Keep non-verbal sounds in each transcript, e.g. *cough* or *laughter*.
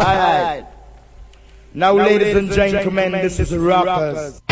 Alright. Now, ladies and gentlemen, this is Rockers.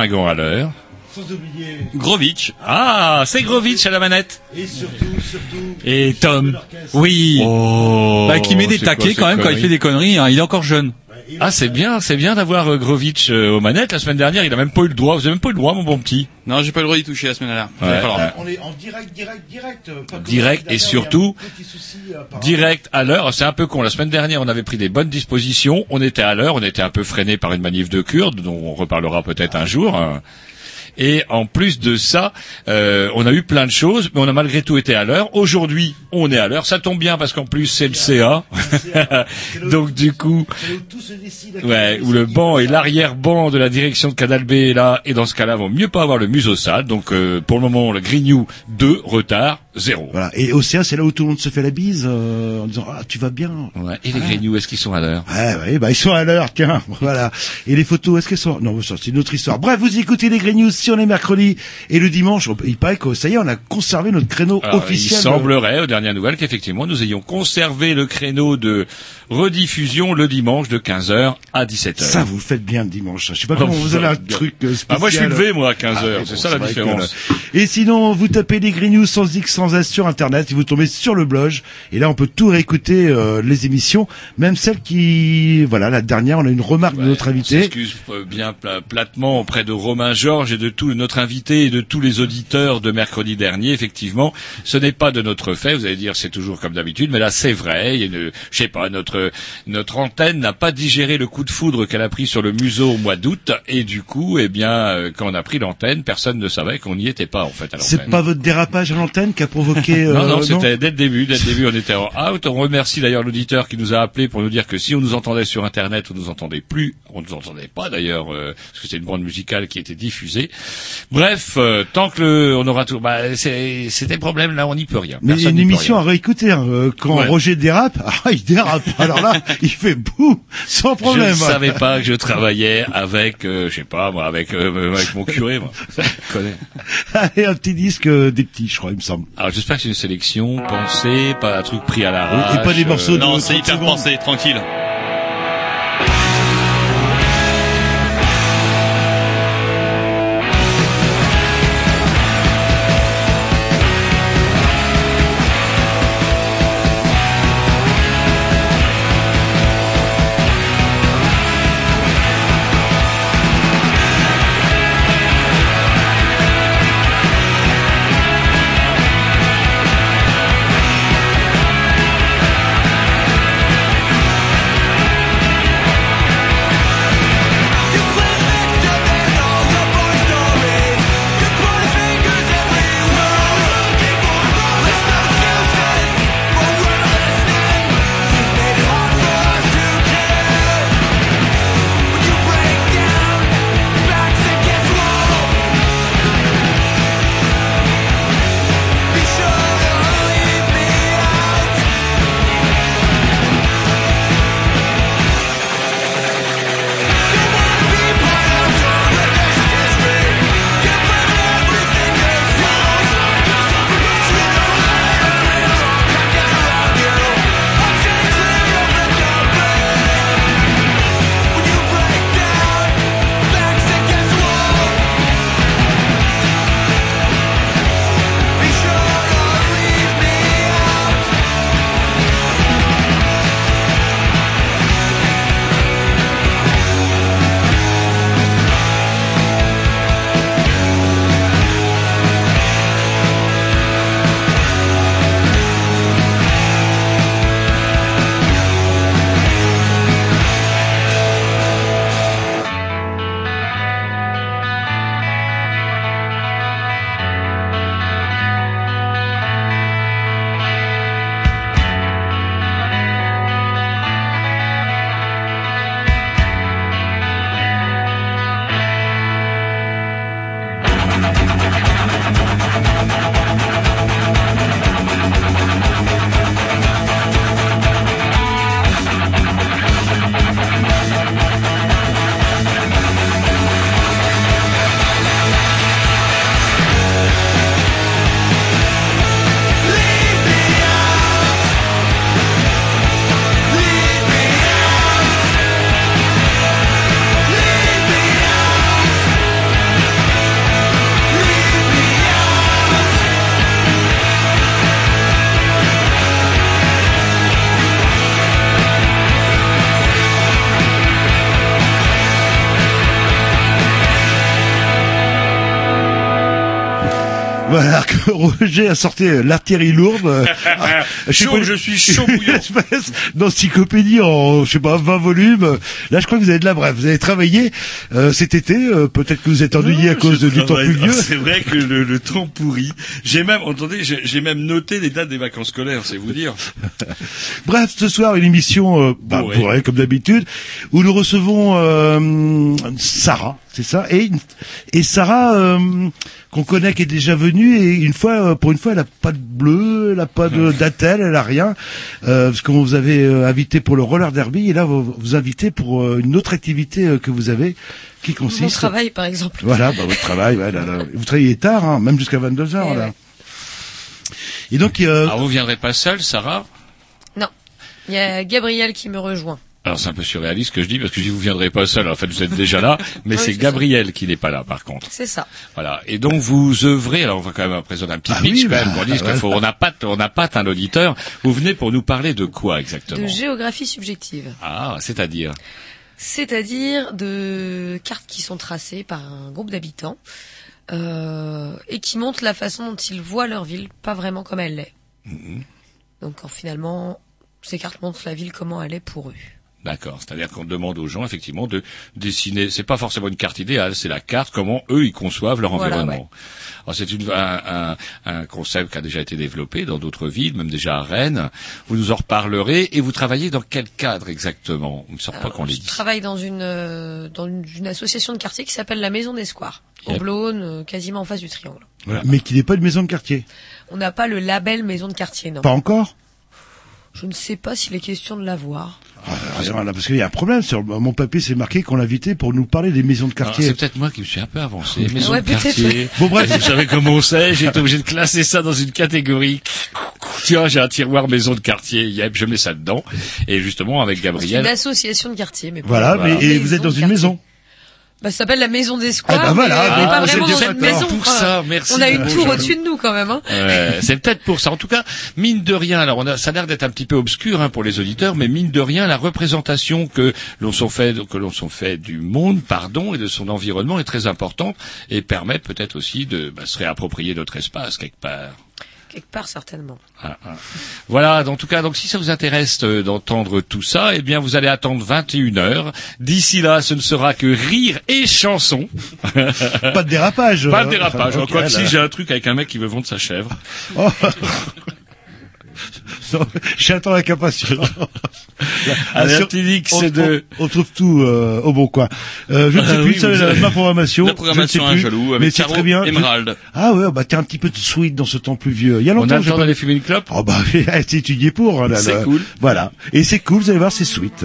À l'heure. sans oublier Grovitch. Ah, c'est Grovitch à la manette. et surtout surtout Et Tom. Oui. Oh. Bah, qui met des quoi taquets quand même quand il fait des conneries. hein. Il est encore jeune. Et Ah, c'est bien, c'est bien d'avoir euh, Grovitch euh, aux manettes. La semaine dernière, il a même pas eu le droit. Vous avez même pas eu le droit, mon bon petit. Non, j'ai pas le droit d'y toucher la semaine dernière. Ouais. On est en direct direct direct euh, pas Direct et surtout, Direct à l'heure. C'est un peu con. La semaine dernière, on avait pris des bonnes dispositions. On était à l'heure. On était un peu freiné par une manif de Kurdes, dont on reparlera peut-être un jour. Et en plus de ça, euh, on a eu plein de choses, mais on a malgré tout été à l'heure. Aujourd'hui, on est à l'heure. Ça tombe bien parce qu'en plus, c'est le CA. *laughs* Donc du coup, Ouais, où le banc et l'arrière-banc de la direction de Canal B est là, et dans ce cas-là, vaut mieux pas avoir le museau sale. Donc, euh, pour le moment, le Grignou 2, retard, 0. Voilà. Et Océan, c'est là où tout le monde se fait la bise euh, en disant ah tu vas bien. Ouais. Et les Grignoux, est-ce qu'ils sont à l'heure? Ouais, ouais, bah ils sont à l'heure, tiens, *laughs* voilà. Et les photos, est-ce qu'elles sont? Non, ça c'est une autre histoire. Bref, vous écoutez les Grey News si on est mercredi et le dimanche, il paraît que ça y est, on a conservé notre créneau Alors, officiel. Il semblerait, aux dernières nouvelles, qu'effectivement, nous ayons conservé le créneau de rediffusion le dimanche de 15h à 17h. Ça, vous le faites bien le dimanche. Je sais pas comment Oh, vous avez un bien. truc euh, spécial. Ah, moi, je suis levé, moi, à 15h. Ah, c'est ça la que différence. Et sinon, vous tapez les Grey News sans X, sans S sur Internet, et vous tombez sur le blog. Et là, on peut tout réécouter euh, les émissions, même celles qui, voilà, la dernière, on a une remarque de notre invité. s'excuse euh, bien pla- platement auprès de Romain Georges et de tout notre invité et de tous les auditeurs de mercredi dernier. Effectivement, ce n'est pas de notre fait. Vous allez dire c'est toujours comme d'habitude, mais là c'est vrai. Il y a une, je sais pas, notre notre antenne n'a pas digéré le coup de foudre qu'elle a pris sur le museau au mois d'août et du coup, eh bien, euh, quand on a pris l'antenne, personne ne savait qu'on n'y était pas en fait. À C'est pas votre dérapage à l'antenne qui a provoqué. *laughs* Non, euh, non, c'était dès le début. Dès le début, on était en out. On remercie d'ailleurs l'auditeur qui nous a appelé pour nous dire que si on nous entendait sur Internet, on nous entendait plus. On nous entendait pas d'ailleurs, euh, parce que c'est une bande musicale qui était diffusée. Bref, euh, tant que le, on aura tout, bah, c'est, c'était le problème. Là, on n'y peut rien. Mais Personne une émission rien. à réécouter. hein, euh, quand Ouais. Roger dérape, *laughs* ah, il dérape. Alors là, *laughs* il fait boum, sans Je problème. ne savais pas que je travaillais avec, euh, je sais pas moi, avec euh, avec mon curé. Moi. Je connais. *laughs* Allez, un petit disque euh, des petits, je crois, il me semble. Alors j'espère que c'est une sélection pensée, pas un truc pris à la Oui, et pas des morceaux de- Non, 30 c'est hyper secondes. pensé, tranquille. Roger a sorti l'artillerie lourde. *laughs* je sais Chaud, pas- je suis chaud *laughs* bouillant. espèce d'encyclopédie en, je sais pas, 20 volumes. Là, je crois que vous avez de la brève. Vous avez travaillé euh, cet été. euh, Peut-être que vous êtes ennuyé à cause de- du temps pluvieux. Ah, C'est vrai que le, le temps pourri. J'ai même, entendez, j'ai même noté les dates des vacances scolaires, c'est vous dire. *laughs* Bref, ce soir, une émission euh, bah, Bourrée. comme d'habitude, où nous recevons euh, Sarah, c'est ça, et, et Sarah euh, qu'on connaît, qui est déjà venue, et une fois, euh, pour une fois, elle a pas de bleu, elle a pas de d'attel, elle a rien, euh, parce qu'on vous avait euh, invité pour le roller derby, et là, vous vous invitez pour euh, une autre activité euh, que vous avez, qui Mon consiste... travail, par exemple. Voilà, bah, votre travail, ouais, là, là. vous travaillez tard, hein, même jusqu'à 22 heures, Eh là. ouais. Et donc, euh, Alors vous viendrez pas seul, Sarah? Non. Il y a Gabriel qui me rejoint. Alors c'est un peu surréaliste ce que je dis parce que je dis vous viendrez pas seul. En fait vous êtes déjà là, *laughs* mais Oui, c'est Gabriel qui n'est pas là par contre. C'est ça. Voilà. Et donc vous œuvrez. Alors on va quand même présenter un petit Ah pitch oui, quand même bah, pour dire qu'il voilà. faut. On n'a pas, on n'a pas un auditeur. Vous venez pour nous parler de quoi exactement? De géographie subjective. Ah, c'est-à-dire? C'est-à-dire de cartes qui sont tracées par un groupe d'habitants euh, et qui montrent la façon dont ils voient leur ville, pas vraiment comme elle l'est. Mhm. Donc en, finalement, ces cartes montrent la ville comment elle est pour eux. D'accord. C'est-à-dire qu'on demande aux gens effectivement de dessiner. C'est pas forcément une carte idéale, c'est la carte comment eux ils conçoivent leur Voilà, environnement. Alors c'est une, un, un, un concept qui a déjà été développé dans d'autres villes, même déjà à Rennes. Vous nous en reparlerez et vous travaillez dans quel cadre exactement? Il me semble pas qu'on l'ait Je dit. travaille dans une euh, dans une, une association de quartier qui s'appelle la Maison des Squares, au Yep. Blône, euh, quasiment en face du triangle. voilà. mais qui n'est pas une maison de quartier. On n'a pas le label Maison de quartier, non. Pas encore? Je ne sais pas s'il est question de l'avoir. Ah, parce qu'il y a un problème. Sur mon papier, c'est marqué qu'on l'invitait pour nous parler des maisons de Alors, quartier. C'est peut-être moi qui me suis un peu avancé. Maison Ouais, de quartier. *laughs* Bon, bref. Vous savez comment c'est J'ai été obligé de classer ça dans une catégorie. Tiens, j'ai un tiroir maison de quartier. Yep, je mets ça dedans. Et justement, avec C'est une Gabriel. association de quartier, mais Voilà, Voilà. mais et vous êtes dans une quartier. maison. Bah, ça s'appelle la Maison des Squares. Ah, bah voilà, mais on est ah, pas vraiment dans une maison. Pour Enfin, ça, merci. On a une Bon, tour au-dessus de nous quand même. Hein. Ouais, c'est peut-être pour ça. En tout cas, mine de rien, alors on a, ça a l'air d'être un petit peu obscur hein, pour les auditeurs, mais mine de rien, la représentation que l'on s'en fait, que l'on s'en fait du monde, pardon, et de son environnement est très importante et permet peut-être aussi de bah, se réapproprier notre espace quelque part. Quelque part, certainement. Ah, ah. Voilà, en tout cas, donc si ça vous intéresse euh, d'entendre tout ça, eh bien vous allez attendre 21 heures. D'ici là, ce ne sera que rire et chansons. Pas de dérapage. Pas euh, de dérapage. ok, Quoi que si j'ai un truc avec un mec qui veut vendre sa chèvre. Oh. J'attends avec impatience. *laughs* On, c'est de... on- on trouve tout euh, au bon coin. Euh, je ne sais Ah plus, oui, ça, la- ma programmation. La programmation je ne sais plus, jaloux mais avec c'est Caro très bien. Emerald. Ah ouais, bah t'es un petit peu de sweet dans ce temps pluvieux. Il y a On longtemps a que le j'ai temps pas... d'aller fumer une clope Oh bah, *laughs* c'est étudié pour. Là, C'est cool. Voilà. Et c'est cool, vous allez voir, c'est sweet.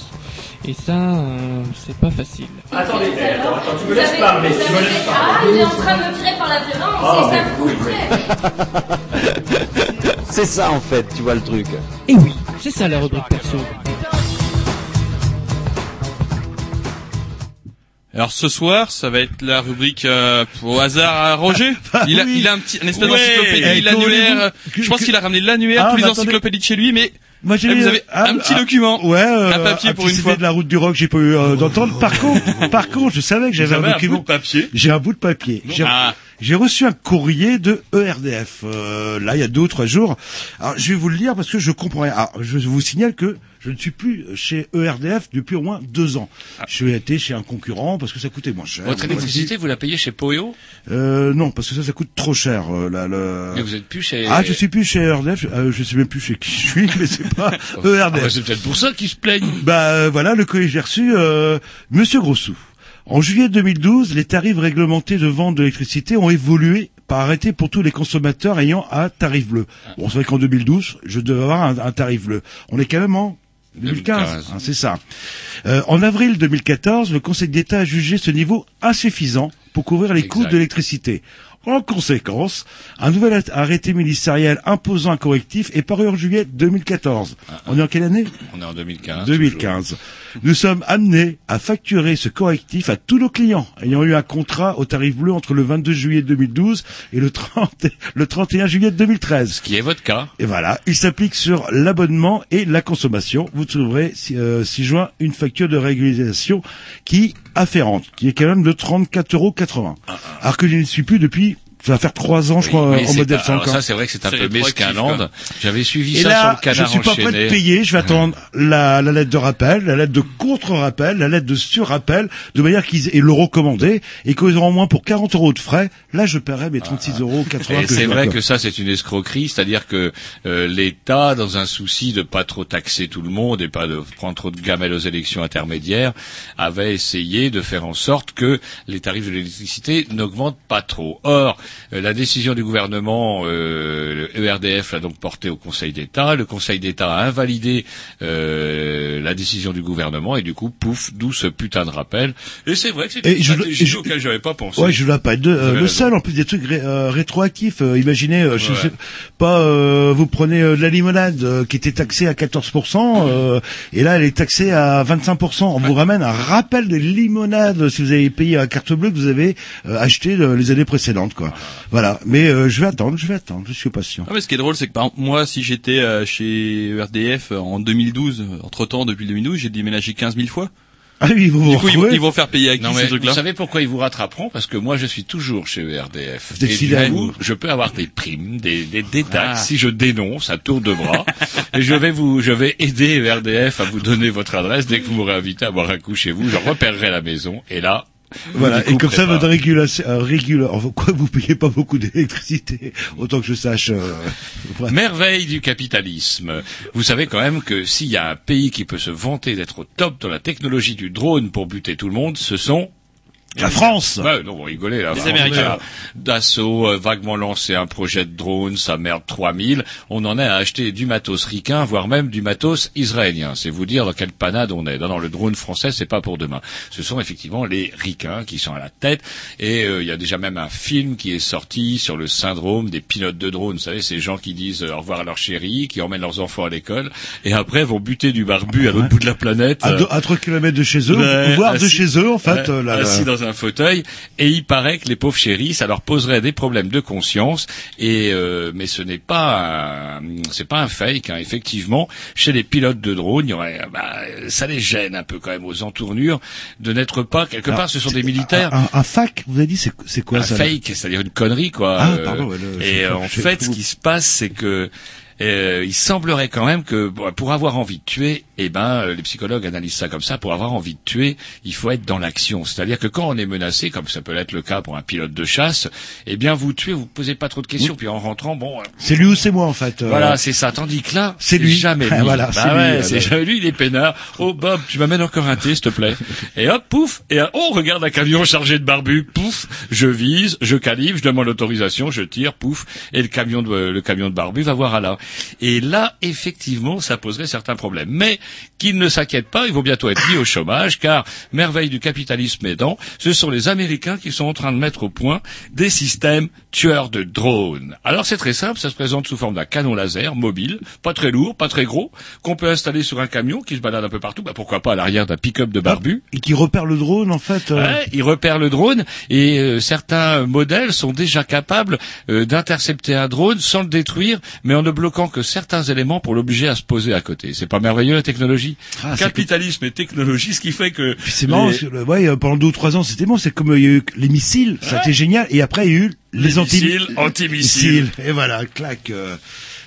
Et ça, euh, c'est pas facile. Attendez, attends, attends, tu me laisses parler, tu me laisses Ah, parler. il est en train de me tirer par la violence, Ah, c'est ça oui, foutrez. C'est ça en fait, tu vois le truc. Et oui, c'est ça la rubrique perso. Alors ce soir, ça va être la rubrique euh, au hasard à Roger. *laughs* Il a, oui. il a un petit, un espèce Ouais. d'encyclopédie, Eh, l'annuaire. euh, Je pense qu'il a ramené l'annuaire, Ah, tous les encyclopédies de chez lui, mais Moi, j'ai vous eu, avez ah, un petit ah, document. Ouais, euh, Un papier pour une petit fois. CD de la route du rock, j'ai pas eu euh, d'entendre. Par contre, par contre, je savais que j'avais un un document. bout de papier? J'ai un bout de papier. J'ai Ah. j'ai reçu un courrier de ERDF euh, là il y a deux ou trois jours. Alors je vais vous le lire parce que je comprends rien. Alors, je vous signale que je ne suis plus chez ERDF depuis au moins deux ans. Je suis été chez un concurrent parce que ça coûtait moins cher. Votre électricité, vous la payez chez Poeo euh, Non, parce que ça, ça coûte trop cher. euh, là, le... Mais vous êtes plus chez... Ah, je suis plus chez ERDF. euh, je sais même plus chez qui je suis, *laughs* mais c'est pas *laughs* Ah, bah, ERDF. c'est peut-être pour ça qu'ils se plaignent. Bah euh, voilà, le colis j'ai reçu, euh, Monsieur Grossou. En juillet 2012, les tarifs réglementés de vente de l'électricité ont évolué par arrêté pour tous les consommateurs ayant un tarif bleu. Bon, c'est vrai qu'en 2012, je devais avoir un, un tarif bleu. On est quand même en 2015, 2015. hein, c'est ça. Euh, en avril 2014, le Conseil d'État a jugé ce niveau insuffisant pour couvrir les coûts de l'électricité. En conséquence, un nouvel arrêté ministériel imposant un correctif est paru en juillet 2014. On est en quelle année? On est en 2015. 2015. Nous sommes amenés à facturer ce correctif à tous nos clients ayant eu un contrat au tarif bleu entre le 22 juillet 2012 et le, 30, *laughs* le 31 juillet 2013. Ce qui est votre cas. Et voilà, il s'applique sur l'abonnement et la consommation. Vous trouverez euh, 6 juin une facture de régularisation qui afférente, qui est quand même de 34,80 euros. Alors que je ne suis plus depuis, ça va faire 3 ans je crois, Oui, en modèle pas- alors 5 ans. ça, c'est vrai que c'est un peu quoi. J'avais suivi Et ça là, sur le je canard suis pas prêt enchaîné. de payer. Je vais attendre la, la lettre de rappel, la lettre de contre-rappel, la lettre de sur-rappel, de manière qu'ils aient le recommandé et qu'ils auront moins pour 40 euros de frais. Là, je paierai mes 36 euros 80 Et c'est je vrai que ça, c'est une escroquerie, c'est-à-dire que euh, l'État, dans un souci de pas trop taxer tout le monde et pas de prendre trop de gamelles aux élections intermédiaires, avait essayé de faire en sorte que les tarifs de l'électricité n'augmentent pas trop. Or, euh, la décision du gouvernement, euh, le ERDF l'a donc portée au Conseil d'État. Le Conseil d'État a invalidé euh, la décision du gouvernement et du coup, pouf, d'où ce putain de rappel. Et c'est vrai que c'est une je- stratégie je- auquel j'avais pas pensé. Ouais, je dois pas Euh, le seul, en plus des trucs ré- euh, rétroactifs. euh, imaginez, euh, je Ouais. sais pas, euh, vous prenez euh, de la limonade euh, qui était taxée à 14%, euh, et là elle est taxée à 25%. On vous ramène un rappel de limonade si vous avez payé à carte bleue que vous avez euh, acheté euh, les années précédentes, quoi. Voilà. Mais euh, je vais attendre, je vais attendre, je suis patient. Ah mais ce qui est drôle, c'est que par exemple, moi, si j'étais euh, chez ERDF euh, en 2012, entre temps, depuis 2012, j'ai déménagé 15 000 fois. Ah oui, vous vous Du coup, ils, vont- ils vont faire payer à qui Non, ces trucs-là vous savez pourquoi ils vous rattraperont? Parce que moi, je suis toujours chez ERDF. Et du coup, je peux avoir des primes, des, des, des taxes Ah. si je dénonce à tour de bras. *laughs* et je vais vous, je vais aider ERDF à vous donner votre adresse dès que vous m'aurez invité à boire un coup chez vous. Je repérerai la maison et là. Voilà, et comme ça, votre régulation, euh, régula- enfin, quoi, vous payez pas beaucoup d'électricité, autant que je sache. euh. *laughs* Merveille du capitalisme. Vous savez quand même que s'il y a un pays qui peut se vanter d'être au top dans la technologie du drone pour buter tout le monde, ce sont La France. Ouais, non, vous rigolez là. Les France, Américains. là. Dassault, euh, vaguement lancé un projet de drone, ça merde 3000. On en est à acheter du matos ricain, voire même du matos israélien. C'est vous dire dans quelle panade on est. Non, non, le drone français, c'est pas pour demain. Ce sont effectivement les ricains qui sont à la tête. Et euh, il y a déjà même un film qui est sorti sur le syndrome des pilotes de drone. Vous savez, ces gens qui disent euh, au revoir à leur chérie, qui emmènent leurs enfants à l'école, et après vont buter du barbu à l'autre bout de la planète. À, euh, deux- à 3 km de chez eux, voire de chez eux, en fait. Ouais, euh, là, là. assis dans un fauteuil et il paraît que les pauvres chéris ça leur poserait des problèmes de conscience et euh, mais ce n'est pas c'est pas un fake hein. effectivement chez les pilotes de drone il y aurait bah, ça les gêne un peu quand même aux entournures de n'être pas quelque Alors, part ce sont des militaires. Un, un fac, vous avez dit, c'est c'est quoi un ça fake c'est-à-dire une connerie quoi. Ah, Euh, pardon, ouais, le- et je- en je- fait je- ce qui se passe c'est que euh, il semblerait quand même que pour avoir envie de tuer, eh ben, euh, les psychologues analysent ça comme ça. Pour avoir envie de tuer, il faut être dans l'action. C'est-à-dire que quand on est menacé, comme ça peut être le cas pour un pilote de chasse, eh bien, vous tuez, vous posez pas trop de questions. Puis en rentrant, bon, euh, C'est lui ou c'est moi en fait. euh, voilà, c'est ça. Tandis que là, *laughs* C'est lui. Jamais *laughs* lui. Voilà, Bah c'est lui, ouais, c'est jamais lui. Il est peinard. Oh Bob, tu m'amènes encore un thé, s'il te plaît. *laughs* Et hop, pouf. Et oh, regarde un camion chargé de barbus. Pouf. Je vise, je calibre, je demande l'autorisation, je tire. Pouf. Et le camion de le camion de barbus va voir à là. Et là, effectivement, ça poserait certains problèmes. Mais qu'il ne s'inquiète pas, il vaut bientôt être mis au chômage, car merveille du capitalisme aidant, ce sont les Américains qui sont en train de mettre au point des systèmes tueurs de drones. Alors c'est très simple, ça se présente sous forme d'un canon laser mobile, pas très lourd, pas très gros, qu'on peut installer sur un camion qui se balade un peu partout, bah pourquoi pas à l'arrière d'un pick-up de barbu. Et qui repère le drone en fait. euh, Ouais, il repère le drone et euh, certains modèles sont déjà capables euh, d'intercepter un drone sans le détruire, mais en ne bloquant que certains éléments pour l'obliger à se poser à côté. C'est pas merveilleux la technologie Ah, Capitalisme et technologie, ce qui fait que c'est marrant, les- ouais, pendant deux ou trois ans, c'était bon. C'est comme il y a eu les missiles, ça a été génial. Et après, il y a eu les, Les anti- missiles, antimissiles. missiles. Et voilà, clac. euh.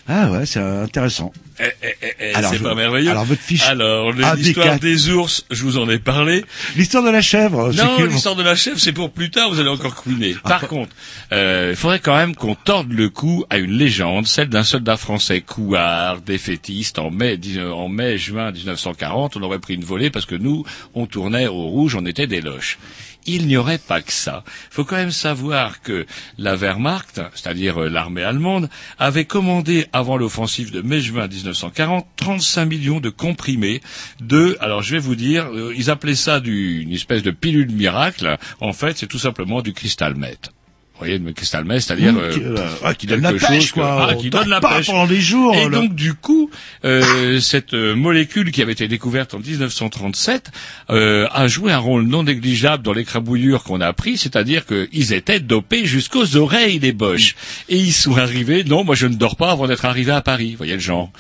Ah ouais, c'est intéressant. Eh, eh, eh, Alors, c'est pas merveilleux. alors, votre fiche Alors, le- AD4. l'histoire des ours, je vous en ai parlé. L'histoire de la chèvre. c'est Non, l'histoire de la chèvre, c'est pour plus tard, vous allez encore couiner. Par contre, euh, il faudrait quand même qu'on torde le cou à une légende, celle d'un soldat français couard, défaitiste, en mai, en mai, juin 1940, on aurait pris une volée parce que nous, on tournait au rouge, on était des loches. Il n'y aurait pas que ça. Il faut quand même savoir que la Wehrmacht, c'est-à-dire euh, l'armée allemande, avait commandé avant l'offensive de mai-juin 1940 35 millions de comprimés de, alors je vais vous dire, euh, ils appelaient ça du, une espèce de pilule miracle. En fait, c'est tout simplement du cristal meth. Vous voyez, le cristal meth, c'est-à-dire Mmh, euh, qui, euh, ah, qui donne la pêche, chose quoi. ah, qui donne la pas pêche. pendant des jours. Et là. donc du coup, euh, *coughs* cette euh, molécule qui avait été découverte en 1937 euh, a joué un rôle non négligeable dans l'écrabouillure qu'on a appris, c'est-à-dire qu'ils étaient dopés jusqu'aux oreilles les boches. Et ils sont arrivés, non, moi je ne dors pas avant d'être arrivé à Paris, vous voyez le genre.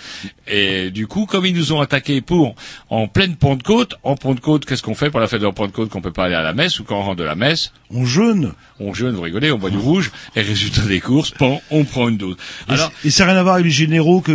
Et du coup, comme ils nous ont attaqués pour en pleine Pentecôte, en Pentecôte, qu'est-ce qu'on fait pour la fête de la Pentecôte qu'on peut pas aller à la messe ou quand on rentre de la messe? On jeûne. On jeûne, vous rigolez, on boit du rouge, et résultat des courses, pan, on prend une dose. Alors, et ça n'a rien à voir avec les généraux que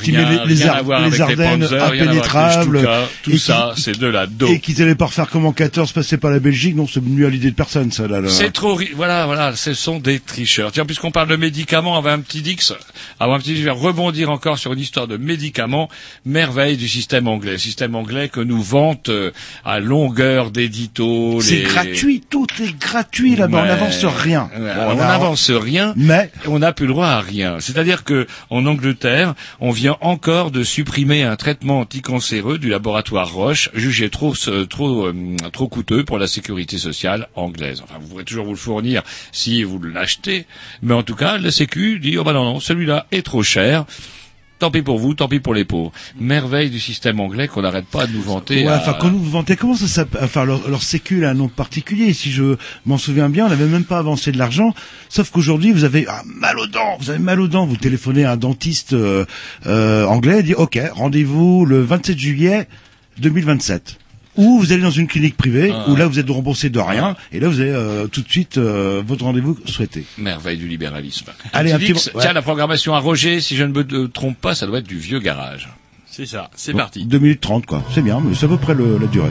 Rien, les, les, Ar- les Ardennes les impénétrables. Stuka, tout ça, c'est de la dope. Et qu'ils allaient pas refaire comme en 14, passer par la Belgique. Non, c'est venu à l'idée de personne, ça, là. là. C'est trop, voilà, voilà, ce sont des tricheurs. Tiens, puisqu'on parle de médicaments, avant un petit dix, avant un petit, je vais rebondir encore sur une histoire de médicaments, merveille du système anglais, système anglais que nous vante euh, à longueur d'édito. C'est gratuit, tout est gratuit là-bas, on n'avance rien. Ouais, on n'avance rien, Mais on n'a plus le droit à rien. C'est-à-dire que en Angleterre, on vient encore de supprimer un traitement anticancéreux du laboratoire Roche, jugé trop euh, trop euh, trop coûteux pour la sécurité sociale anglaise. Enfin, vous pourrez toujours vous le fournir si vous l'achetez, mais en tout cas, la Sécu dit oh bah non non, celui-là est trop cher. Tant pis pour vous, tant pis pour les pauvres. Merveille du système anglais qu'on n'arrête pas de nous vanter. Ouais, à- enfin, quand nous vantait, comment ça s'appelle? Enfin, leur, leur sécu a un nom particulier. Si je m'en souviens bien, on n'avait même pas avancé de l'argent. Sauf qu'aujourd'hui, vous avez ah, mal aux dents. Vous avez mal aux dents. Vous téléphonez à un dentiste euh, euh, anglais, il dit OK, rendez-vous le 27 juillet 2027. Ou vous allez dans une clinique privée, Ah. où là vous êtes remboursé de rien, et là vous avez euh, tout de suite euh, votre rendez-vous souhaité. Merveille du libéralisme. Allez, un petit mot- ouais. Tiens, la programmation à Roger, si je ne me trompe pas, ça doit être du vieux garage. C'est ça, c'est Bon, parti. 2 minutes 30 quoi, c'est bien, mais c'est à peu près le- la durée.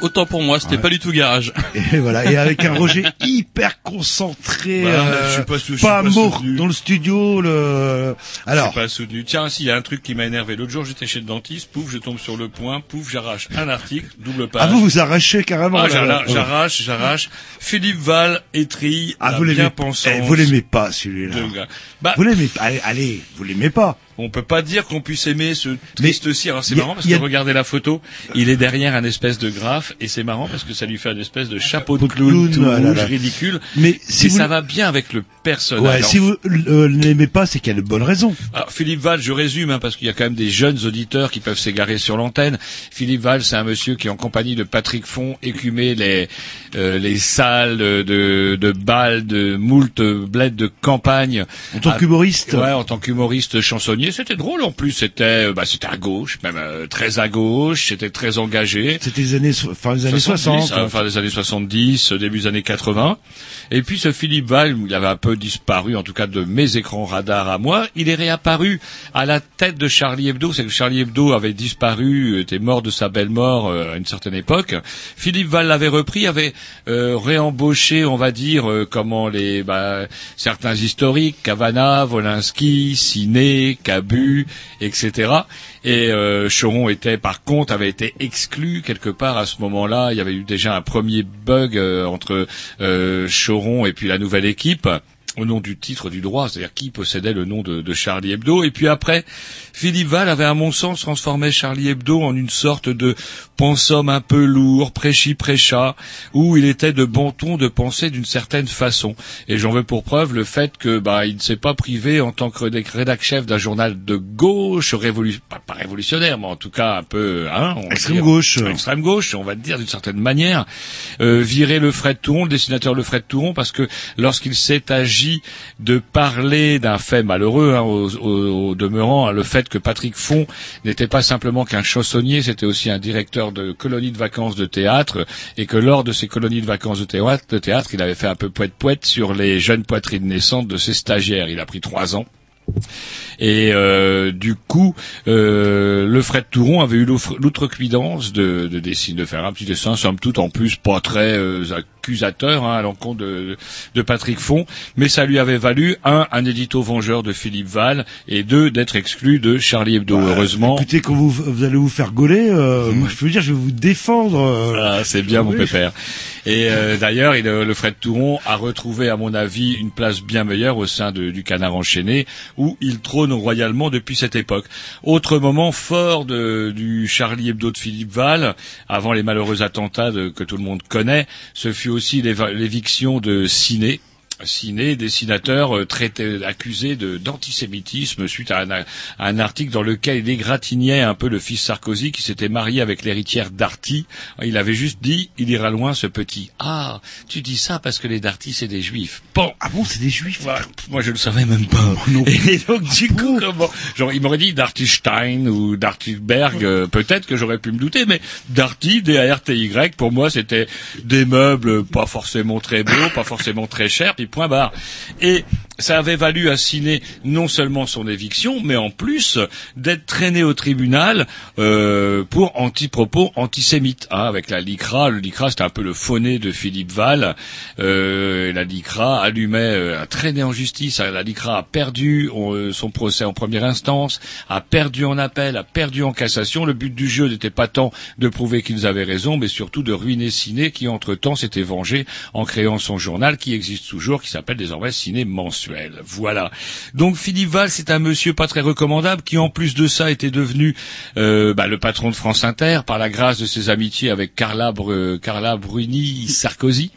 Autant pour moi, c'était Ouais. pas du tout garage. *laughs* Et voilà, et avec un Roger *laughs* hyper concentré, Bah, euh, je suis pas sou- je pas pas soutenu. dans le studio. Le... Je Alors, suis pas soutenu. Tiens, s'il y a un truc qui m'a énervé. L'autre jour, j'étais chez le dentiste, pouf, je tombe sur le point, pouf, j'arrache un article, double page. ah vous vous arrachez carrément. Ah, j'arrache, j'arrache. Philippe Val, étrille, Ah, vous l'aimez bien pensance. eh, Vous l'aimez pas celui-là. Bah, Vous l'aimez pas. Allez, allez, vous l'aimez pas. On peut pas dire qu'on puisse aimer ce triste cire. Alors c'est marrant parce a- que regardez la photo, il est derrière un espèce de graphe et c'est marrant parce que ça lui fait un espèce de chapeau de clown, tout ah là rouge, là. ridicule. Mais si et vous, ça va bien avec le personnage. ouais, si vous euh, l'aimez pas, c'est qu'il y a de bonnes raisons. Alors, Philippe Val, je résume, hein, parce qu'il y a quand même des jeunes auditeurs qui peuvent s'égarer sur l'antenne. Philippe Val, c'est un monsieur qui, en compagnie de Patrick Font, écumait les, euh, les salles de, de bal, de moult bleds de campagne. En tant Ah, qu'humoriste. Ouais, en tant qu'humoriste chansonnier, c'était drôle en plus. C'était, euh, bah, c'était à gauche, même euh, très à gauche. C'était très engagé. C'était les années, fin des années 60. euh, fin des années 70, euh, début des années 80. Et puis ce Philippe Val, il avait un peu disparu, en tout cas de mes écrans radars à moi, il est réapparu à la tête de Charlie Hebdo. C'est que Charlie Hebdo avait disparu, était mort de sa belle mort euh, à une certaine époque. Philippe Val l'avait repris, avait euh, réembauché, on va dire, euh, comment les bah, certains historiques, Cavana, Volinsky, Ciné, Cabu, etc. Et euh, Choron était, par contre, avait été exclu quelque part à ce moment-là. Il y avait eu déjà un premier bug euh, entre euh, Choron et puis la nouvelle équipe au nom du titre du droit, c'est-à-dire qui possédait le nom de, de Charlie Hebdo. Et puis après, Philippe Val avait, à mon sens, transformé Charlie Hebdo en une sorte de pensum un peu lourd, prêchi-prêcha, où il était de bon ton de penser d'une certaine façon. Et j'en veux pour preuve le fait que bah il ne s'est pas privé en tant que rédac- rédac-chef d'un journal de gauche, révolu pas, pas révolutionnaire, mais en tout cas un peu hein, on Extrême dire- gauche. extrême gauche, on va dire d'une certaine manière, euh, virer le Fred Touron, le dessinateur le Fred Touron, parce que lorsqu'il s'est agi de parler d'un fait malheureux, hein, au, au- au demeurant, hein, le fait que Patrick Font n'était pas simplement qu'un chansonnier, c'était aussi un directeur de colonies de vacances de théâtre, et que lors de ces colonies de vacances de théâtre, de théâtre il avait fait un peu poète-poète sur les jeunes poitrines naissantes de ses stagiaires. Il a pris trois ans. Et euh, du coup, euh, le Fred Touron avait eu l'outrecuidance de, de dessiner, de faire un petit dessin, somme toute en plus pas très euh, accusateur hein, à l'encontre de, de Patrick Font, mais ça lui avait valu un, un édito vengeur de Philippe Val, et deux, d'être exclu de Charlie Hebdo. Heureusement, Écoutez, quand vous, vous allez vous faire gauler, euh, moi, je veux dire, je vais vous défendre. euh, Ah, c'est bien mon pépère. Et euh, d'ailleurs, il, le Fred Touron a retrouvé, à mon avis, une place bien meilleure au sein de- du Canard enchaîné, où il trône royalement depuis cette époque. Autre moment fort du Charlie Hebdo de Philippe Val, avant les malheureux attentats que tout le monde connaît, ce fut aussi l'éviction de Ciné. Ciné, dessinateur euh, traité, accusé de- d'antisémitisme suite à un, à un article dans lequel il égratignait un peu le fils Sarkozy qui s'était marié avec l'héritière Darty. Il avait juste dit, il ira loin ce petit. Ah, tu dis ça parce que les Darty c'est des juifs. Bon, Ah bon, c'est des juifs? Moi, je le savais même pas. non. *laughs* Et donc, du coup, comment, genre, il m'aurait dit Darty-Stein ou Darty-Berg, euh, peut-être que j'aurais pu me douter, mais Darty, D-A-R-T-Y, pour moi, c'était des meubles pas forcément très beaux, pas forcément très chers, puis point barre. Et ça avait valu à Ciné non seulement son éviction, mais en plus d'être traîné au tribunal euh, pour anti-propos antisémites, hein, avec la LICRA. Le LICRA, c'était un peu le fauné de Philippe Val. Euh, la LICRA allumait, euh, a traîné en justice. La LICRA a perdu euh, son procès en première instance, a perdu en appel, a perdu en cassation. Le but du jeu n'était pas tant de prouver qu'ils avaient raison, mais surtout de ruiner Ciné, qui entre-temps s'était vengé en créant son journal, qui existe toujours, qui s'appelle désormais Ciné Mensuel. Voilà. Donc Philippe Val, c'est un monsieur pas très recommandable, qui en plus de ça était devenu euh, bah, le patron de France Inter par la grâce de ses amitiés avec Carla, Bru- Carla Bruni Sarkozy.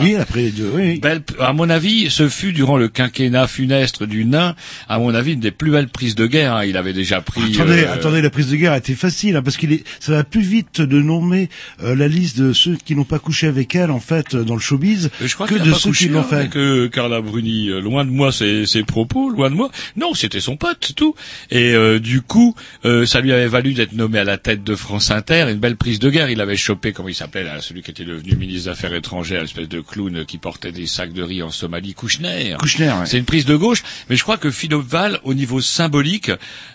Oui, après les deux, oui. Belle, à mon avis, ce fut durant le quinquennat funeste du nain, à mon avis, une des plus belles prises de guerre. hein. Il avait déjà pris. Attendez, euh, attendez, la prise de guerre a été facile, hein, parce qu'il est, ça va plus vite de nommer euh, la liste de ceux qui n'ont pas couché avec elle, en fait, euh, dans le showbiz, Je crois que a de ceux qui l'ont fait. avec euh, Carla Bruni. Euh, Loin de moi ses, ses propos, loin de moi. Non, c'était son pote, c'est tout. Et euh, du coup, euh, ça lui avait valu d'être nommé à la tête de France Inter. Une belle prise de guerre. Il avait chopé, comment il s'appelait celui qui était devenu ministre des Affaires étrangères, de clown qui portait des sacs de riz en Somalie, Kouchner. Kouchner, ouais. C'est une prise de gauche, mais je crois que Val, au niveau symbolique,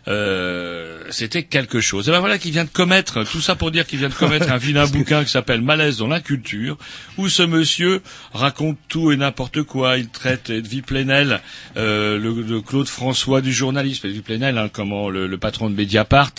euh, c'était quelque chose. Et ben voilà qu'il vient de commettre, tout ça pour dire qu'il vient de commettre un vilain *laughs* bouquin qui s'appelle Malaise dans la culture, où ce monsieur raconte tout et n'importe quoi. Il traite Edwy Plenel, euh, le, le Claude François du journalisme, Edwy Plenel, hein, comment le, le patron de Mediapart,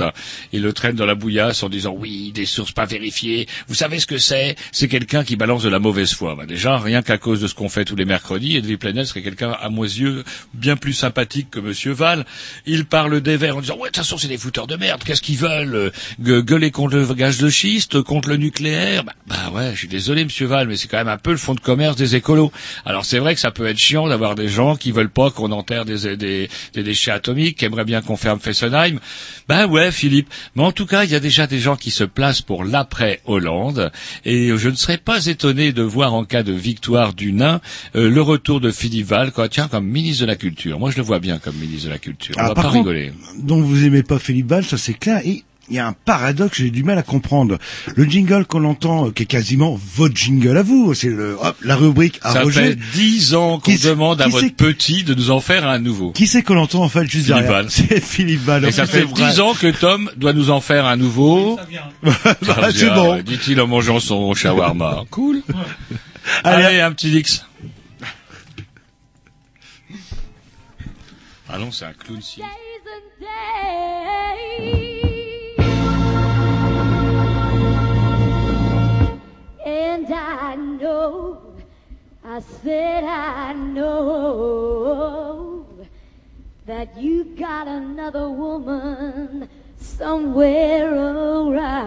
il le traîne dans la bouillasse en disant oui, des sources pas vérifiées. Vous savez ce que c'est? C'est quelqu'un qui balance de la mauvaise foi. Ben déjà, rien qu'à cause de ce qu'on fait tous les mercredis, Edwy Plenel serait quelqu'un à mes yeux bien plus sympathique que Monsieur Val. Il parle des Verts en disant ouais, de toute façon, c'est des fouteurs de merde. Qu'est-ce qu'ils veulent Euh, gue- Gueuler contre le gaz de schiste, contre le nucléaire bah, bah ouais, je suis désolé, Monsieur Val, mais c'est quand même un peu le fond de commerce des écolos. Alors c'est vrai que ça peut être chiant d'avoir des gens qui veulent pas qu'on enterre des, des, des déchets atomiques, qui aimeraient bien qu'on ferme Fessenheim. Ben ouais, Philippe. Mais en tout cas, il y a déjà des gens qui se placent pour l'après Hollande, et je ne serais pas étonné de voir en cas de victoire du nain euh, le retour de Philippe Val, quoi, tiens, comme ministre de la Culture. Moi, je le vois bien comme ministre de la Culture. On Ah, va par pas contre, rigoler. Donc vous aimez pas Philippe Val, ça c'est clair. Et il y a un paradoxe, j'ai du mal à comprendre. Le jingle qu'on entend, euh, qui est quasiment votre jingle à vous, c'est le, hop, la rubrique à Ça Roger. fait dix ans qu'on demande à votre petit de nous en faire un nouveau. Qui c'est qu'on entend en fait juste Philippe derrière. C'est Philippe Val. Et ça fait dix ans que Tom doit nous en faire un nouveau. Ça *laughs* Bah, c'est vient, bon. ouais, Dit-il en mangeant son shawarma. Cool. *laughs* Allez. Allez, un petit Dix. Ah non, c'est un clown si. And I know, I said I know that you got another woman somewhere around.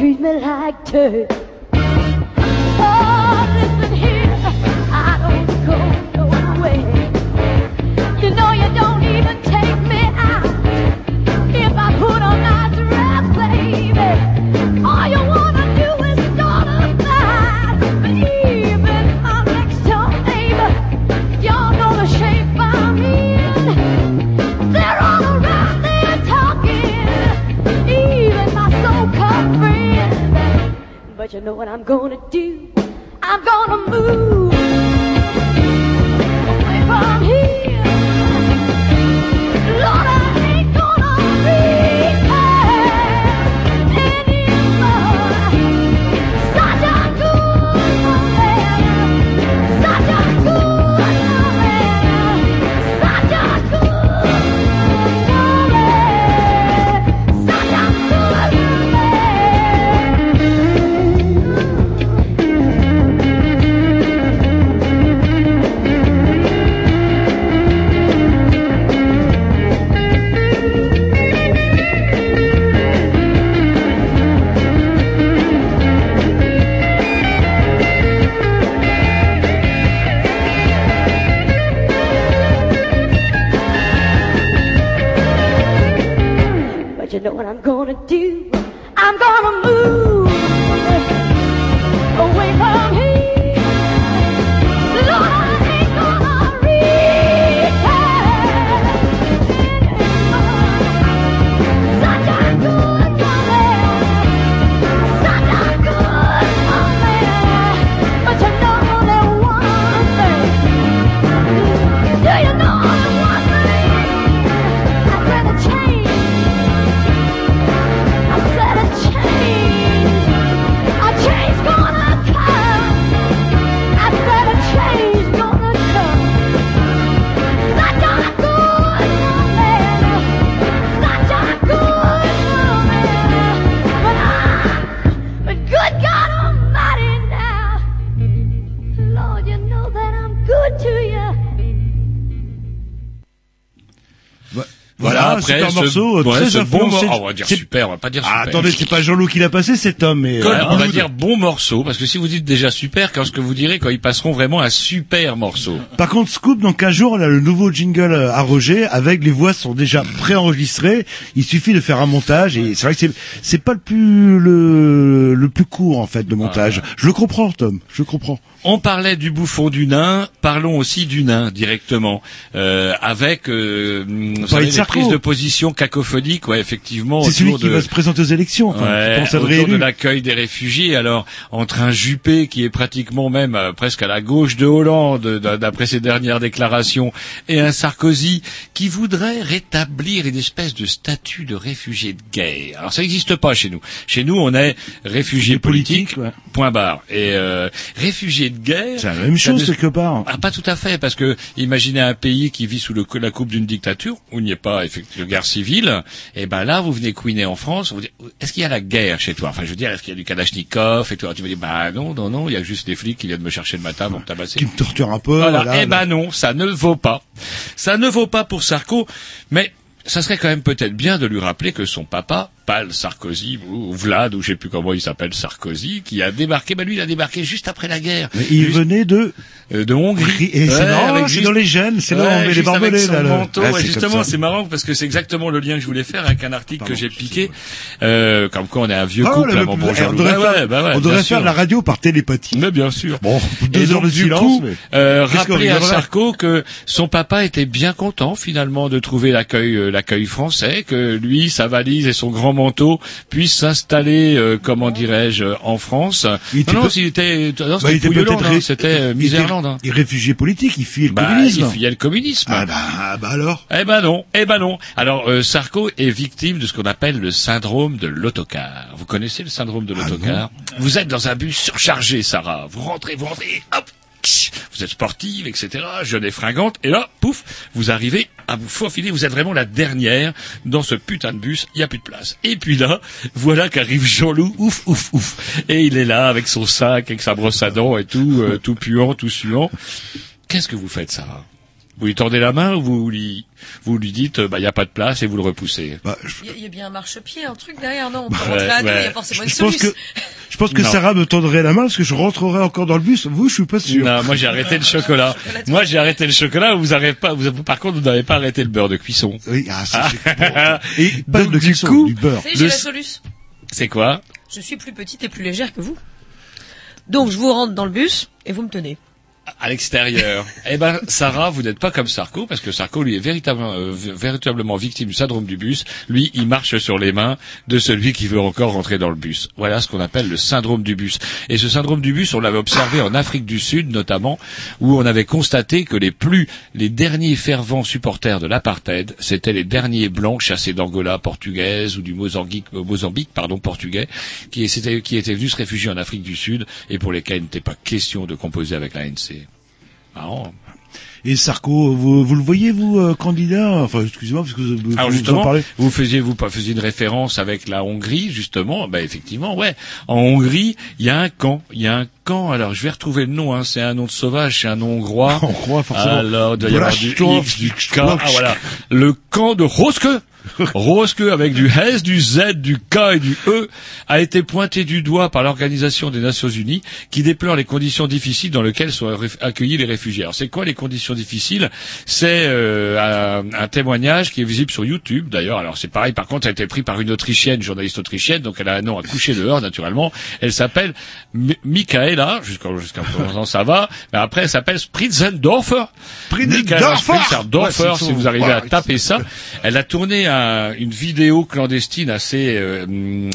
Treat me like dirt. Do? I'm gonna move super ce, morceau, euh, ouais, très ce bon influencé. mor- oh, on va dire super, on va pas dire super. Ah, attendez, c'est pas Jean-Loup qui l'a passé cet homme, mais euh, on va dire bon morceau, parce que si vous dites déjà super, quand ce que vous direz quand ils passeront vraiment un super morceau? Par contre, Scoop, donc un jour, on a le nouveau jingle euh, à Roger, avec les voix sont déjà préenregistrées. Il suffit de faire un montage, et c'est vrai que c'est pas le plus le le plus court en fait de montage. Je le comprends, Tom. Je comprends. On parlait du bouffon du nain, parlons aussi du nain directement, euh, avec euh, savez, de les prises de position cacophoniques, ouais, effectivement. C'est celui qui va se présenter aux élections. Enfin, Ouais, autour de l'accueil des réfugiés. Alors, entre un Juppé qui est pratiquement même euh, presque à la gauche de Hollande, d- d'après ses dernières déclarations, et un Sarkozy qui voudrait rétablir une espèce de statut de réfugié de guerre. Alors, ça n'existe pas chez nous. Chez nous, on est réfugié politique, point barre. Et euh, réfugié de guerre... C'est la même chose quelque part. ah, pas tout à fait, parce que imaginez un pays qui vit sous le, la coupe d'une dictature, où il n'y a pas effectivement de guerre civile, et ben là, vous venez couiner en France, vous dites, est-ce qu'il y a la guerre chez toi? Enfin, je veux dire, est-ce qu'il y a du Kalachnikov et toi Tu me dis, bah non, non, non, il y a juste des flics qui viennent me chercher le matin pour me tabasser. Qui me torture un peu. Voilà. voilà, eh ben non, ça ne vaut pas. Ça ne vaut pas pour Sarko, mais ça serait quand même peut-être bien de lui rappeler que son papa, Pal Sarkozy, ou Vlad, ou je sais plus comment il s'appelle Sarkozy, qui a débarqué, ben lui il a débarqué juste après la guerre. Mais il Juste- venait de euh, de Hongrie. et c'est Ouais, c'est juste- dans les gènes, c'est là où Ouais, on met les barbelés. là, manteau, Ah, ouais, justement, c'est marrant parce que c'est exactement le lien que je voulais faire avec un article que j'ai piqué, euh, comme quoi on est un vieux Ah, couple, on devrait Ouais, faire, ouais, bah ouais, on devrait faire la radio par télépathie. Mais bien sûr. Bon, Et deux heures donc, de du silence. coup, mais- euh, rappeler à rigolerait Sarko que son papa était bien content finalement de trouver l'accueil euh, l'accueil français, que lui, sa valise et son grand manteau puissent s'installer, euh, comment dirais-je, en France. Il était non, non, s'il était, non, Bah, c'était il était c'était il était- hein. Il réfugié politique, il le Bah, communisme. il fuyait le communisme. Ah bah, bah alors. Eh ben non, eh ben non. Alors euh, Sarko est victime de ce qu'on appelle le syndrome de l'autocar. Vous connaissez le syndrome de l'autocar? Vous êtes dans un bus surchargé, Sarah. Vous rentrez, vous rentrez, hop vous êtes sportive, etc., jeune et fringante, et là, pouf, vous arrivez à vous faufiler, vous êtes vraiment la dernière dans ce putain de bus, il n'y a plus de place. Et puis là, voilà qu'arrive Jean-Loup, ouf, ouf, ouf, et il est là avec son sac, avec sa brosse à dents et tout, euh, tout puant, tout suant. Qu'est-ce que vous faites, Sarah? Vous lui tordez la main ou vous lui, vous lui dites, euh, bah, il n'y a pas de place et vous le repoussez? Bah, Il y, a- il y a bien un marchepied, un truc derrière, non? On peut Ouais, rentrer à deux, il y a forcément Je une pense que, solution. je pense que Non. Sarah me tendrait la main parce que je rentrerai encore dans le bus. Vous, je suis pas sûr. Non, moi j'ai arrêté le chocolat. *laughs* Moi j'ai arrêté le chocolat. Vous n'arrêtez pas. Vous, par contre, vous n'avez pas arrêté le beurre de cuisson. Oui, ah, ça, c'est bon. Ah. *laughs* Et pas Donc, de du cuisson, coup- du beurre. Le- la solution. C'est quoi? Je suis plus petite et plus légère que vous. Donc je vous rentre dans le bus et vous me tenez. À l'extérieur. *laughs* eh ben, Sarah, vous n'êtes pas comme Sarko, parce que Sarko, lui, est véritablement, euh, véritablement victime du syndrome du bus. Lui, il marche sur les mains de celui qui veut encore rentrer dans le bus. Voilà ce qu'on appelle le syndrome du bus. Et ce syndrome du bus, on l'avait observé en Afrique du Sud, notamment, où on avait constaté que les plus, les derniers fervents supporters de l'apartheid, c'était les derniers blancs chassés d'Angola portugaise ou du Mozambique, euh, Mozambique, pardon, portugais, qui, qui étaient venus se réfugier en Afrique du Sud et pour lesquels il n'était pas question de composer avec l'ANC. Marrant. Et Sarko, vous, vous le voyez, vous, euh, candidat? Enfin, excusez-moi, parce que vous, vous, Alors vous en justement, parlez. vous faisiez vous pas faisiez une référence avec la Hongrie justement, bah effectivement, ouais. En Hongrie, il y a un camp, il y a un camp. Alors je vais retrouver le nom, hein, c'est un nom de sauvage, c'est un nom hongrois. *laughs* On croit forcément. Alors il doit y avoir du Brashtov, X, du K, Brashtov. ah voilà, le camp de Roske. *laughs* Roske avec du S, du Z, du K et du E a été pointé du doigt par l'Organisation des Nations Unies qui déplore les conditions difficiles dans lesquelles sont accueillis les réfugiés. Alors c'est quoi les conditions difficiles? C'est euh, un, un témoignage qui est visible sur YouTube d'ailleurs. Alors c'est pareil par contre ça a été pris par une autrichienne, journaliste autrichienne, donc elle a un nom à coucher dehors naturellement. Elle s'appelle Mi- Michaela, jusqu'à jusqu'à présent ça va, mais après elle s'appelle Spritzendorfer. Michaela Spritzendorfer Ouais, si vous arrivez à taper ça. Elle a tourné un- une vidéo clandestine assez, euh, hum,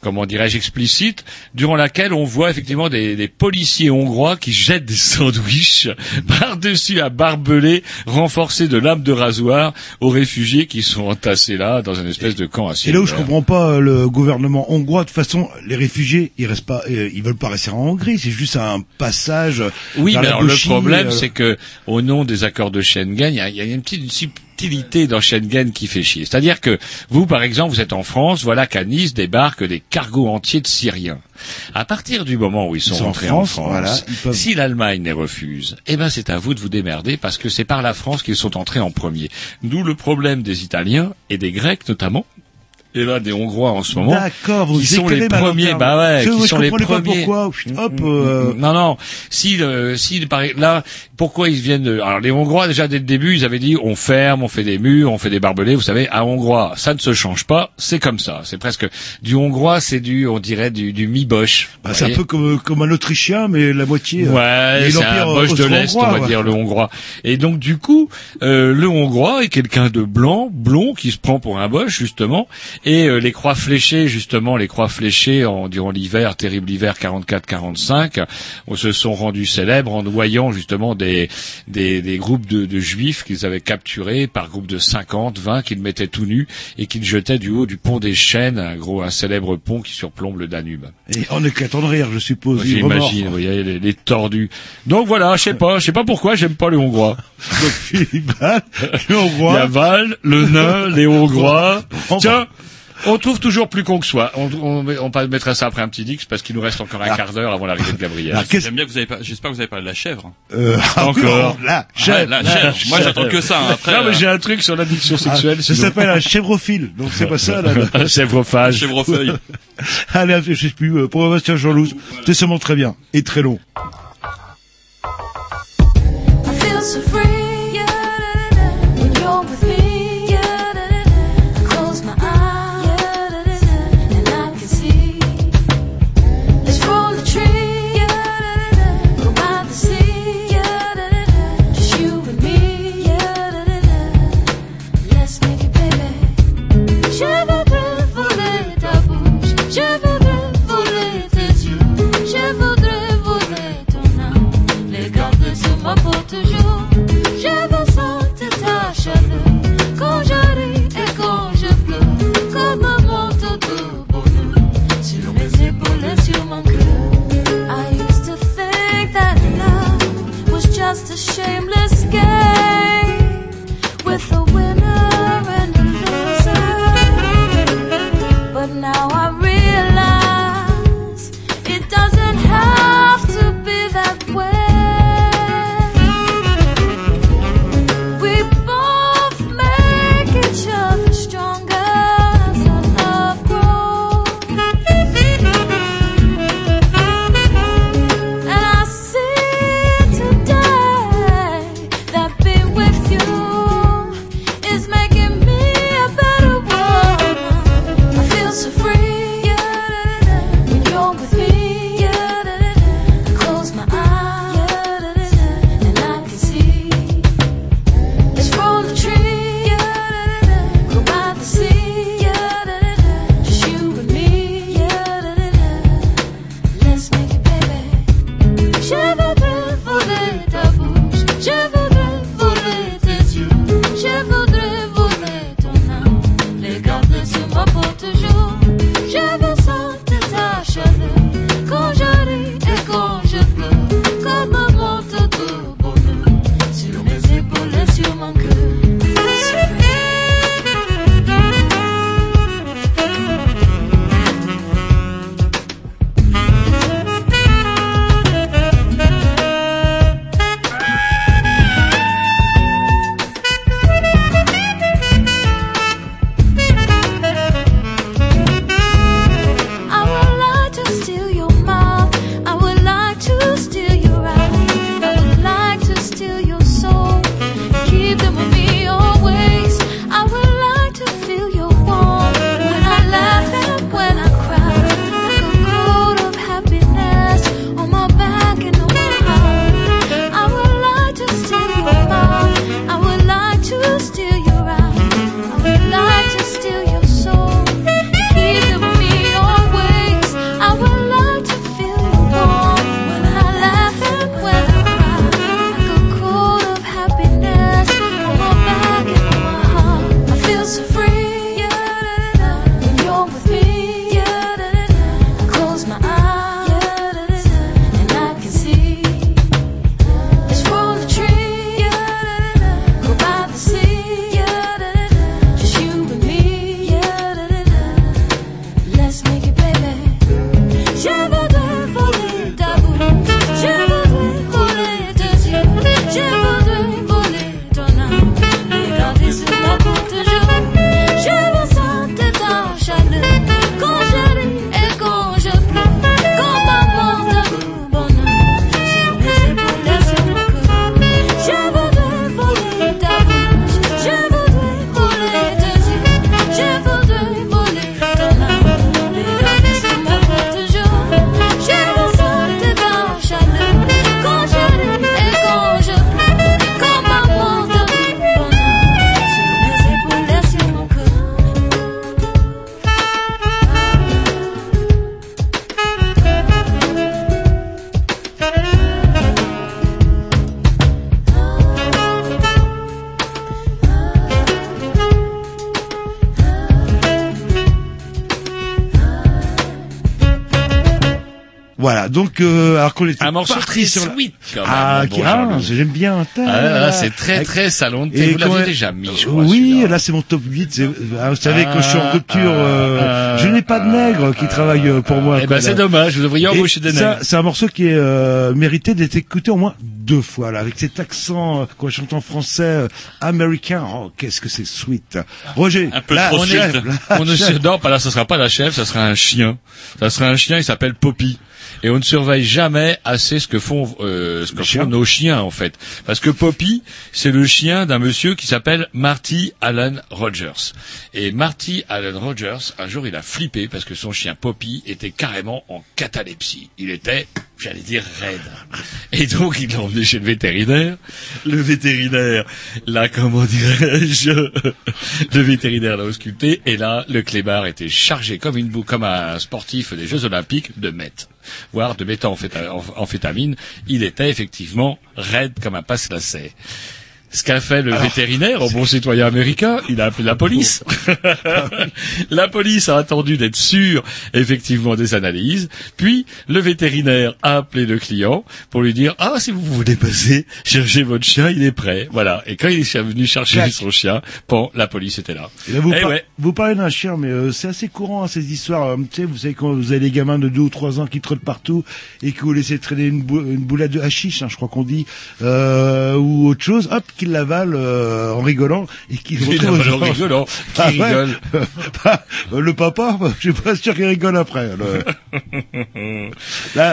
comment dirais-je, explicite, durant laquelle on voit effectivement des, des policiers hongrois qui jettent des sandwichs *laughs* par-dessus un barbelé renforcé de lames de rasoir aux réfugiés qui sont entassés là dans une espèce de camp à Et là où je comprends pas euh, le gouvernement hongrois, de toute façon, les réfugiés, ils restent pas, euh, ils veulent pas rester en Hongrie, c'est juste un passage. Oui, vers mais la alors le problème, euh, c'est que au nom des accords de Schengen, il y a, y a une petite une subtilité dans Schengen qui fait chier. C'est-à-dire que vous, par exemple, vous êtes en France, voilà qu'à Nice débarquent des cargos entiers de Syriens. À partir du moment où ils sont, sont en rentrés en France, France, voilà, ils peuvent- si l'Allemagne les refuse, eh ben c'est à vous de vous démerder parce que c'est par la France qu'ils sont entrés en premier. D'où le problème des Italiens et des Grecs notamment. Et là, des Hongrois en ce moment. Vous qui sont les premiers, bah ouais, Je- qui je sont les premiers. pourquoi. Chut, Hop, euh, Non, non. Si, le, si là, pourquoi ils viennent de... Alors les Hongrois déjà dès le début, ils avaient dit on ferme, on fait des murs, on fait des barbelés. Vous savez, à Hongrois, ça ne se change pas. C'est comme ça. C'est presque du Hongrois, c'est du, on dirait du, du mi-boche. bah, c'est un peu comme, comme un Autrichien, mais la moitié. euh, Ouais, c'est un boche de l'Est, on va ouais. dire, le hongrois. Et donc, du coup, euh, le hongrois est quelqu'un de blanc, blond, qui se prend pour un boche, justement. Et euh, les croix fléchées, justement, les croix fléchées en, durant l'hiver, terrible hiver 44-45, on se sont rendus célèbres en noyant, justement, des, des, des groupes de, de juifs qu'ils avaient capturés par groupe de 50, 20, qu'ils mettaient tout nus et qu'ils jetaient du haut du pont des Chênes, un gros, un célèbre pont qui surplombe le Danube. Et en éclatant de rire, je suppose. remords. J'imagine, vous voyez, les, les tordus. Donc voilà, je sais pas, je sais pas pourquoi j'aime pas les Hongrois. *laughs* Donc, Philippe, le *laughs* Il y a Hongrois. Val, le nain, les Hongrois. Tiens, on trouve toujours plus con que soi. On, on, on mettrait ça après un petit dix parce qu'il nous reste encore un Ah. quart d'heure avant l'arrivée de Gabriel. Qu'est-ce J'aime bien que vous avez pas, j'espère que vous avez parlé de la chèvre. euh, ah Encore. Ouais, la chèvre. Moi, j'attends que ça. hein. Après, non, mais euh, j'ai un truc sur l'addiction Ah, sexuelle. ça s'appelle un chèvrophile, donc c'est pas ça, là. un chèvrephage. chèvrefeuille. *laughs* Allez, je sais plus, euh, pour Bastien Jean-Loup, c'est seulement très bien, et très long. I feel so free alors qu'on était Un morceau parti sur la- sweet, quand même, ah, mon qui- bon ah, j'aime bien. Ah, là, là, c'est très très salon de thé. Vous l'aviez déjà mis, je crois. Oui, là c'est mon top 8. c'est- ah, Vous savez Ah, que je suis en rupture. euh, ah, je n'ai pas de nègre qui travaille euh, pour moi. Eh ben, c'est dommage. Vous devriez embaucher des nègres. C'est un morceau qui est euh, mérité d'être écouté au moins deux fois là, avec cet accent euh, je chante en français euh, américain. Oh, qu'est-ce que c'est sweet. Roger, Un peu là, trop on est- On ne se non, pas là, ça sera pas la chèvre, ça sera un chien. Ça sera un chien, il s'appelle Poppy. Et on ne surveille jamais assez ce que font, euh, ce que font chiens. nos chiens en fait, parce que Poppy, c'est le chien d'un monsieur qui s'appelle Marty Allen Rogers. Et Marty Allen Rogers, un jour, il a flippé parce que son chien Poppy était carrément en catalepsie. Il était, j'allais dire, raide. Et donc, il l'a emmené chez le vétérinaire. Le vétérinaire, là, comment dirais-je, *laughs* le vétérinaire l'a ausculté. Et là, le clébard était chargé comme une boue, comme un sportif des Jeux Olympiques de meth, voire de méthamphétamine. Il était effectivement raide comme un passe-lacet. Ce qu'a fait le vétérinaire, au bon citoyen américain, il a appelé la police. *laughs* la police a attendu d'être sûre, effectivement, des analyses. Puis, le vétérinaire a appelé le client pour lui dire, ah, si vous voulez passer, chercher votre chien, il est prêt. Voilà. Et quand il est venu chercher Clac. son chien, bon, la police était là. Et là, vous, Eh par- ouais. vous parlez d'un chien, mais euh, c'est assez courant hein, ces histoires. euh, tu sais, vous savez quand vous avez des gamins de deux ou trois ans qui trottent partout et que vous laissez traîner une, bou- une boulette de hashish, hein, je crois qu'on dit, euh, ou autre chose, hop, qu'ils l'avalent euh, en rigolant et qu'ils Il retrouvent a en rigolant. *laughs* Qui Ah ouais. rigole Bah, *laughs* euh, le papa, bah, *laughs* je suis pas sûr qu'il rigole après. le-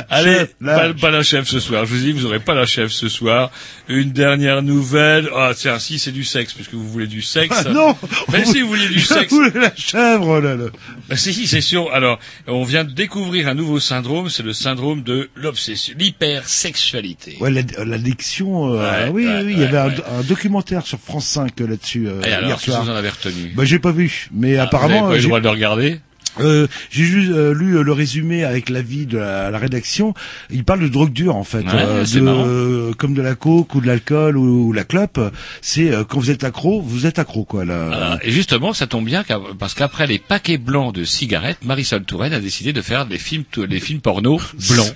Allez, chef, pas, pas la chef ce soir. Je vous dis, vous aurez pas la chef ce soir. Une dernière nouvelle. Ah, tiens, si c'est du sexe, puisque vous voulez du sexe. Ah, non Mais Vous- si vous vouliez du vous sexe. voulez la chèvre, là, là. Ben, si, si, c'est sûr. Alors, on vient de découvrir un nouveau syndrome, c'est le syndrome de l'obsession, l'hypersexualité. Ouais, l'ad- l'addiction. euh, Ouais, oui, ouais, oui, il y avait un. Un documentaire sur France 5 là-dessus euh, Et alors, hier soir. vous en avez retenu Bah, j'ai pas vu, mais Ah, apparemment, Vous n'avez pas eu le droit de le regarder euh, j'ai juste euh, lu euh, le résumé avec l'avis de la, la rédaction. Il parle de drogue dure en fait, euh, Ouais, c'est de, marrant. comme de la coke ou de l'alcool ou, ou la clope. C'est euh, quand vous êtes accro, vous êtes accro quoi. Là. Et justement, ça tombe bien parce qu'après les paquets blancs de cigarettes, Marisol Touraine a décidé de faire des films, des films porno *laughs* blancs.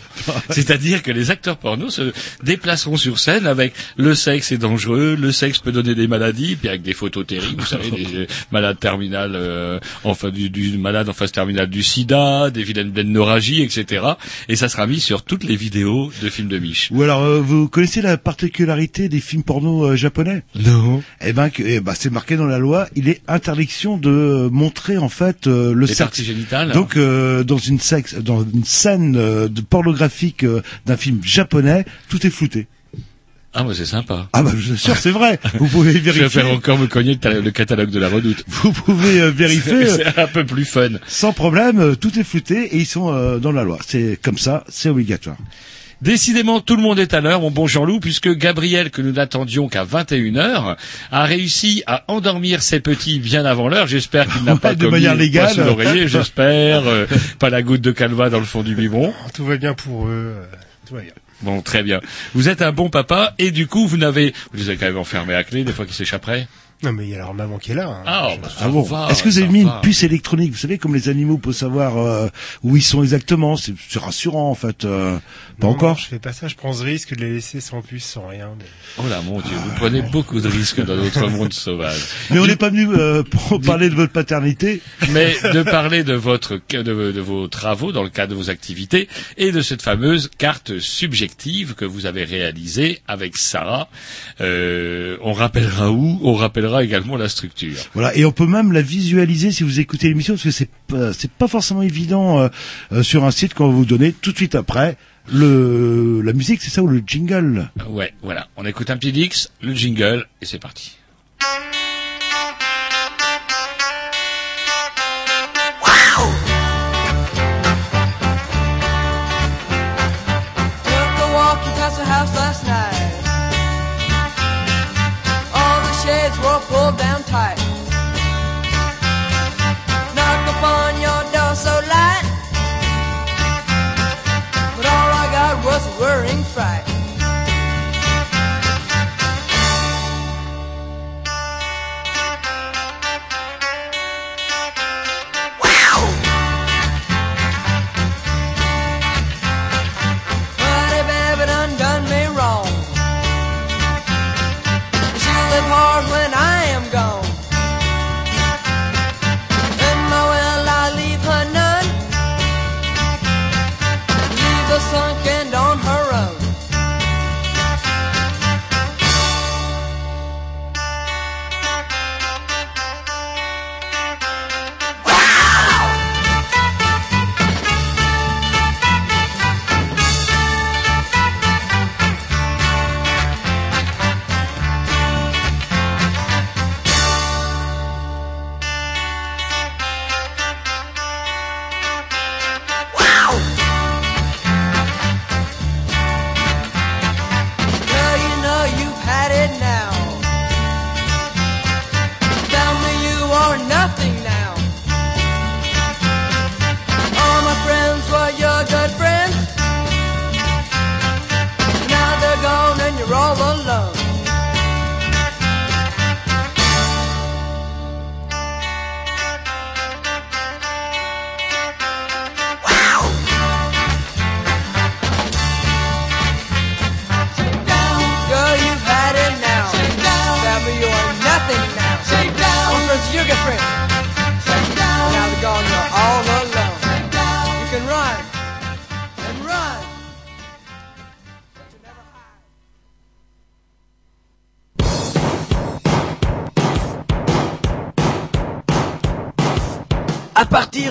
C'est-à-dire que les acteurs porno se déplaceront sur scène avec le sexe est dangereux, le sexe peut donner des maladies, puis avec des photos terribles, vous savez, des malades terminales, euh, enfin du, du malade en phase terminale du SIDA, des vilaines blénorragies, etc. Et ça sera mis sur toutes les vidéos de films de Mich. Ou alors, euh, vous connaissez la particularité des films porno euh, japonais? Non. Eh ben, que, eh ben, c'est marqué dans la loi. Il est interdiction de montrer en fait euh, le Les sexe. parties génitales. Donc euh, dans une sexe, dans une scène euh, de pornographique euh, d'un film japonais, tout est flouté. Ah, mais c'est sympa. Ah bah je suis sûr, c'est vrai. Vous pouvez *laughs* Je vais vérifier. faire encore me cogner le ta- le catalogue de la redoute. Vous pouvez euh, vérifier *laughs* C'est un peu plus fun. sans problème. euh, tout est flouté et ils sont euh, dans la loi. C'est comme ça, c'est obligatoire. Décidément, tout le monde est à l'heure, mon bon Jean-Loup, puisque Gabriel, que nous n'attendions qu'à 21h, a réussi à endormir ses petits bien avant l'heure. J'espère qu'il n'a *laughs* Ouais, pas de commis manière légale. sous l'oreiller, j'espère. euh, pas la goutte de calva dans le fond du biberon. Tout va bien pour eux. Tout va bien. Bon, très bien. Vous êtes un bon papa, et du coup, vous n'avez... Vous les avez quand même enfermés à clé, des fois qu'ils s'échapperaient? Non, mais il y a leur maman qui est là. hein. Ah, bah, Ah bon Est-ce que vous avez mis va. une puce électronique Vous savez, comme les animaux peuvent savoir euh, où ils sont exactement. C'est c'est rassurant en fait. euh, pas Non, encore. non, Je fais pas ça. Je prends ce risque de les laisser sans puce, sans rien. mais- Oh là, mon Dieu, vous prenez beaucoup de risques dans notre monde sauvage. Mais on n'est pas venu euh, pour parler de votre paternité. mais de parler de votre de, de vos travaux dans le cadre de vos activités et de cette fameuse carte subjective que vous avez réalisée avec Sarah. Euh, on rappellera où? On rappellera également la structure. Voilà, et on peut même la visualiser si vous écoutez l'émission, parce que c'est pas, c'est pas forcément évident euh, euh, sur un site quand vous donnez tout de suite après le la musique, c'est ça ou le jingle? Ouais, voilà. On écoute un petit Dix, le jingle et c'est parti. Tight. Knocked upon your door so light. But all I got was a whirring fright.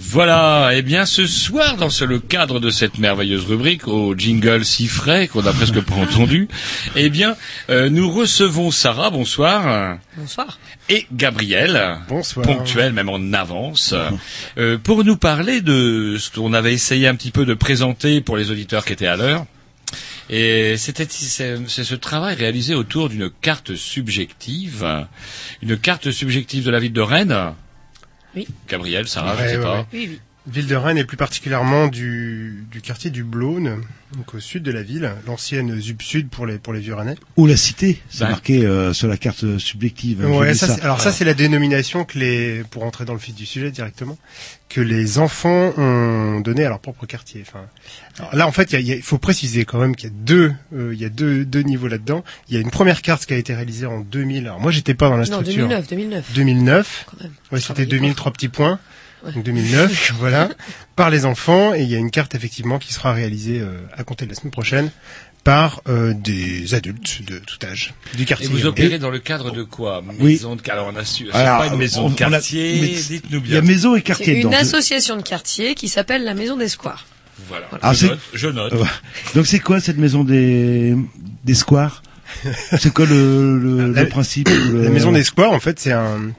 Voilà, eh bien ce soir, dans le cadre de cette merveilleuse rubrique, au jingle si frais qu'on n'a presque pas *laughs* entendu, eh bien euh, nous recevons Sarah, bonsoir, Bonsoir. et Gabriel, Bonsoir. ponctuel même en avance, euh, pour nous parler de ce qu'on avait essayé un petit peu de présenter pour les auditeurs qui étaient à l'heure. Et c'était c'est c'est ce travail réalisé autour d'une carte subjective, une carte subjective de la ville de Rennes. Oui. Gabriel, Sarah, je Ouais, sais ouais, pas. ouais. Oui, oui. Ville de Rennes et plus particulièrement du, du quartier du Blône, donc au sud de la ville, l'ancienne ZUP Sud pour les, pour les vieux Rennais. Ou la cité, c'est Ben. marqué euh, sur la carte subjective. J'ai Ouais, ça, c'est- alors ça c'est la dénomination que les, pour entrer dans le fil du sujet directement, que les enfants ont donné à leur propre quartier. Enfin, alors là en fait, il y a- il y a- il faut préciser quand même qu'il y a deux, euh, il y a deux, deux niveaux là-dedans. Il y a une première carte qui a été réalisée en 2000. Alors moi j'étais pas dans la Non, structure. 2009, 2009. 2009. Quand même. Ouais, c'était Travaillez 2000, pas. trois petits points. Ouais. Donc 2009, *laughs* voilà, par les enfants. Et il y a une carte effectivement qui sera réalisée euh, à compter de la semaine prochaine par euh, des adultes de tout âge du Et quartier. vous opérez dans le cadre de quoi? Oui. Maison de alors on a su, c'est Alors, pas une maison on- de a- quartier, mais dites-nous Il y a bien. maison et C'est quartier une dedans. association de quartier qui s'appelle la Maison des Squares. Voilà. Ah, je, c'est- note, je note. Donc c'est quoi cette maison des des squares? C'est quoi le, le, La- le principe le- La maison des squares, en fait, c'est un,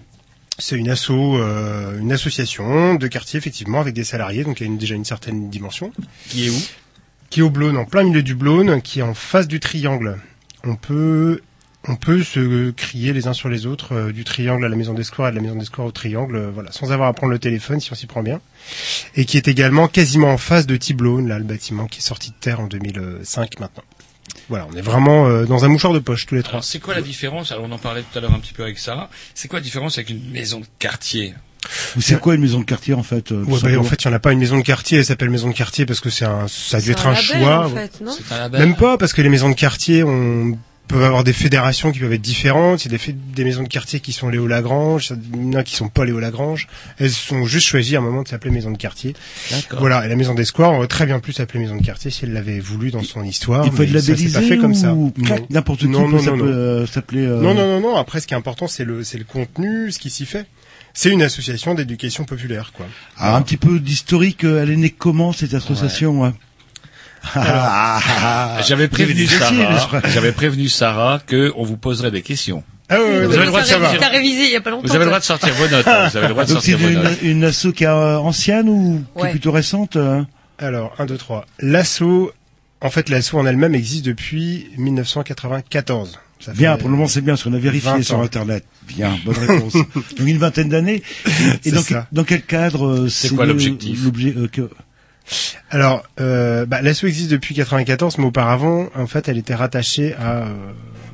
c'est une asso, euh, une association de quartier effectivement avec des salariés, donc il y a une- déjà une certaine dimension. Qui est où? Qui est au Blône, en plein milieu du Blône, qui est en face du triangle. On peut, on peut se crier les uns sur les autres euh, du triangle à la maison des squares et de la maison des squares au triangle, euh, voilà, sans avoir à prendre le téléphone si on s'y prend bien. Et qui est également quasiment en face de Tiblone, là, le bâtiment qui est sorti de terre en 2005 maintenant. Voilà, on est vraiment euh, dans un mouchoir de poche tous les trois. C'est quoi la différence? Alors on en parlait tout à l'heure un petit peu avec Sarah. C'est quoi la différence avec une maison de quartier? Ou c'est quoi une maison de quartier en fait euh, Ouais, bah, en fait, il n'y en a pas une maison de quartier, elle s'appelle maison de quartier parce que c'est un, ça a dû être un un, label, choix. en fait, non? C'est un label Même pas, parce que les maisons de quartier, on peut avoir des fédérations qui peuvent être différentes. Il y a des, des maisons de quartier qui sont Léo Lagrange, il y en a qui sont pas Léo Lagrange. Elles sont juste choisies à un moment de s'appeler maison de quartier. D'accord. Voilà, et la maison des squares aurait très bien pu s'appeler maison de quartier si elle l'avait voulu dans son histoire. Il faut être mais ça s'est labellisé pas fait comme ça. n'importe qui Non, peut non, non, s'appeler- non. euh, euh, Non, non, non, non. Après, ce qui est important, c'est le, c'est le contenu, ce qui s'y fait. C'est une association d'éducation populaire, quoi. Alors, un petit peu d'historique, euh, elle est née comment cette association ouais. Ah, *laughs* J'avais prévenu Sarah. *laughs* J'avais prévenu Sarah que on vous poserait des questions. Ah ouais, Vous avez le droit de savoir. T'as révisé il y a pas longtemps. Vous avez le droit de sortir vos notes. hein. Vous avez le droit de *laughs* Donc sortir vos une, notes. une asso qui est euh, ancienne ou qui est Ouais. plutôt récente euh Alors, 1, 2, 3. L'assaut, en fait, l'assaut en elle-même existe depuis 1994. Ça Bien, pour le moment c'est bien, parce qu'on a vérifié 20 sur. Internet. Bien, bonne réponse. Donc une vingtaine d'années. Et C'est dans, ça. dans quel cadre euh, C'est quoi l'objectif? euh, Alors, euh, bah, l'assaut existe depuis 94, mais auparavant, en fait, elle était rattachée à euh,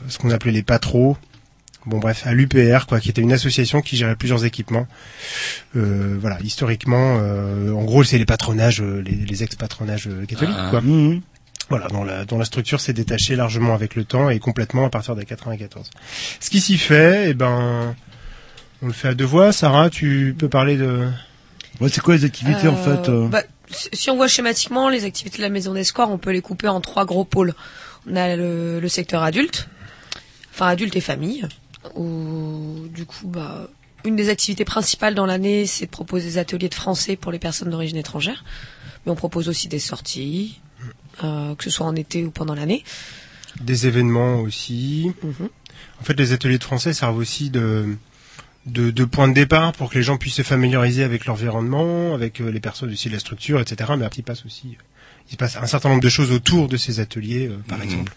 ce qu'on appelait les patros. Bon, bref, à l'UPR, quoi, qui était une association qui gérait plusieurs équipements. Euh, voilà, historiquement, euh, en gros, c'est les patronages, euh, les, les ex-patronages euh, catholiques, Ah. quoi. Mhm. Voilà, dont la, dont la structure s'est détachée largement avec le temps et complètement à partir de 94. Ce qui s'y fait, eh ben, on le fait à deux voix. Sarah, tu peux parler de... Ouais, c'est quoi les activités en fait euh bah, si on voit schématiquement les activités de la Maison des Squares, on peut les couper en trois gros pôles. On a le, le secteur adulte, enfin adulte et famille, où du coup, bah, une des activités principales dans l'année, c'est de proposer des ateliers de français pour les personnes d'origine étrangère. Mais on propose aussi des sorties, euh, que ce soit en été ou pendant l'année. des événements aussi. Mhm. En fait, les ateliers de français servent aussi de, de, de point de départ pour que les gens puissent se familiariser avec l'environnement, avec euh, les personnes aussi de la structure, etc. Mais après, il passe aussi, il se passe un certain nombre de choses autour de ces ateliers, euh, par exemple.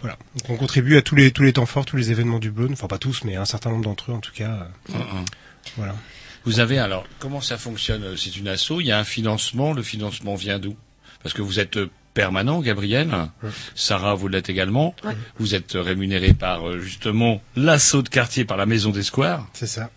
Voilà. Donc, on contribue à tous les tous les temps forts, tous les événements du Blône. Enfin, pas tous, mais un certain nombre d'entre eux, en tout cas. euh, Mhm. voilà. Vous avez alors comment ça fonctionne? Euh, C'est une asso. Il y a un financement. Le financement vient d'où? Parce que vous êtes euh, permanent, Gabriel. Sarah, vous l'êtes également. Ouais. Vous êtes rémunéré par euh, justement l'assaut de quartier, par la Maison des Squares. C'est ça.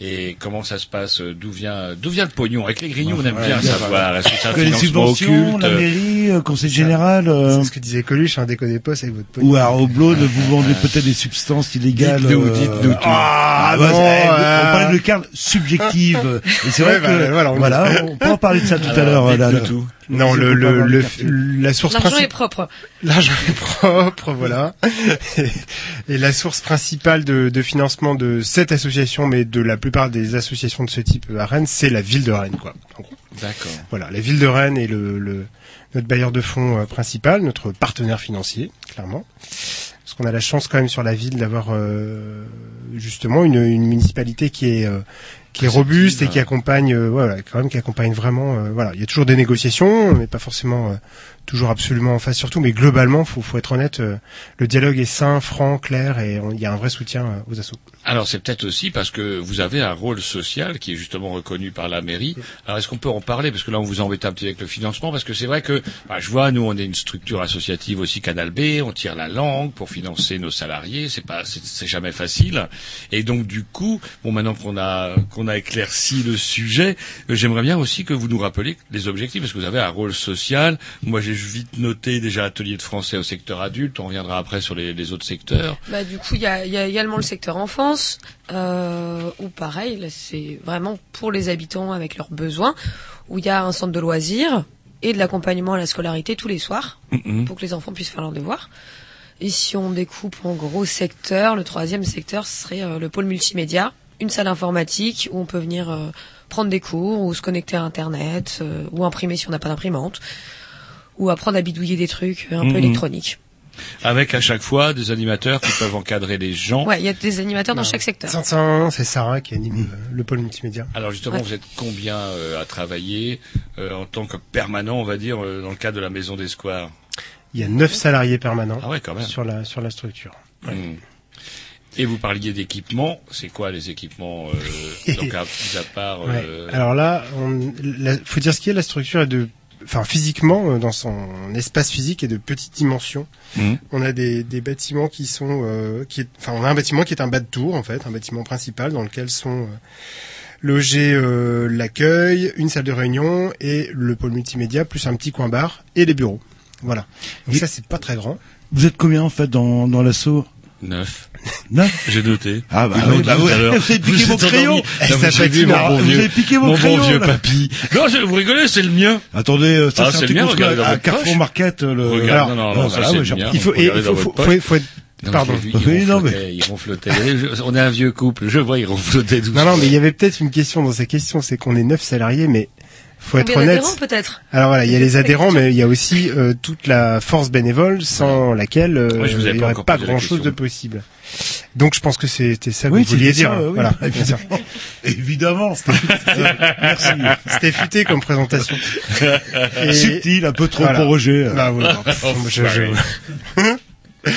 Et comment ça se passe euh, D'où vient d'où vient le pognon? Avec les grignoux, on aime Ouais, bien savoir. Est-ce que c'est un les subventions, occulte? la mairie, euh, conseil général, euh, C'est ce que disait Coluche, hein, déconnez pas, c'est avec votre pognon. ou au Blone, vous vendez peut-être des substances illégales. Dites-nous, euh, dites-nous tout. Ah, Ah, bah, euh, on parlait de carte subjective. *laughs* Et c'est vrai Ouais, que, bah, voilà, voilà, on- peut en parler de ça tout à l'heure. là, dites-nous là. tout. Non, le, le, le, la source L'argent est principale. propre. L'argent est propre, voilà. Et, et la source principale de, de financement de cette association, mais de la plupart des associations de ce type à Rennes, c'est la ville de Rennes, quoi. En gros. D'accord. Voilà, la ville de Rennes est le, le- notre bailleur de fonds euh, principal, notre partenaire financier, clairement. Parce qu'on a la chance quand même sur la ville d'avoir euh, justement une, une municipalité qui est euh, qui est robuste et qui accompagne, euh, voilà, quand même qui accompagne vraiment. euh, voilà, il y a toujours des négociations, mais pas forcément euh, toujours absolument en face surtout, mais globalement, faut, faut être honnête, euh, le dialogue est sain, franc, clair, et il y a un vrai soutien euh, aux assos. Alors c'est peut-être aussi parce que vous avez un rôle social qui est justement reconnu par la mairie. Alors est-ce qu'on peut en parler? Parce que là on vous embête un petit avec le financement parce que c'est vrai que bah, je vois nous on est une structure associative aussi Canal B, on tire la langue pour financer nos salariés, c'est pas c'est, c'est jamais facile. Et donc du coup, bon maintenant qu'on a qu'on a éclairci le sujet, euh, j'aimerais bien aussi que vous nous rappeliez les objectifs parce que vous avez un rôle social. Moi j'ai vite noté déjà atelier de français au secteur adulte, on reviendra après sur les, les autres secteurs. Bah, du coup, il y a, il y a également le secteur enfance, euh, où pareil, là, c'est vraiment pour les habitants avec leurs besoins, où il y a un centre de loisirs et de l'accompagnement à la scolarité tous les soirs, Mhm. pour que les enfants puissent faire leurs devoirs. Et si on découpe en gros secteurs, le troisième secteur serait euh, le pôle multimédia, une salle informatique où on peut venir euh, prendre des cours ou se connecter à Internet euh, ou imprimer si on n'a pas d'imprimante ou apprendre à bidouiller des trucs euh, un Mhm. peu électroniques. Avec à chaque fois des animateurs qui peuvent encadrer les gens. Ouais, il y a des animateurs dans chaque secteur. C'est Sarah qui anime euh, le pôle multimédia. Alors justement, Ouais. vous êtes combien euh, à travailler euh, en tant que permanent, on va dire, euh, dans le cadre de la maison des squares? Il y a neuf salariés permanents Ah ouais, quand même. sur la sur la structure. Hmm. Et vous parliez d'équipements. C'est quoi les équipements euh, *laughs* Donc à, part. Ouais. Alors là, la- faut dire ce qui est, la structure est de, enfin physiquement, euh, dans son espace physique est de petite dimension. Mhm. On a des, des bâtiments qui sont, euh, qui est, enfin on a un bâtiment qui est un bas de tour en fait, un bâtiment principal dans lequel sont euh, logés euh, l'accueil, une salle de réunion et le pôle multimédia plus un petit coin bar et les bureaux. Voilà. Donc Et- ça c'est pas très grand. Vous êtes combien en fait dans, dans l'assaut? Neuf. *laughs* Neuf J'ai noté. Ah bah oui, bah. Vous avez piqué Vous mon êtes crayon. endormi. Eh, Non, ça mais j'ai vu mon bon Vous vieux- avez piqué mon mon crayon, bon vieux là. papy. Non, je, vous rigolez, c'est le mien. Attendez, euh, ça Ah, c'est regardez dans à votre Carrefour poche. Market. euh, Le... Regarde, non, non, non, ça, voilà, c'est le mien. Il faut, il faut, dans faut, votre faut, poche. faut être- Non, pardon. j'ai vu, ils Oui, non, ronflotaient, ils ronflotaient. On est un vieux couple. Je vois, ils ronflotaient doucement. Non, non, mais il y avait peut-être une question dans ces questions, c'est qu'on est neuf salariés, mais faut être honnête. peut-être Alors voilà, il y a les adhérents, mais il y a aussi euh, toute la force bénévole sans laquelle euh, Ouais, il n'y aurait pas grand-chose de possible. Donc je pense que c'était ça que Oui, vous vouliez c'était dire. ça, oui. Voilà. *laughs* Évidemment. Merci. C'était futé comme présentation. Et- Subtil, un peu trop Voilà. pour Roger. Bah, voilà. *laughs* Oh, Je- je- *laughs*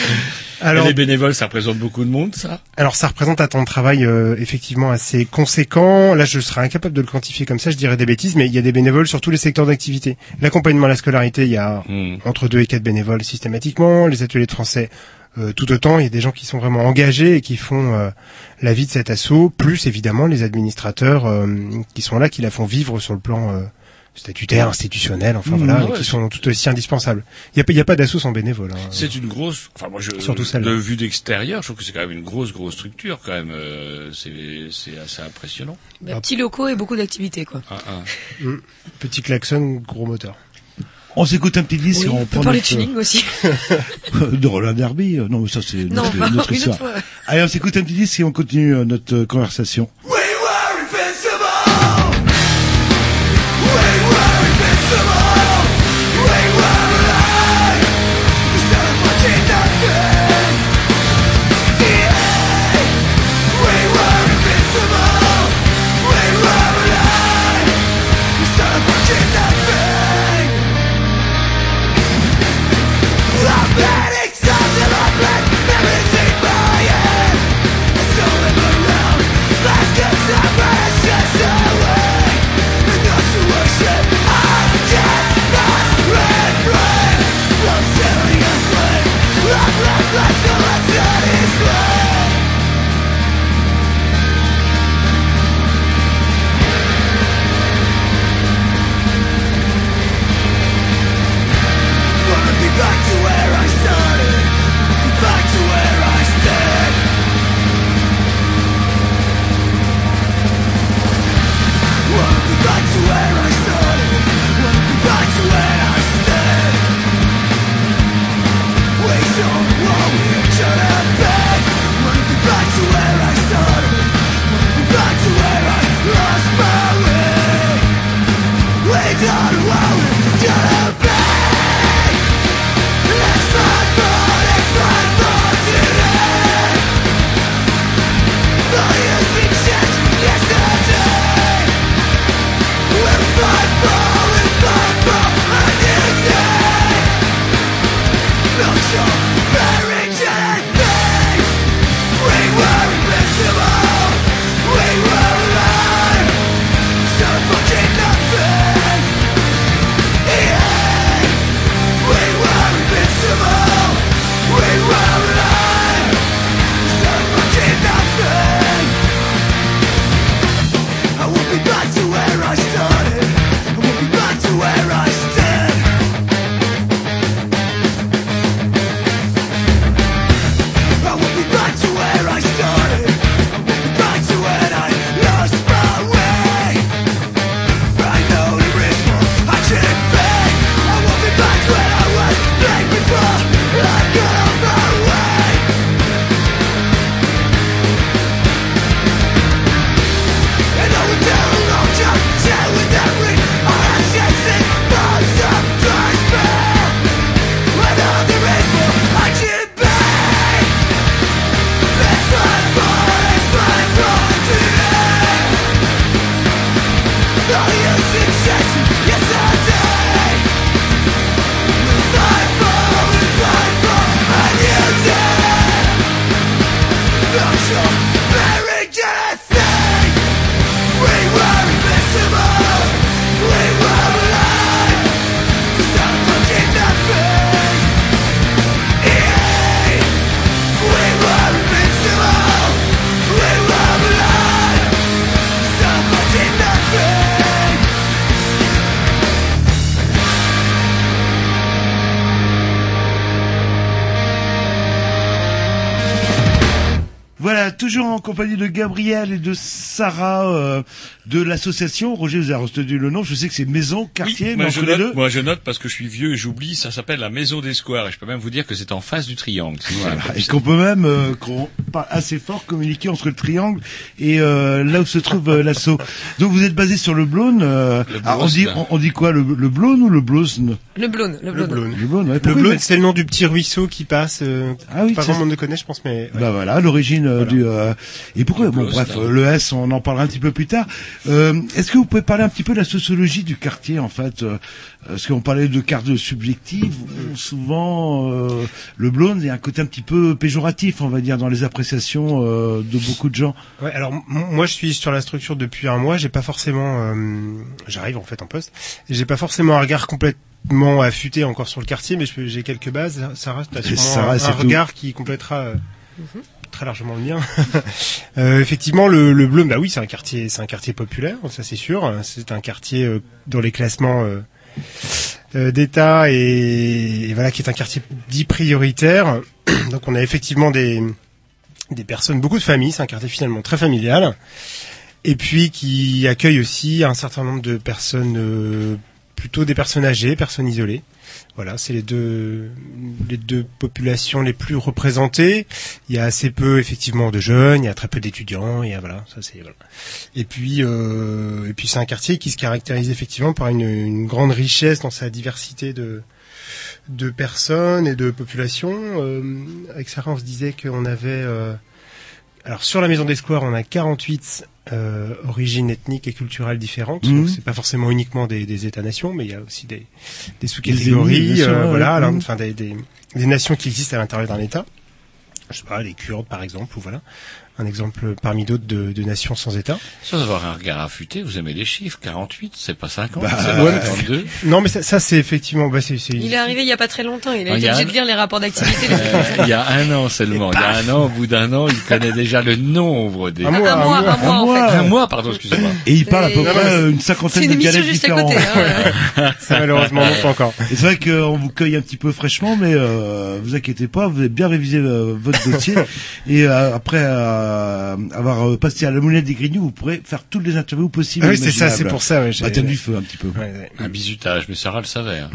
Et Alors, les bénévoles, ça représente beaucoup de monde, ça? Alors ça représente un temps de travail euh, effectivement assez conséquent. Là, je serais incapable de le quantifier comme ça, je dirais des bêtises, mais il y a des bénévoles sur tous les secteurs d'activité. L'accompagnement à la scolarité, il y a Hmm. entre deux et quatre bénévoles systématiquement. Les ateliers de français, euh, tout autant. Il y a des gens qui sont vraiment engagés et qui font euh, la vie de cet assaut, plus évidemment les administrateurs euh, qui sont là, qui la font vivre sur le plan euh, statutaire, institutionnel, enfin Mmh, voilà, ouais, qui sont tout aussi indispensables. Il n'y a, pas- il y a pas d'assaut sans bénévoles. hein. C'est une grosse, enfin moi je, Surtout celle-là. de vue d'extérieur, je trouve que c'est quand même une grosse grosse structure quand même. euh, c'est c'est assez impressionnant. Bah, Petits locaux et beaucoup d'activités, quoi. Ah, ah. Petit klaxon, gros moteur. On s'écoute un petit disque Oui, et on on peut parler de tuning aussi. euh, *laughs* de Roland Derby. Euh, Non, mais ça c'est non, notre, notre une *laughs* histoire. autre fois. Allez, on s'écoute un petit disque et on continue euh, notre conversation. Come on! Gabriel et de Sarah euh, de l'association. Roger, vous avez retenu le nom. Je sais que c'est Maison, Quartier, mais moi, je les note, deux. moi je note parce que je suis vieux et j'oublie, ça s'appelle la Maison des Squares et je peux même vous dire que c'est en face du triangle. si Voilà. Et qu'on peut même, euh, qu'on parle assez fort, communiquer entre le triangle et euh, là où se trouve euh, l'assaut. Donc vous êtes basé sur le Blône. euh, Le alors, on, dit, on, on dit quoi, le, le Blône ou le Blosne? Le Blône, le Le Blône. Blône. Le Blône, ouais. Le Blône, c'est le nom du petit ruisseau qui passe. euh, Ah oui, pas grand monde ne connaît, je pense, mais. ouais. Bah voilà, l'origine du euh, et pourquoi bon Blosne, bref hein. le S on en parlera un petit peu plus tard. Euh, Est-ce que vous pouvez parler un petit peu de la sociologie du quartier en fait Parce qu'on parlait de carte subjective, souvent euh, le blonde il y a un côté un petit peu péjoratif on va dire dans les appréciations euh, de beaucoup de gens. Ouais, alors moi je suis sur la structure depuis un mois, j'ai pas forcément, euh, j'arrive en fait en poste, et j'ai pas forcément un regard complètement affûté encore sur le quartier, mais j'ai quelques bases. Sarah, t'as sûrement Sarah, un, c'est un tout. regard qui complétera euh, très largement le mien. *laughs* Euh, effectivement, le, le Bleu, bah oui, c'est un quartier, c'est un quartier populaire, ça c'est sûr. C'est un quartier euh, dans les classements. euh, d'État et, et voilà qui est un quartier dit prioritaire. *clears throat* Donc on a effectivement des des personnes, beaucoup de familles, c'est un quartier finalement très familial, et puis qui accueille aussi un certain nombre de personnes, euh, plutôt des personnes âgées, personnes isolées. Voilà, c'est les deux les deux populations les plus représentées. Il y a assez peu effectivement de jeunes, il y a très peu d'étudiants, et voilà, ça c'est voilà. Et puis euh, et puis c'est un quartier qui se caractérise effectivement par une, une grande richesse dans sa diversité de de personnes et de populations. Euh, avec Sarah, on se disait qu'on avait... euh, alors sur la Maison des Squares, on a 48 euh, origines ethniques et culturelles différentes. Donc c'est pas forcément uniquement des, des États-nations, mais il y a aussi des, des Des sous-catégories, sûr, euh, voilà, Mhm. enfin des, des, des nations qui existent à l'intérieur d'un État. Je sais pas, les Kurdes par exemple, ou voilà, un exemple parmi d'autres de, de nations sans État. Sans avoir un regard affûté, vous aimez les chiffres. 48, c'est pas 50, Bah, c'est ouais, pas 52. Non, mais ça, ça c'est effectivement, bah, c'est, c'est- Il est arrivé il y a pas très longtemps, il a Ah, été a obligé un- de lire les rapports d'activité. Euh, il y a un an seulement. Il y a un an, au bout d'un an, il connaît déjà le nombre des... Un mois, un mois, un mois, en mois. fait. Un mois, pardon, excusez-moi. Et il parle à peu Et- près euh, une C'est cinquantaine une de à différents. côté. Hein. *laughs* ça, malheureusement non pas encore. Et c'est vrai qu'on vous cueille un petit peu fraîchement, mais euh, vous inquiétez pas, vous avez bien révisé euh, votre dossier. *laughs* et euh, après euh, avoir euh, passé à la monnaie des grignoux, vous pourrez faire toutes les interviews possibles. Ah et oui, c'est ça, c'est pour ça. Ouais, j'ai- Baptême du feu un petit peu. Ouais, ouais. Un bisutage, mais Sarah le savait. Hein.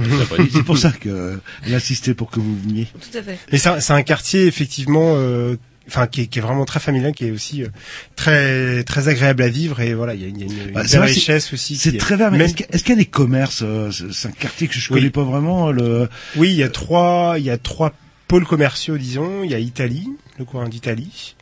C'est *laughs* pour ça qu'elle a insisté pour que vous veniez. Tout à fait. Mais c'est un- c'est un quartier effectivement, euh, enfin qui, est, qui est vraiment très familial, qui est aussi euh, très très agréable à vivre et voilà, il y a une, il y a une, une Bah, belle richesse aussi. C'est très vert, mais même- est-ce qu'il y a- y des commerces euh, C'est c'est un quartier que je Oui. connais pas vraiment. Le... Oui, il y a trois, il y a trois pôles commerciaux, disons. Il y a Italie, le coin d'Italie.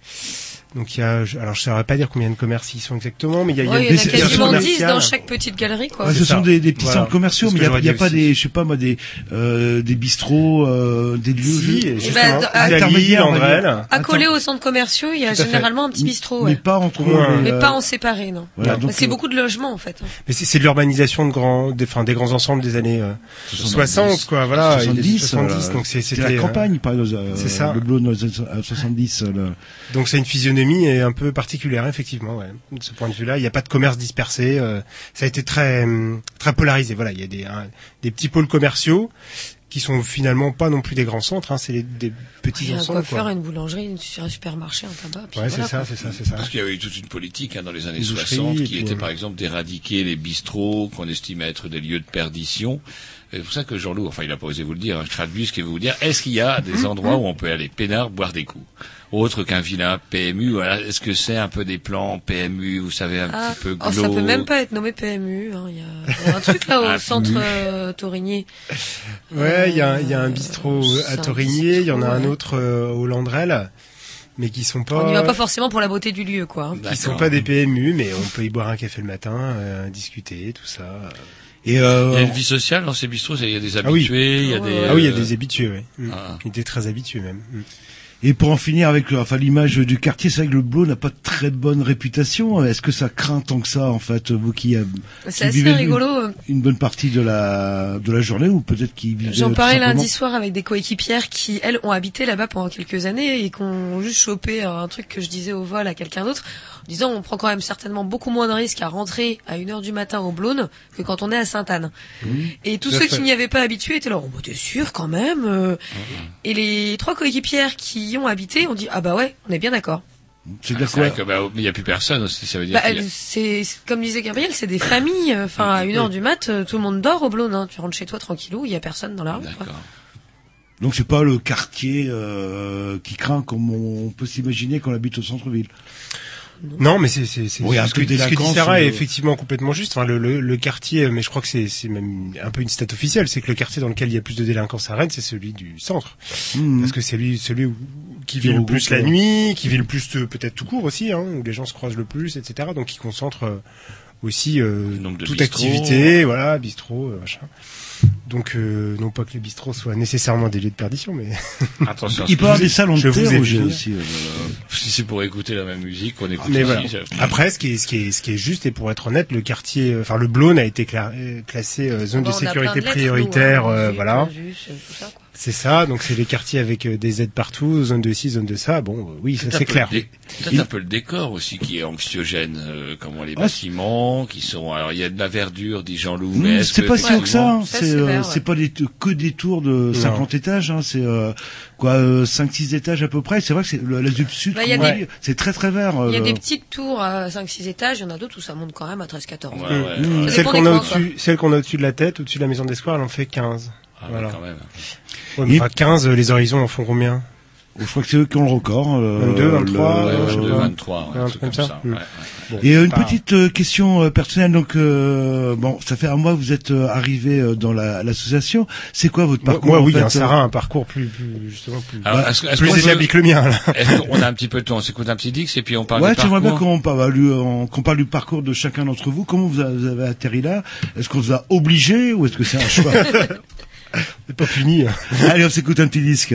Donc il y a, je- alors je saurais pas dire combien de commerces ils sont exactement, mais il y a, il y a Ouais, il y en a des- quasiment commerciale. 10 dans chaque petite galerie, quoi. Ouais, ce ça. sont des, des petits Voilà. centres commerciaux, mais il y a, y a pas aussi. des, je sais pas moi, des euh, des bistrots, euh, des lieux. Si, je- et Eh justement, ben, dans- à- Italie, intermédiaire, on va dire. Andrel. Accolé aux centres commerciaux, il y a généralement un petit bistrot, mais ouais. pas les, Mais euh, pas en séparé, non. voilà, donc, C'est euh, beaucoup de logements, en fait. hein. Mais c'est c'est de l'urbanisation de grands, des, enfin, des grands ensembles des années euh, 60, quoi, voilà, et des 70, 70, euh, donc c'est la euh, campagne, par exemple. euh, c'est ça. Le bleu dans les années 70. euh, le- Donc c'est une physionomie et un peu particulière effectivement. Ouais. De ce point de vue-là, il n'y a pas de commerce dispersé. euh, ça a été très hum, très polarisé. Voilà, il y a des un- des petits pôles commerciaux qui sont finalement pas non plus des grands centres. Hein, c'est les- des petits Il y a un ensembles. coiffeur, quoi. une boulangerie, une- un supermarché, un tabac. puis Ouais, voilà, c'est ça, c'est ça, c'est ça. Parce qu'il y avait eu toute une politique hein, dans les années Les boucheries, 60 et qui était euh, par exemple d'éradiquer les bistrots qu'on estimait être des lieux de perdition. C'est pour ça que Jean-Loup, enfin il a pas osé vous le dire, hein, je traduis ce qu'il veut vous dire, est-ce qu'il y a des endroits où on peut aller peinard boire des coups? Autre qu'un vilain PMU, voilà, est-ce que c'est un peu des plans PMU, vous savez, un Ah, petit peu oh, glauque ça peut même pas être nommé PMU. hein, Il y, a- il y a un *laughs* truc là Un au centre PMU. euh, Taurigné. Ouais, il y a un- il y a un Euh, bistrot à Torigné, il y en a un autre euh, au Landrel, mais qui sont pas On n'y va pas forcément pour la beauté du lieu, quoi. hein. qui sont pas des PMU, mais on peut y boire un café le matin, euh, discuter, tout ça. Et Il y a euh, une vie sociale dans ces bistrots, il y a des Ah oui. habitués, il y a Ouais, des... Ah oui, il y a euh, des habitués. Mm. ah. Il était très habitué même. Et pour en finir avec euh, enfin l'image du quartier, c'est vrai que le bleu n'a pas de très bonne réputation. Est-ce que ça craint tant que ça en fait, vous qui, euh, C'est qui assez vivez rigolo. euh, une bonne partie de la de la journée ou peut-être qui vivent J'en parlais lundi soir avec des coéquipières qui, elles, ont habité là-bas pendant quelques années et qui ont juste chopé un truc que je disais au vol à quelqu'un d'autre, en disant on prend quand même certainement beaucoup moins de risques à rentrer à 1h du matin au Blône que quand on est à Sainte-Anne. Et tous ceux fait. qui n'y avaient pas habitué étaient là, oh, bah, t'es sûr quand même euh. Et les trois coéquipières qui y ont habité ont dit, ah bah ouais, on est bien d'accord. C'est Ah, quoi bah, il n'y a plus personne aussi, ça veut dire Bah, a- c'est comme disait Gabriel, c'est des familles. Enfin, à une heure du mat, euh, tout le monde dort au Blône. Hein. Tu rentres chez toi tranquillou, il y a personne dans la rue. Donc c'est pas le quartier euh, qui craint comme on peut s'imaginer quand on habite au centre-ville. Non, mais c'est c'est c'est un ce, que, ce que dit Sarah est euh, effectivement complètement juste. Enfin, le, le, le quartier, mais je crois que c'est c'est même un peu une stat officielle, c'est que le quartier dans lequel il y a plus de délinquance à Rennes, c'est celui du centre, Mmh. parce que c'est lui celui où, qui vit le plus la euh, nuit, qui vit le plus euh, peut-être tout court aussi, hein, où les gens se croisent le plus, etc. Donc qui concentre euh, aussi euh, toute activité, voilà, bistrot, euh, machin. Donc euh, non pas que les bistrots soient nécessairement des lieux de perdition, mais *laughs* Attention, Il peut y avoir des salons de Je vous thé, ai Roger, vu. aussi. euh, Si c'est pour écouter la même musique qu'on écoute Mais ici, voilà. Après, ce qui est, ce qui est, ce qui est juste, et pour être honnête, le quartier, euh, enfin le Blône a été cla- classé euh, zone Bon, de on sécurité de lettres, prioritaire, nous, hein, euh, Zut, voilà. Zut, tout ça, quoi. C'est ça, donc c'est les quartiers avec euh, des aides partout, zone de ci, zone de ça. Bon, euh, oui, ça c'est clair. Peut-être un peu le décor aussi qui est anxiogène, euh, comment les Ah, bâtiments qui sont. Alors il y a de la verdure, dit Jean-Loup. Mmh, mais est-ce c'est pas si haut que ça, hein. c'est euh, c'est pas des, que des tours de 50 étages, hein. c'est euh, quoi, euh, 5-6 étages à peu près. C'est vrai que c'est le- la Zup Sud, Bah, il c'est très très vert. Il y a euh, des petites tours à 5-6 étages, il y en a d'autres où ça monte quand même à 13-14. Ouais, Mmh. Celle qu'on a au-dessus, celle qu'on a au-dessus de la tête, au-dessus de la maison des squares, elle en fait 15. Ah ouais, voilà. quand même. Ouais, mais enfin, 15, euh, les horizons en font combien Je crois que c'est eux qui ont le record. euh, 22, 23, le- euh, sais 22, pas. 23, ouais, un truc comme ça. ça, Mmh. ouais, ouais. Bon, Et euh, une pas- petite euh, question euh, personnelle. Donc euh, bon, ça fait un mois que vous êtes euh, arrivé euh, dans la- l'association. C'est quoi votre parcours moi, oui, fait, un euh Sarah a un parcours plus, plus justement plus, Alors, est-ce que- est-ce plus établi que le mien. Là. *laughs* Est-ce qu'on a un petit peu de temps On s'écoute un petit Dix et puis on parle Ouais, du j'aimerais bien parcours qu'on parle, qu'on parle du parcours de chacun d'entre vous. Comment vous avez atterri là? Est-ce qu'on vous a obligé ou est-ce que c'est un choix? *laughs* C'est pas fini. Allez, on s'écoute un petit disque.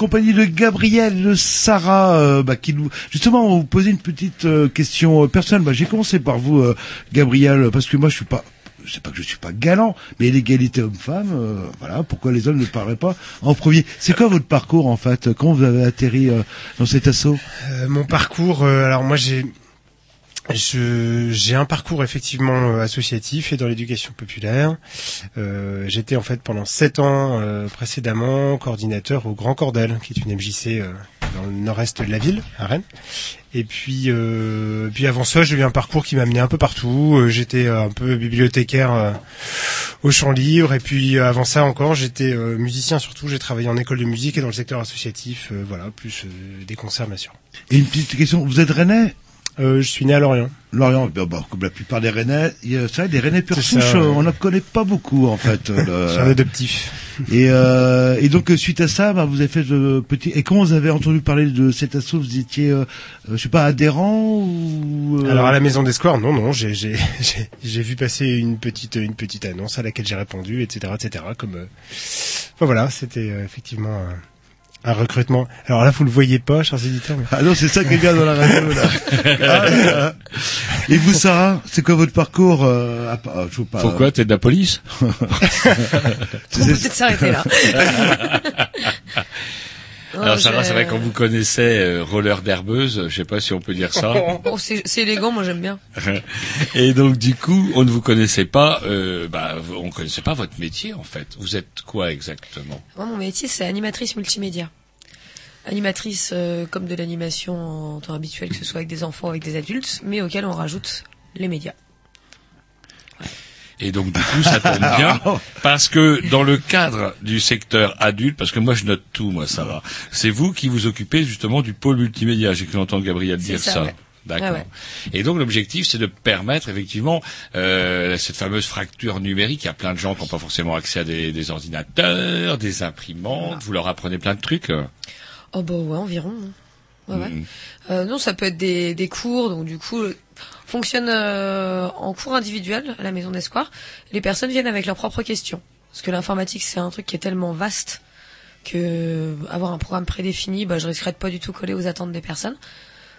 Compagnie de Gabriel Sarah, euh, bah, qui nous justement on vous poser une petite euh, question euh, personnelle. Bah, j'ai commencé par vous, Gabriel, parce que moi je suis pas, je sais pas que je suis pas galant, mais l'égalité homme-femme, voilà, pourquoi les hommes ne parleraient pas en premier? C'est quoi votre parcours en fait Comment vous avez atterri dans cet assaut? Mon parcours, alors moi j'ai j'ai un parcours effectivement euh, associatif et dans l'éducation populaire. Euh, J'étais en fait pendant sept ans euh, précédemment coordinateur au Grand Cordel, qui est une MJC euh, dans le nord-est de la ville, à Rennes. Et puis, euh, puis avant ça, j'ai eu un parcours qui m'a mené un peu partout. Euh, J'étais un peu bibliothécaire au champ libre. Et puis avant ça encore, j'étais musicien surtout. J'ai travaillé en école de musique et dans le secteur associatif. voilà, plus des concerts bien sûr. Et une petite question, vous êtes Rennais? Euh, je suis né à Lorient. Lorient, bah, bah, comme la plupart des Rennais, il y a, c'est vrai, des Rennais pur souche, ouais. euh, on n'en connaît pas beaucoup en fait. euh, Je suis un adoptif. Et, euh, et donc euh, suite à ça, bah, vous avez fait de petit. Et quand vous avez entendu parler de cet assaut, vous étiez, euh, euh, je sais pas, adhérent ou euh, Alors à la Maison des Squares, non, non, j'ai j'ai *laughs* j'ai j'ai vu passer une petite une petite annonce à laquelle j'ai répondu, etc., etc. Comme, euh, enfin voilà, c'était euh, effectivement un, un recrutement. Alors là, vous le voyez pas, chers éditeurs. Mais... Ah non, c'est ça qui est bien dans la radio là. *laughs* Ah, et vous, Sarah, c'est quoi votre parcours euh, à ah, je sais pas, Pourquoi T'es de la police *laughs* On peut peut-être s'arrêter là. *laughs* Non, Alors Sarah, c'est vrai qu'on vous connaissait euh, roller d'herbeuse, je sais pas si on peut dire ça. *laughs* Oh, c'est élégant, moi j'aime bien. *laughs* Et donc du coup, on ne vous connaissait pas, euh, bah, on ne connaissait pas votre métier en fait. Vous êtes quoi exactement? Moi, mon métier, c'est animatrice multimédia. Animatrice euh, comme de l'animation en temps habituel, que ce soit avec des enfants ou avec des adultes, mais auquel on rajoute les médias. Et donc du coup, ça tombe *laughs* bien parce que dans le cadre du secteur adulte, parce que moi je note tout, moi ça va. C'est vous qui vous occupez justement du pôle multimédia. J'ai cru entendre Gabriel dire ça, ça. ouais. D'accord. Ouais, ouais. Et donc l'objectif, c'est de permettre effectivement euh, cette fameuse fracture numérique. Il y a plein de gens qui n'ont pas forcément accès à des, des ordinateurs, des imprimantes. Vous leur apprenez plein de trucs. euh. Oh bah ouais, environ. hein. Ouais, ouais. Mhm. Euh, non, ça peut être des, des cours, donc du coup, fonctionne euh, en cours individuel à la Maison d'Espoir. Les personnes viennent avec leurs propres questions. Parce que l'informatique, c'est un truc qui est tellement vaste que euh, avoir un programme prédéfini, bah, je risquerais de pas du tout coller aux attentes des personnes.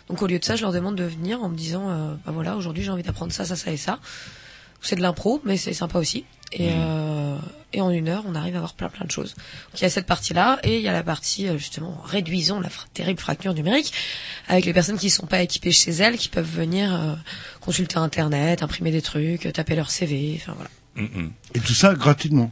Donc au lieu de ça, je leur demande de venir en me disant, euh, bah voilà, aujourd'hui j'ai envie d'apprendre ça, ça, ça et ça. C'est de l'impro, mais c'est sympa aussi. Et, euh, et en une heure, on arrive à avoir plein plein de choses. Donc il y a cette partie-là, et il y a la partie euh, justement réduisons la fra- terrible fracture numérique avec les personnes qui sont pas équipées chez elles, qui peuvent venir euh, consulter internet, imprimer des trucs, euh, taper leur CV, enfin voilà. Mhm. Et tout ça gratuitement.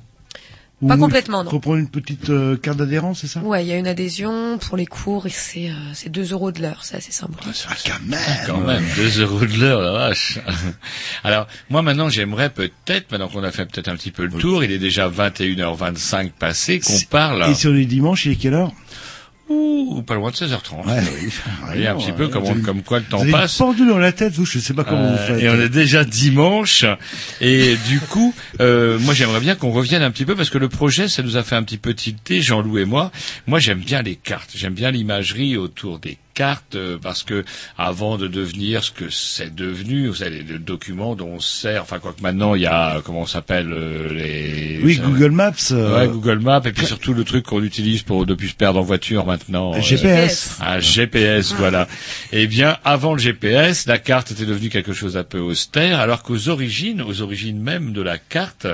Pas complètement, non. Faut prendre une petite euh, carte d'adhérence, c'est ça? Ouais, il y a une adhésion pour les cours et c'est euh, c'est 2 euros de l'heure, c'est assez symbolique. Ah, quand même. Quand même, 2 euros de l'heure, la vache. *laughs* Alors, moi maintenant, j'aimerais peut-être, maintenant qu'on a fait peut-être un petit peu le tour, il est déjà 21h25 passé, qu'on parle, Et sur les dimanches, il est quelle heure? Ouh, pas loin de 16h30. Ouais, *laughs* oui. voyez un petit peu Ouais, comme, comme quoi le temps Vous passe. pendu dans la tête, vous, je sais pas comment vous Euh, faites. et on est déjà dimanche. Et du coup, euh, moi j'aimerais bien qu'on revienne un petit peu parce que le projet, ça nous a fait un petit peu tilter, Jean-Loup et moi. Moi j'aime bien les cartes, j'aime bien l'imagerie autour des cartes euh, parce que avant de devenir ce que c'est devenu, vous savez, le document dont on se sert, enfin quoi que maintenant il y a, euh, comment on s'appelle, euh, les... Oui, Google Maps. euh, Ouais, Google Maps et puis surtout le truc qu'on utilise pour ne plus se perdre en voiture maintenant. euh, GPS. un GPS, voilà. Eh bien, avant le GPS, la carte était devenue quelque chose d'un peu austère, alors qu'aux origines, aux origines même de la carte,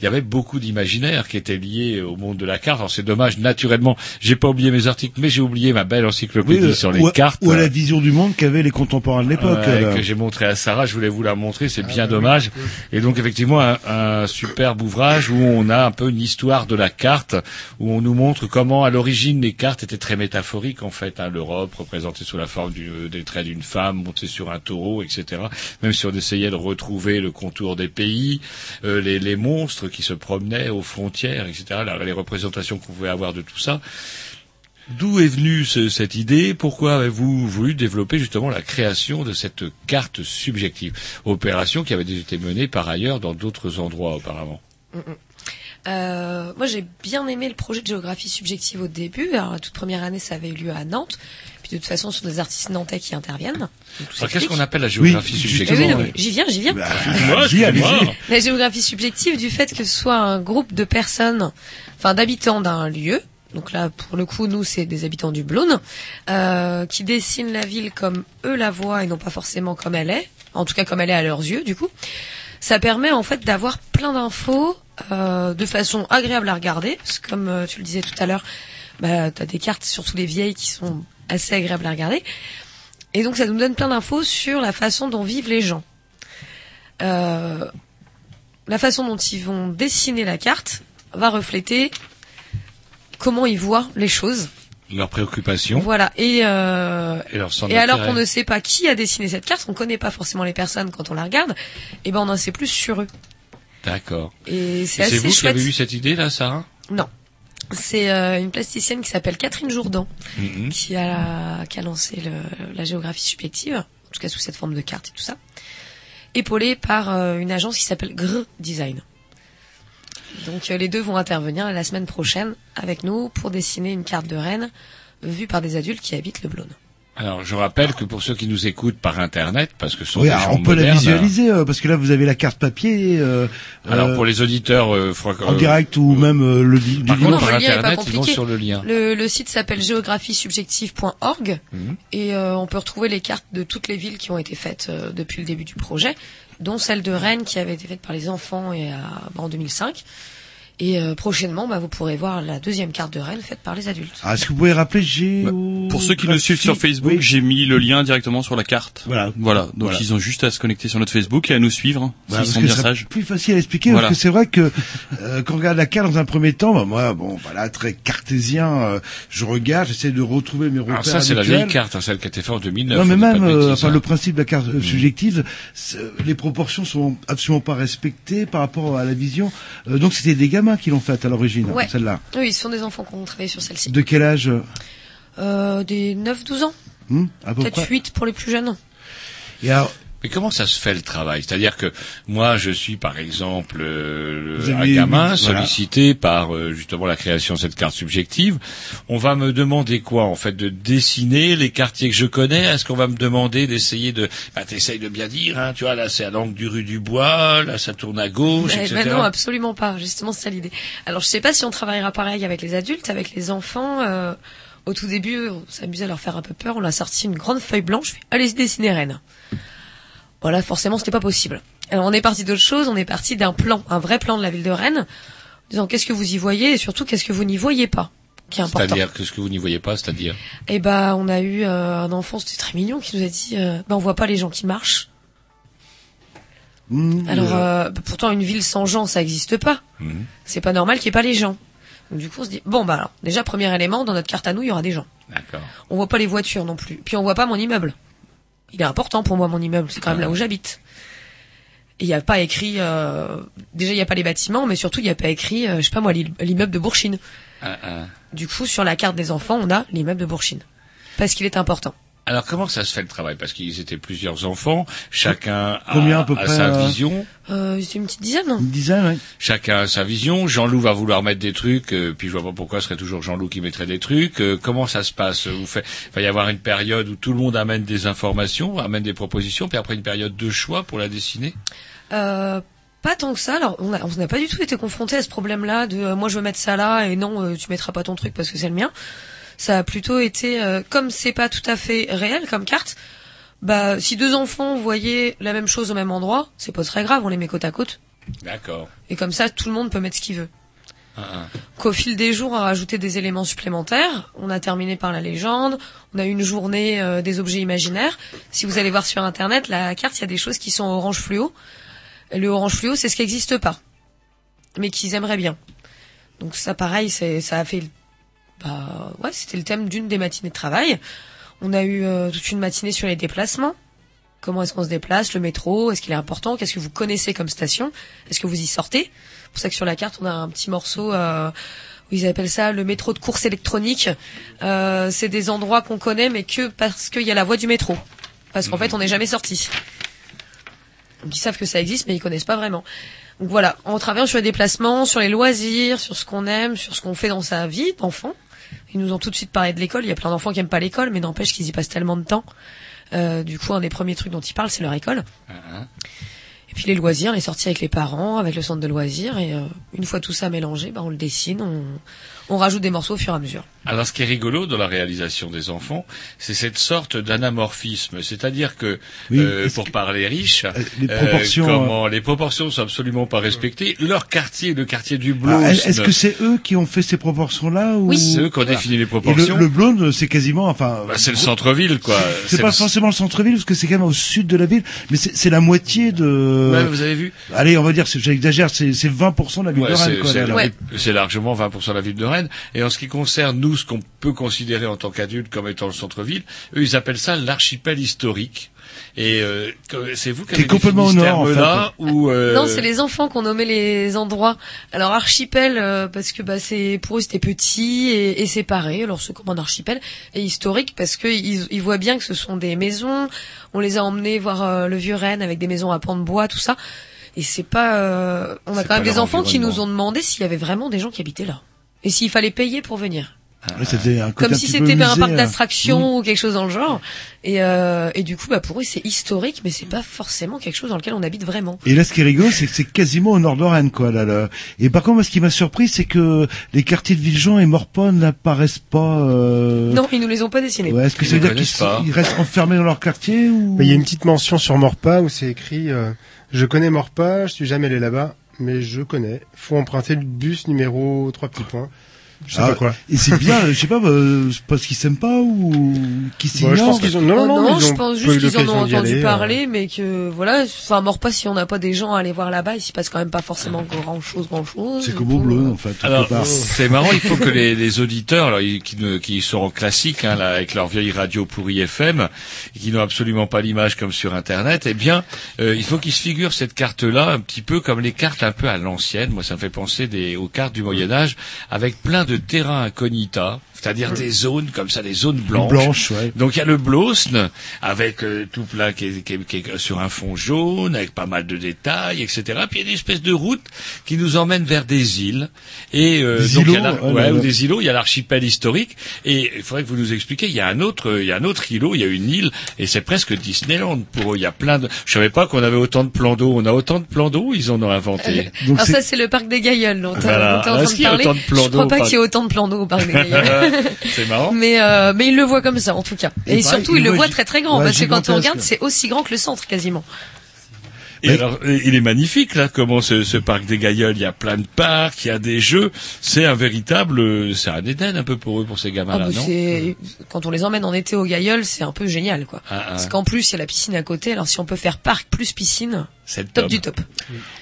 il y avait beaucoup d'imaginaire qui était lié au monde de la carte. Alors c'est dommage, naturellement, j'ai pas oublié mes articles, mais j'ai oublié ma belle encyclopédie Oui, sur les ou, cartes. ou à la vision du monde qu'avaient les contemporains de l'époque. Ouais, alors. que j'ai montré à Sarah, je voulais vous la montrer, c'est bien dommage. Et donc effectivement un, un superbe ouvrage où on a un peu une histoire de la carte, où on nous montre comment à l'origine les cartes étaient très métaphoriques en fait. Hein, L'Europe représentée sous la forme du, des traits d'une femme montée sur un taureau, etc. Même si on essayait de retrouver le contour des pays, euh, les, les monstres qui se promenaient aux frontières, etc. Les représentations qu'on pouvait avoir de tout ça. D'où est venue ce- cette idée? Pourquoi avez-vous voulu développer justement la création de cette carte subjective? Opération qui avait déjà été menée par ailleurs dans d'autres endroits auparavant. Euh, moi, j'ai bien aimé le projet de géographie subjective au début. Alors, la toute première année, ça avait eu lieu à Nantes. Puis, de toute façon, ce sont des artistes nantais qui interviennent. Alors qu'est-ce qu'on appelle la géographie Oui, subjective? Oui, J'y viens, j'y viens. Bah, Moi. La géographie subjective du fait que ce soit un groupe de personnes, enfin d'habitants d'un lieu, Donc là, pour le coup, nous, c'est des habitants du Blône, euh, qui dessinent la ville comme eux la voient et non pas forcément comme elle est. En tout cas, comme elle est à leurs yeux, du coup. Ça permet en fait d'avoir plein d'infos euh, de façon agréable à regarder, parce que comme euh, tu le disais tout à l'heure, bah, t'as des cartes, surtout les vieilles, qui sont assez agréables à regarder. Et donc ça nous donne plein d'infos sur la façon dont vivent les gens. Euh, la façon dont ils vont dessiner la carte va refléter comment ils voient les choses. Leurs préoccupations Voilà. Et, euh, et leur centre et alors qu'on ne sait pas qui a dessiné cette carte, on connaît pas forcément les personnes quand on la regarde, et ben on en sait plus sur eux. D'accord. Et c'est assez vous qui avez eu cette idée là, Sarah? Non. C'est euh, une plasticienne qui s'appelle Catherine Jourdan Mhm. qui a, qui a lancé le- la géographie subjective, en tout cas sous cette forme de carte et tout ça, épaulée par euh, une agence qui s'appelle Gr Design. Donc euh, les deux vont intervenir la semaine prochaine avec nous pour dessiner une carte de Rennes vue par des adultes qui habitent le Blône. Alors, je rappelle que pour ceux qui nous écoutent par Internet, parce que ce sont Oui, des alors, gens on peut la visualiser euh, parce que là vous avez la carte papier. euh, Alors, pour les auditeurs, euh, en direct ou même euh, le du Par contre, par par le lien est pas Internet, ils vont compliqué. sur le lien. Le, le site s'appelle géographiesubjective.org Mhm. et euh, on peut retrouver les cartes de toutes les villes qui ont été faites euh, depuis le début du projet, dont celle de Rennes qui avait été faite par les enfants et à- bah, en 2005. Et euh, prochainement, bah, vous pourrez voir la deuxième carte de Rennes faite par les adultes. Ah, Est-ce que vous pouvez rappeler G Pour ceux qui nous suivent sur Facebook, j'ai mis le lien directement sur la carte. Voilà. Voilà. Donc Voilà. ils ont juste à se connecter sur notre Facebook et à nous suivre, hein, Voilà, s'ils parce sont que bien c'est sages. plus facile à expliquer Voilà. parce que c'est vrai que euh, quand on regarde la carte dans un premier temps, bah, moi, bon, voilà, très cartésien, euh, je regarde, j'essaie de retrouver mes repères Alors ça, c'est la vieille carte, hein, celle qui a été faite en 2009. Non, mais même, euh, bêtises, enfin, hein. le principe de la carte euh, subjective, c'est- les proportions sont absolument pas respectées par rapport à la vision. Euh, donc, c'était des gamins qui l'ont faite à l'origine, Ouais. celle-là. Oui, ce sont des enfants qui ont travaillé sur celle-ci. De quel âge euh, Euh, des 9-12 ans, peu peut-être près 8 pour les plus jeunes. Et alors, Mais comment ça se fait le travail? C'est-à-dire que moi, je suis par exemple euh, un gamin voilà. sollicité par euh, justement la création de cette carte subjective. On va me demander quoi en fait? De dessiner les quartiers que je connais? Est-ce qu'on va me demander d'essayer de bah, T'essayes de bien dire, hein, tu vois, là c'est à l'angle du rue du Bois, là ça tourne à gauche, etc. ben non, absolument pas. Justement, c'est ça l'idée. Alors, je sais pas si on travaillera pareil avec les adultes, avec les enfants. euh, au tout début, on s'amusait à leur faire un peu peur. On a sorti une grande feuille blanche. Allez dessiner Rennes. Voilà, forcément, c'était pas possible. Alors, on est parti d'autre chose. On est parti d'un plan, un vrai plan de la ville de Rennes, en disant qu'est-ce que vous y voyez et surtout qu'est-ce que vous n'y voyez pas, qui est important. C'est-à-dire que ce que vous n'y voyez pas, c'est-à-dire Et bah, on a eu euh, un enfant, c'était très mignon, qui nous a dit, euh, bah, on voit pas les gens qui marchent. hmm, Alors, euh, pourtant, une ville sans gens, ça n'existe pas. Mhm. C'est pas normal qu'il n'y ait pas les gens. Donc, du coup, on se dit, bon, bah alors, déjà, premier élément, dans notre carte à nous, il y aura des gens. D'accord. On voit pas les voitures non plus. Puis on voit pas mon immeuble. Il est important pour moi, mon immeuble. C'est quand même là où j'habite. Il n'y a pas écrit, euh, déjà, il n'y a pas les bâtiments, mais surtout, il n'y a pas écrit, euh, je sais pas moi, l'immeuble l'immeuble de Bourchine. Ah, ah. Du coup, sur la carte des enfants, on a l'immeuble de Bourchine. Parce qu'il est important. Alors comment ça se fait le travail? Parce qu'ils étaient plusieurs enfants, chacun a, Combien à peu a près, sa euh, vision. Euh, c'est une petite dizaine. une dizaine, ouais. Chacun a sa vision. Jean-Loup va vouloir mettre des trucs, euh, puis je vois pas pourquoi ce serait toujours Jean-Loup qui mettrait des trucs. Euh, comment ça se passe? Vous faites, il va y avoir une période où tout le monde amène des informations, amène des propositions, puis après une période de choix pour la dessiner? Euh, pas tant que ça. Alors, on a- on n'a pas du tout été confronté à ce problème-là de euh, moi je veux mettre ça là et non euh, tu mettras pas ton truc parce que c'est le mien. Ça a plutôt été euh, comme c'est pas tout à fait réel comme carte. Bah, si deux enfants voyaient la même chose au même endroit, c'est pas très grave, on les met côte à côte. D'accord. Et comme ça, tout le monde peut mettre ce qu'il veut. Ah. Qu'au fil des jours, on a rajouté des éléments supplémentaires. On a terminé par la légende. On a eu une journée euh, des objets imaginaires. Si vous allez voir sur Internet, la carte, il y a des choses qui sont orange fluo. Le orange fluo, c'est ce qui n'existe pas, mais qu'ils aimeraient bien. Donc ça, pareil, ça a fait, bah ouais, c'était le thème d'une des matinées de travail. On a eu euh, toute une matinée sur les déplacements. Comment est-ce qu'on se déplace, le métro, est-ce qu'il est important, qu'est-ce que vous connaissez comme station, est-ce que vous y sortez? C'est pour ça que sur la carte, on a un petit morceau euh, où ils appellent ça le métro de course électronique. Euh, c'est des endroits qu'on connaît, mais que parce qu'il y a la voie du métro. Parce qu'en fait, on n'est jamais sorti. Donc ils savent que ça existe, mais ils connaissent pas vraiment. Donc voilà, en travaillant sur les déplacements, sur les loisirs, sur ce qu'on aime, sur ce qu'on fait dans sa vie d'enfant. Ils nous ont tout de suite parlé de l'école. Il y a plein d'enfants qui aiment pas l'école, mais n'empêche qu'ils y passent tellement de temps. Euh, du coup, un des premiers trucs dont ils parlent, c'est leur école. Ah. Et puis les loisirs, les sorties avec les parents, avec le centre de loisirs. Et euh, une fois tout ça mélangé, bah, on le dessine, on, on rajoute des morceaux au fur et à mesure. Alors, ce qui est rigolo dans la réalisation des enfants, c'est cette sorte d'anamorphisme, c'est-à-dire que, Oui, euh, pour que- parler riche, les proportions, euh, comment les proportions sont absolument pas respectées. Leur quartier, le quartier du Alors, Blosne, Est-ce que c'est eux qui ont fait ces proportions-là ou... c'est eux qui ont défini les Et proportions. le, le Blonde, c'est quasiment, enfin, Bah, c'est le centre-ville, quoi. c'est pas le- forcément le centre-ville parce que c'est quand même au sud de la ville, mais c'est la moitié de. Ouais, vous avez vu? Allez, on va dire, j'exagère, c'est c'est 20% de la ville Ouais, de Rennes, c'est largement 20% de la ville de Rennes. Et en ce qui concerne nous, ce qu'on peut considérer en tant qu'adultes comme étant le centre-ville, eux, ils appellent ça l'archipel historique. Et euh, c'est vous qui est avez complètement au ce nord, en fait. terme-là ou euh, Non, c'est les enfants qui ont nommé les endroits. Alors archipel euh, parce que bah c'est pour eux c'était petit et, et séparé. Alors comme un archipel et historique parce que ils, ils voient bien que ce sont des maisons. On les a emmenés voir euh, le vieux Rennes avec des maisons à pans de bois, tout ça. Et c'est pas. euh, on a quand même des enfants qui nous ont demandé s'il y avait vraiment des gens qui habitaient là et s'il fallait payer pour venir. Ouais, c'était un côté Comme un si c'était un parc euh. d'attractions ou quelque chose dans le genre. Et, euh, et du coup, bah pour eux c'est historique, mais c'est pas forcément quelque chose dans lequel on habite vraiment. Et là, ce qui est rigolo, c'est que c'est quasiment au nord de Rennes, quoi. Là, là. Et par contre, moi, ce qui m'a surpris, c'est que les quartiers de Villejean et Morpon n'apparaissent pas. Euh... Non, ils nous les ont pas dessinés. Ouais, est-ce que Ils ça veut dire qu'ils restent enfermés dans leur quartier ou? Il y a une petite mention sur Morpa où c'est écrit euh, Je connais Morpa, je suis jamais allé là-bas, mais je connais. Faut emprunter le bus numéro 3 petits *laughs* points. Je sais Ah, pas quoi. Et c'est bien, *laughs* je sais pas, euh, c'est parce qu'ils s'aiment pas ou qu'ils Bon, je s'ignorent. pense qu'ils ont non non, non, ils je pense juste qu'ils en ont entendu aller, euh. parler, mais que voilà, enfin mort pas si on n'a pas des gens à aller voir là-bas, il s'y passe quand même pas forcément grand chose, grand chose. C'est comme au bleu, en fait. quelque Alors, part. c'est marrant, il faut que *laughs* les, les auditeurs, alors, ils- qui, ne- qui sont en classique, hein, là, avec leur vieille radio pourrie FM, et qui n'ont absolument pas l'image comme sur Internet, eh bien, euh, il faut qu'ils se figurent cette carte-là un petit peu comme les cartes un peu à l'ancienne. Moi, ça me fait penser des, aux cartes du Moyen Âge, avec plein de terrains incognita, c'est-à-dire des zones comme ça, des zones blanches. Blanche, ouais. Donc il y a le Blosne avec euh, tout plein qui est, qui est- qui est sur un fond jaune avec pas mal de détails, etc. Puis il y a une espèce de route qui nous emmène vers des îles et euh, Des donc il y a ouais, ouais, ouais, ou des îlots. Il y a l'archipel historique et il faudrait que vous nous expliquiez. Il y a un autre, il y a un autre îlot, il y a une île et c'est presque Disneyland pour eux. Il y a plein de. Je savais pas qu'on avait autant de plans d'eau. On a autant de plans d'eau. Ils en ont inventé? Donc Alors ça c'est le parc des Gailleuls dont, Voilà. dont t'es en train Est-ce de qu'il y a parler. autant de plans Je crois pas qu'il y ait autant de plans d'eau au parc des Gailleuls. *laughs* *laughs* c'est marrant. Mais mais, mais il le voit comme ça, en tout cas. Et Et, pareil, surtout, il il le voit très très grand, ouais, parce que quand on regarde, c'est aussi grand que le centre, quasiment. Et alors, il est magnifique là, comment ce, ce parc des Gailleuls. Il y a plein de parcs, il y a des jeux. C'est un véritable, euh, c'est un Éden un peu pour eux, pour ces Ah, gamins-là, bah, non? c'est quand on les emmène en été au Gailleul, c'est un peu génial, quoi. Ah, ah. Parce qu'en plus, il y a la piscine à côté. Alors si on peut faire parc plus piscine, C'est top top. du top.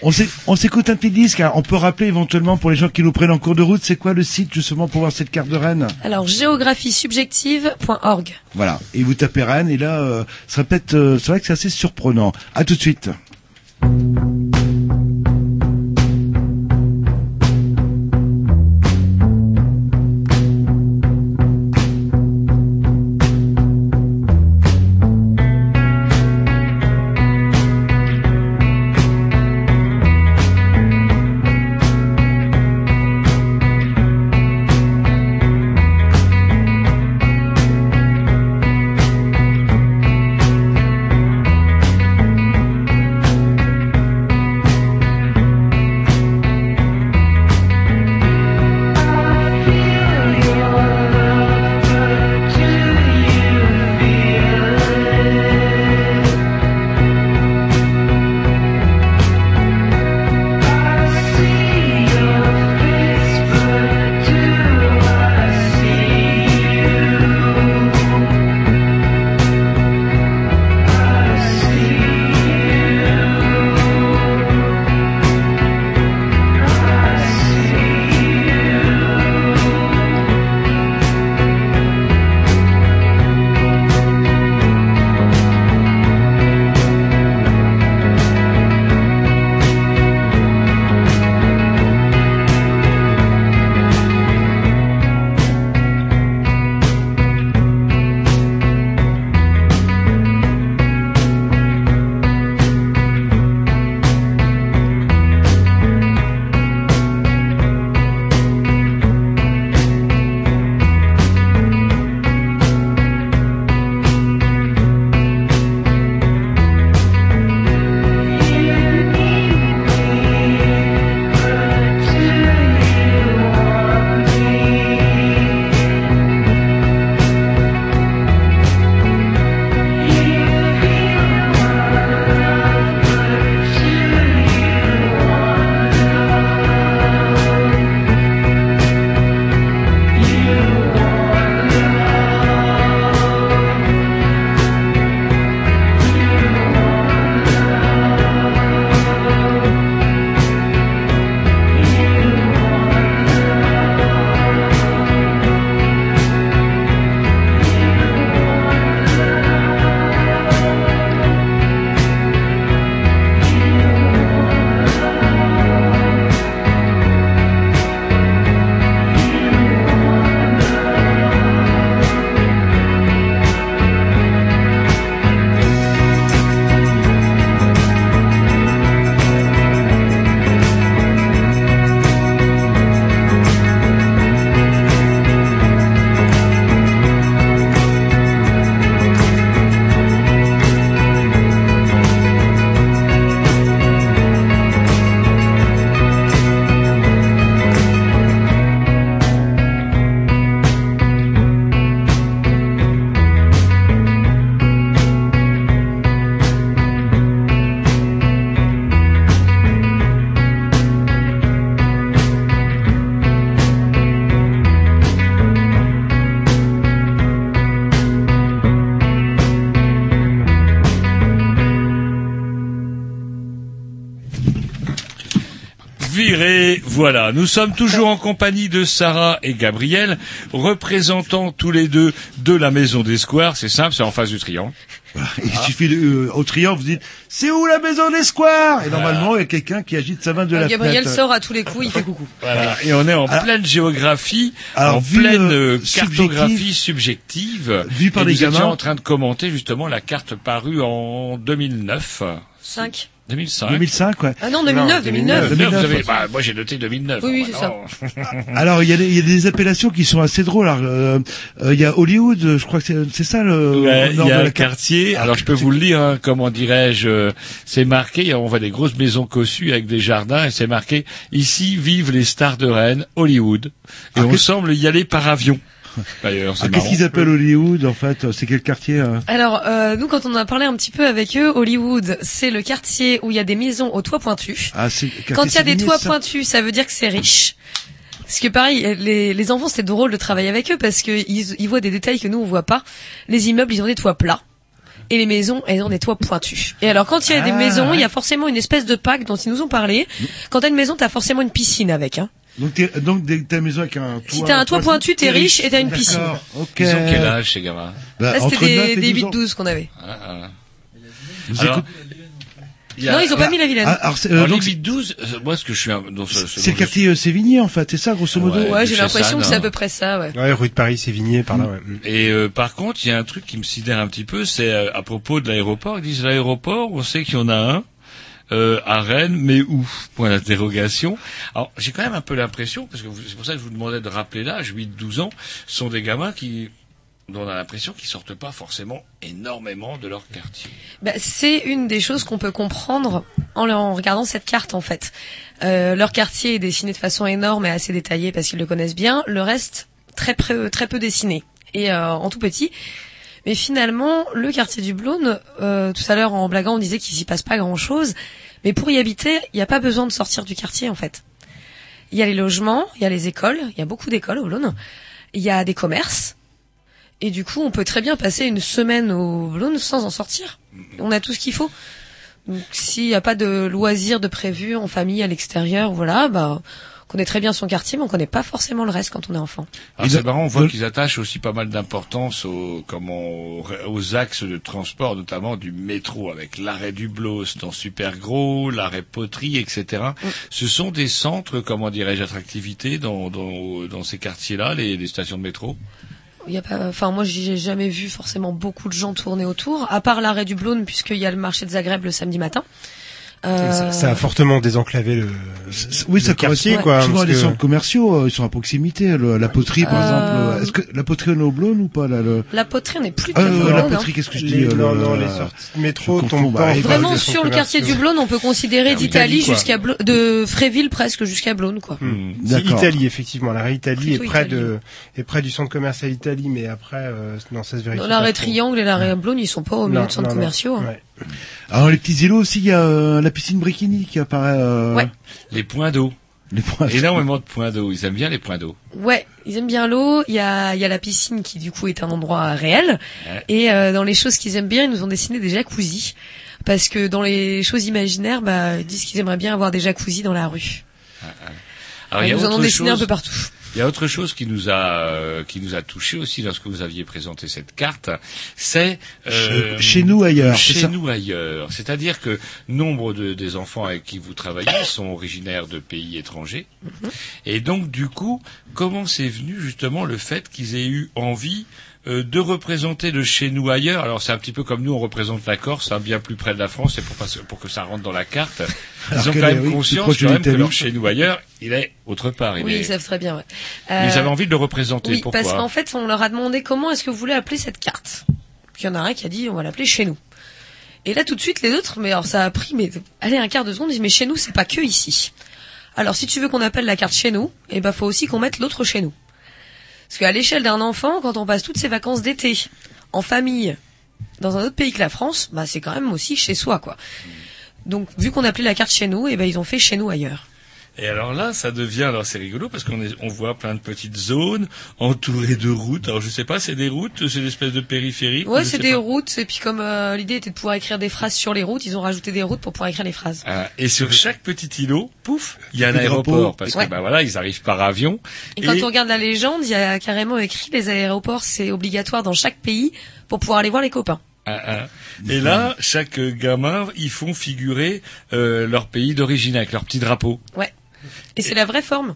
On s'é- on s'écoute un petit disque. hein. On peut rappeler éventuellement pour les gens qui nous prennent en cours de route, c'est quoi le site justement pour voir cette carte de Rennes Alors géographiesubjective.org. Voilà. Et vous tapez Rennes et là, euh, ça peut-être, euh, c'est vrai que c'est assez surprenant. À tout de suite. Thank you. Voilà. Nous sommes toujours en compagnie de Sarah et Gabriel, représentant tous les deux de la Maison des Squares. C'est simple, c'est en face du triangle. *laughs* Il suffit de, euh, au triangle, vous dites, c'est où la maison des squares? Et normalement, il y a quelqu'un qui agite sa main de la Euh, Gabriel fenêtre. sort à tous les coups, il fait coucou. Voilà. Et on est en Alors- pleine géographie, Alors, en pleine euh, euh, cartographie subjective. Vue par et nous étions gamins. en train de commenter justement la carte parue en 2009. 5. 2005. 2005, ouais. Ah non, 2009, 2009. 2009, vous avez- 2009. bah, moi j'ai noté 2009. Oui, oui, c'est ça. non. *laughs* Alors, il y, a des- il y a des appellations qui sont assez drôles. Alors, euh, euh, il y a Hollywood, je crois que c'est c'est ça le Ouais, il y a de la quartier. Alors je peux vous le lire. hein, comment dirais-je euh, C'est marqué. On voit des grosses maisons cossues avec des jardins et c'est marqué ici vivent les stars de Rennes, Hollywood. Et Ah, on semble y aller par avion. *laughs* D'ailleurs, c'est Ah, Qu'est-ce qu'ils appellent Hollywood en fait? C'est quel quartier euh? Alors, euh, nous, quand on a parlé un petit peu avec eux, Hollywood, c'est le quartier où il y a des maisons aux toits pointus. Ah, c'est Quand il y a des toits ça pointus, ça veut dire que c'est riche. Parce que pareil, les, les enfants, c'était drôle de travailler avec eux parce qu'ils ils voient des détails que nous, on voit pas. Les immeubles, ils ont des toits plats. Et les maisons, elles ont des toits pointus. Et alors, quand il y a des Ah, maisons, il y a forcément une espèce de pack dont ils nous ont parlé. Quand t'as une maison, t'as forcément une piscine avec. Hein. Donc, t'es- donc une maison avec un toit. Si t'as un toit pointu, t'es riche et t'as une piscine. D'accord, ok. Ils ont quel âge ces gamins? Bah, Là, entre c'était 9 des, des 12 ans. 8-12 qu'on avait. Ah, ah. Vous Alors, écoutez- il y a- Non, ils ont pas mis la Vilaine. Ah, alors, euh, Alors, donc, les 12, euh, moi ce que je suis un- dans ce, ce c'est le quartier euh, Sévigné en fait, c'est ça grosso modo Ouais. Ouais, j'ai l'impression que c'est à peu près ça, ouais. Ouais, rue de Paris, Sévigné, par là, ouais. Mm. Et euh, par contre, il y a un truc qui me sidère un petit peu, c'est à propos de l'aéroport. Ils disent l'aéroport, on sait qu'il y en a un euh, à Rennes, mais où? Point d'interrogation. Alors, j'ai quand même un peu l'impression, parce que c'est pour ça que je vous demandais de rappeler l'âge, 8-12 ans, sont des gamins qui dont on a l'impression qu'ils sortent pas forcément énormément de leur quartier. Bah, c'est une des choses qu'on peut comprendre en, regardant cette carte en fait. Euh, leur quartier est dessiné de façon énorme et assez détaillée parce qu'ils le connaissent bien. Le reste très très peu dessiné et euh, en tout petit. Mais finalement, le quartier du Blône, euh, tout à l'heure en blaguant, on disait qu'il s'y passe pas grand-chose. Mais pour y habiter, il n'y a pas besoin de sortir du quartier en fait. Il y a les logements, il y a les écoles, il y a beaucoup d'écoles au Blône. Il y a des commerces. Et du coup, on peut très bien passer une semaine au Blône sans en sortir. On a tout ce qu'il faut. Donc, s'il n'y a pas de loisirs de prévu en famille à l'extérieur, voilà, bah, connaît très bien son quartier, mais on connaît pas forcément le reste quand on est enfant. Alors Et c'est marrant, on voit qu'ils attachent aussi pas mal d'importance aux, comment, aux, axes de transport, notamment du métro, avec l'arrêt du Blos dans Super Gros, l'arrêt Poterie, etc. Ce sont des centres, comment dirais-je, d'attractivité dans, dans, dans ces quartiers-là, les, les stations de métro? Il y a pas, enfin, moi, j'ai jamais vu forcément beaucoup de gens tourner autour, à part l'arrêt du Blône, puisqu'il y a le marché de Zagreb le samedi matin. Euh, Ça, ça a fortement désenclavé le, Oui, le ça quartier, correspond quoi. souvent que- centres commerciaux, euh, ils sont à proximité. le- la poterie, par Euh, exemple. Est-ce que la poterie on est au Blône ou pas là, le... La poterie, on n'est plus Ah, euh, Blône, la hein. poterie, qu'est-ce que je dis Les, non, non, les sorties métro tombent bah, pas. en et face Vraiment sur le quartier du. Blône, on peut considérer Ah, d'Italie jusqu'à de Fréville presque jusqu'à Blône, quoi. Hmm. C'est D'accord. Italie, effectivement. L'arrêt Italie est près Italie. de, est près du centre commercial Italie, mais après, euh, non, ça se vérifie. L'arrêt. Triangle et l'arrêt Blône, ils sont pas au milieu de centres commerciaux. hein. Ouais. Alors les petits îlots aussi, il y a euh, la piscine Brikini qui apparaît. euh, Ouais. Les points d'eau. Les points. Énormément de points d'eau. Ils aiment bien les points d'eau. Ouais, ils aiment bien l'eau. Il y a, il y a la piscine qui du coup est un endroit réel. Ouais. Et euh, dans les choses qu'ils aiment bien, ils nous ont dessiné des jacuzzis. Parce que dans les choses imaginaires, bah, ils disent qu'ils aimeraient bien avoir des jacuzzis dans la rue. Alors, il y ils a nous en ont dessiné un peu partout. Il y a autre chose qui nous a euh, qui nous a touché aussi lorsque vous aviez présenté cette carte, c'est euh, Chez- chez nous ailleurs, c'est Chez ça. nous ailleurs, c'est-à-dire que nombre de, des enfants avec qui vous travaillez sont originaires de pays étrangers, et donc du coup, comment c'est venu justement le fait qu'ils aient eu envie euh, de représenter le chez nous ailleurs. Alors c'est un petit peu comme nous on représente la Corse, hein, bien plus près de la France, c'est pour, pas- pour que ça rentre dans la carte. Alors *laughs* Ils ont quand même oui, conscience de quand même que leur chez nous ailleurs, il est autre part. Il Oui, est... ils savent très bien. Ouais. Mais Ils Euh, avaient envie de le représenter. Oui, Pourquoi parce qu'en fait, on leur a demandé comment est-ce que vous voulez appeler cette carte. Puis il y en a un qui a dit on va l'appeler chez nous. Et là tout de suite les autres, mais alors ça a pris mais allez un quart de seconde, ils disent mais chez nous c'est pas que ici. Alors si tu veux qu'on appelle la carte chez nous, eh ben faut aussi qu'on mette l'autre chez nous. Parce qu'à l'échelle d'un enfant, quand on passe toutes ses vacances d'été en famille dans un autre pays que la France, bah c'est quand même aussi chez soi quoi. Donc vu qu'on appelait la carte chez nous, eh ben ils ont fait chez nous ailleurs. Et alors là, ça devient, alors c'est rigolo parce qu'on est, on voit plein de petites zones entourées de routes. Alors je sais pas, c'est des routes, c'est des espèces de périphériques. Ouais, c'est des pas. routes. Et puis comme euh, l'idée était de pouvoir écrire des phrases sur les routes, ils ont rajouté des routes pour pouvoir écrire les phrases. Ah, et sur chaque petit îlot, pouf, il y a un aéroport parce Ouais. que bah voilà, ils arrivent par avion. Et quand on regarde la légende, il y a carrément écrit les aéroports, c'est obligatoire dans chaque pays pour pouvoir aller voir les copains. Ah, ah. Et là, chaque gamin, ils font figurer euh, leur pays d'origine avec leur petit drapeau. Ouais. Et c'est la vraie forme.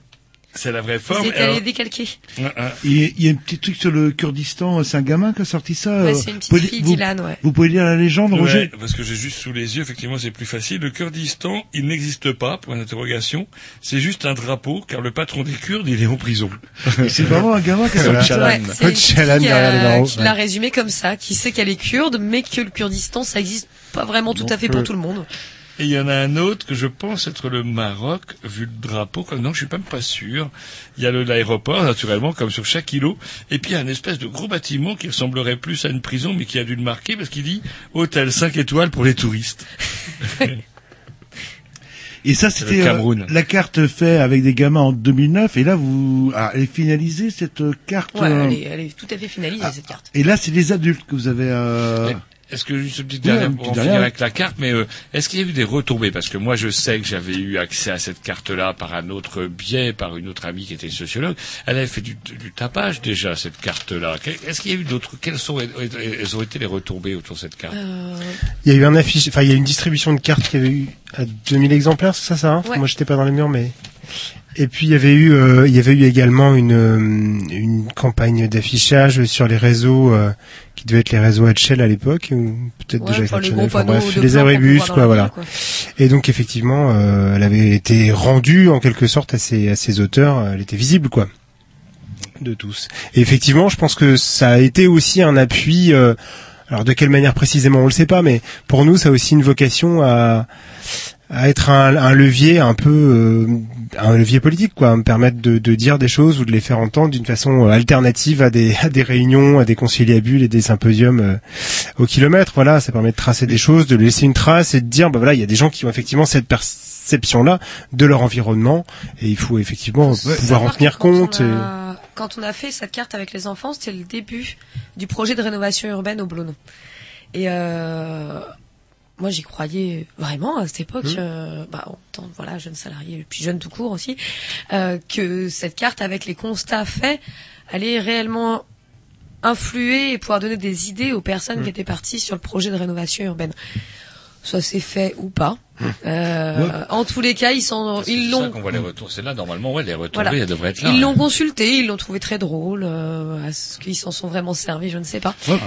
C'est la vraie forme. étaient allés décalquer. Ah. Et il y a un petit truc sur le Kurdistan, c'est un gamin qui a sorti ça. Ouais, euh, c'est une petite pouvez- fille, vous, Dylan, ouais. Vous pouvez lire la légende, Ouais, Roger parce que j'ai juste sous les yeux, effectivement, c'est plus facile. Le Kurdistan, il n'existe pas, point d'interrogation. C'est juste un drapeau, car le patron des Kurdes, il est en prison. C'est vraiment un gamin qui a *laughs* sorti ça. C'est une qui, ouais. l'a résumé comme ça, qui sait qu'elle est kurde, mais que le Kurdistan, ça existe pas vraiment tout à fait pour tout le monde. Et il y en a un autre que je pense être le Maroc, vu le drapeau. Comme non, je suis même pas sûr. Il y a le- l'aéroport, naturellement, comme sur chaque îlot. Et puis il y a un espèce de gros bâtiment qui ressemblerait plus à une prison, mais qui a dû le marquer parce qu'il dit hôtel 5 étoiles pour les touristes. *laughs* Et ça, c'était euh, la carte faite avec des gamins en 2009. Et là, vous, ah, elle est finalisée cette euh, carte. Ouais, euh, elle est, elle est tout à fait finalisée, cette carte. Et là, c'est les adultes que vous avez. Euh... Est-ce que juste une petite Oui, dernière, finir avec la carte, mais euh, est-ce qu'il y a eu des retombées? Parce que moi, je sais que j'avais eu accès à cette carte-là par un autre biais, par une autre amie qui était sociologue. Elle avait fait du, du tapage déjà cette carte-là. Est-ce qu'il y a eu d'autres Quelles sont elles ont été les retombées autour de cette carte? Euh, Il y a eu un affiche, enfin il y a eu une distribution de cartes qui avait eu à 2000 exemplaires, c'est ça ça hein? Ouais. Moi j'étais pas dans les murs mais et puis il y avait eu euh, il y avait eu également une euh, une campagne d'affichage sur les réseaux euh, qui devaient être les réseaux HL à l'époque ou peut-être ouais, déjà enfin, les enfin, bref, les abribus quoi voilà. quoi. Et donc effectivement euh, elle avait été rendue en quelque sorte à ses à ses auteurs, elle était visible quoi de tous. Et effectivement, je pense que ça a été aussi un appui. euh, alors de quelle manière précisément, on le sait pas, mais pour nous, ça a aussi une vocation à, à être un, un levier un peu euh, un levier politique, quoi, à me permettre de, de dire des choses ou de les faire entendre d'une façon alternative à des à des réunions, à des conciliabules et des symposiums euh, au kilomètre. Voilà, ça permet de tracer des choses, de laisser une trace et de dire, bah voilà, il y a des gens qui ont effectivement cette perception-là de leur environnement et il faut effectivement pouvoir en tenir quand compte. et- Quand on a fait cette carte avec les enfants, c'était le début du projet de rénovation urbaine au Blône. Et euh, moi, j'y croyais vraiment à cette époque. Mmh. euh, bah, en tant voilà, jeune salarié, puis jeune tout court aussi, euh, que cette carte avec les constats faits allait réellement influer et pouvoir donner des idées aux personnes Mmh. qui étaient parties sur le projet de rénovation urbaine. Soit c'est fait ou pas. Euh, En tous les cas, ils sont, ils C'est ça l'ont qu'on voit les retours. C'est là, normalement, ouais, les retombées, Voilà. devraient être là. Ils hein. l'ont consulté, ils l'ont trouvé très drôle. Euh, Est-ce qu'ils s'en sont vraiment servis Je ne sais pas. Ouais,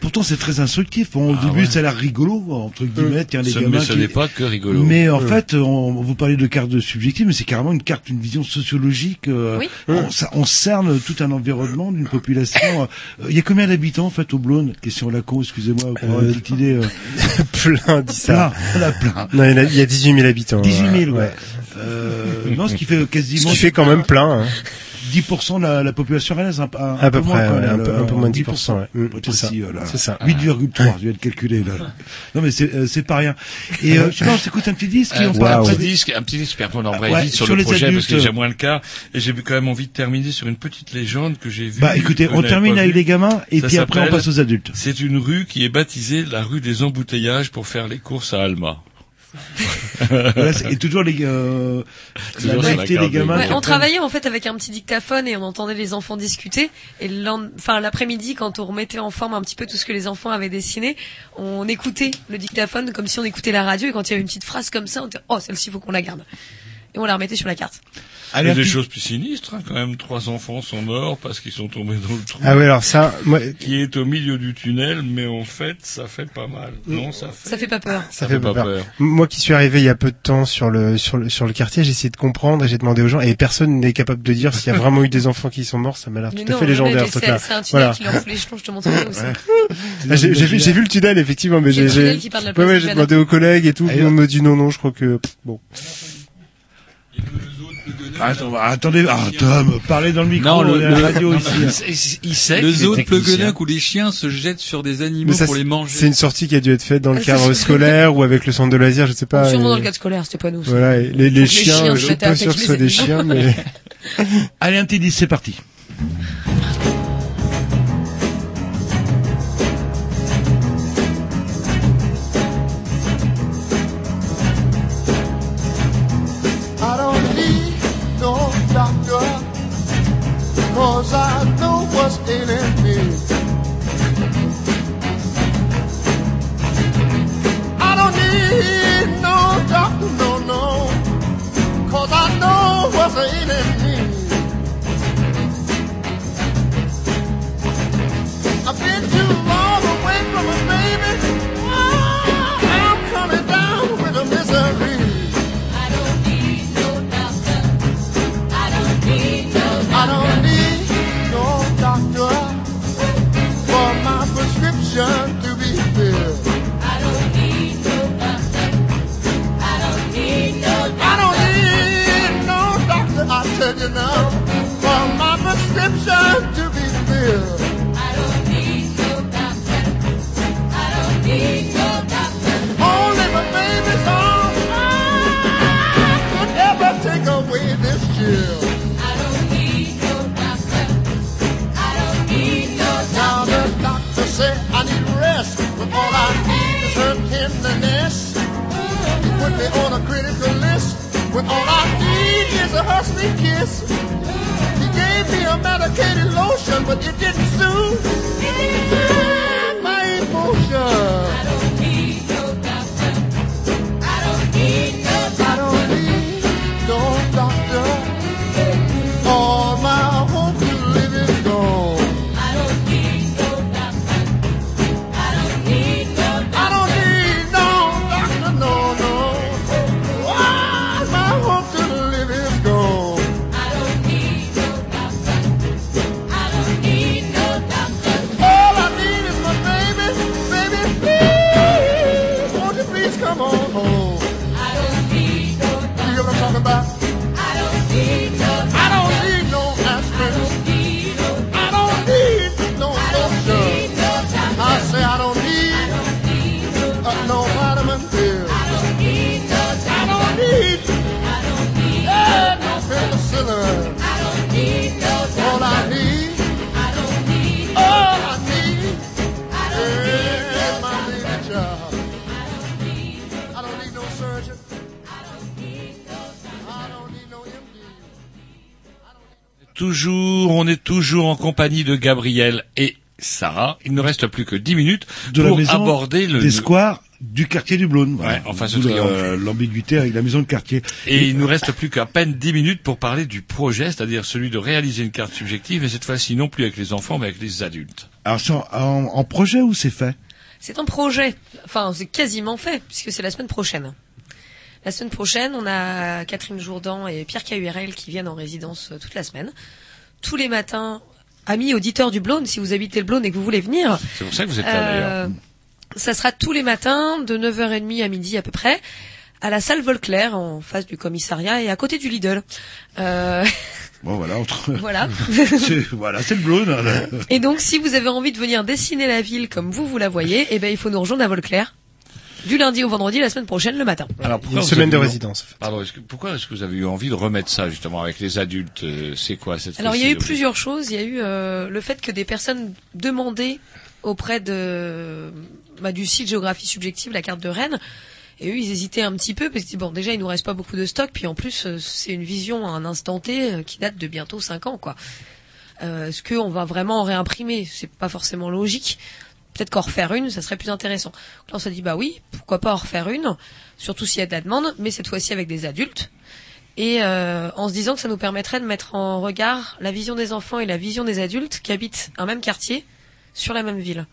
Pourtant, c'est très instructif. Bon, au Ah début, ouais. ça a l'air rigolo, entre guillemets. Tiens, les Ce- gamins mais ce qui- n'est pas que rigolo. Mais en fait, on, vous parlez de carte de subjective, mais c'est carrément une carte, une vision sociologique. euh, Oui. on, ça- on cerne tout un environnement d'une population. euh, Il y a combien d'habitants en fait au Blône? Question à la con, excusez-moi pour avoir une petite idée. euh, *laughs* plein dit ça. plein, plein, il y, a, il y a 18 000 habitants. 18 000, ouais. ouais. Euh, non, ce qui fait Ce quasiment qui fait quand même plein. Hein. 10% de la, la population rennaise, un, un, À un peu près, ouais, un peu- un moins de 10%, ouais. Mm, Peut-être c'est ça. euh, ça. 8,3, je viens de calculer, là. Non, mais c'est, euh, c'est pas rien. Et, euh, je sais pas, on s'écoute un petit disque et Un, on un parle petit après. disque, un petit disque, puis après on embraye Ouais, vite sur, sur le les projet parce que adultes. j'ai moins le cas. Et j'ai quand même envie de terminer sur une petite légende que j'ai vue. Bah, écoutez, on termine avec les gamins et Ça puis après on passe aux adultes. C'est une rue qui est baptisée la rue des embouteillages pour faire les courses à Alma. Voilà, et toujours les, euh, la la carte des gamins. Ouais, on travaillait en fait avec un petit dictaphone et on entendait les enfants discuter. Et enfin l'après-midi, quand on remettait en forme un petit peu tout ce que les enfants avaient dessiné, on écoutait le dictaphone comme si on écoutait la radio. Et quand il y avait une petite phrase comme ça, on disait oh celle-ci faut qu'on la garde. Et on la remettait sur la carte. Il y a des choses plus sinistres, hein, quand même. Trois enfants sont morts parce qu'ils sont tombés dans le trou. Ah oui, alors ça, moi, Qui est au milieu du tunnel, mais en fait, ça fait pas mal. Non, ça fait. Ça fait pas peur. ça, fait pas peur. Moi qui suis arrivé il y a peu de temps sur le sur le sur le quartier, j'ai essayé de comprendre et j'ai demandé aux gens et personne n'est capable de dire s'il y a vraiment eu des enfants qui sont morts. Ça m'a l'air tout à non, fait mais légendaire. c'est un tunnel Voilà. qui leur fout les jetons. Je te montrerai *laughs* aussi. Ah, j'ai j'ai vu le tunnel effectivement, mais j'ai ouais, j'ai demandé aux collègues et tout. Ah, Tout le monde me dit non non, je crois que bon. Attends, attendez, ah, Tom, parlez dans le micro, Non, le- on est à la radio non, ici. non, Il- il sait le zoo de. Pleguenac où les chiens se jettent sur des animaux ça, pour les c'est- manger. c'est une sortie qui a dû être faite dans le Ah, cadre scolaire ou avec le centre de loisirs, je sais pas. Sûrement et- dans le cadre scolaire, c'était pas nous. ça. Voilà, les, les Donc, les chiens, chiens je suis pas sûr que ce soit des chiens, mais... *laughs* *laughs* Allez, un petit 10, c'est parti. Me on a critical list, when all I need is a husky kiss. He gave me a medicated lotion, toujours en compagnie de Gabriel et Sarah. Il ne reste plus que 10 minutes De la pour maison aborder le des squares du quartier du Blône. Voilà. Ouais, enfin, ce triangle. L'ambiguïté avec la maison de quartier. Et il nous reste plus qu'à peine 10 minutes pour parler du projet, c'est-à-dire celui de réaliser une carte subjective, et cette fois-ci non plus avec les enfants, mais avec les adultes. Alors, c'est en, en- en projet ou c'est fait? C'est un projet. Enfin, c'est quasiment fait, puisque c'est la semaine prochaine. La semaine prochaine, on a Catherine Jourdan et Pierre Cahurel qui viennent en résidence euh, toute la semaine. Tous les matins, amis auditeurs du Blône, si vous habitez le Blône et que vous voulez venir. C'est pour ça que vous êtes là, d'ailleurs. euh, Ça sera tous les matins, de 9h30 à midi à peu près, à la salle Volclair, en face du commissariat et à côté du Lidl. Euh, *laughs* Bon, voilà. Entre... *laughs* *laughs* Voilà. c'est, voilà, c'est le Blône. hein, et donc, si vous avez envie de venir dessiner la ville comme vous, vous la voyez, eh ben, il faut nous rejoindre à Volclair. Du lundi au vendredi, la semaine prochaine, le matin. Alors, une semaine de résidence. en fait. Pardon, est-ce que- pourquoi est-ce que vous avez eu envie de remettre ça justement avec les adultes euh, C'est quoi cette Alors, il y a eu plusieurs choses. Il y a eu euh, le fait que des personnes demandaient auprès de bah, du site Géographie Subjective la carte de Rennes. Et eux, ils hésitaient un petit peu parce que bon, déjà, il nous reste pas beaucoup de stock, puis en plus, euh, c'est une vision à un instant T euh, qui date de bientôt cinq ans, quoi. Euh, Est-ce qu'on va vraiment en réimprimer? C'est pas forcément logique. Peut-être qu'en refaire une, ça serait plus intéressant. Donc là, on s'est dit, bah oui, pourquoi pas en refaire une, surtout s'il y a de la demande, mais cette fois-ci avec des adultes. Et euh, en se disant que ça nous permettrait de mettre en regard la vision des enfants et la vision des adultes qui habitent un même quartier sur la même ville.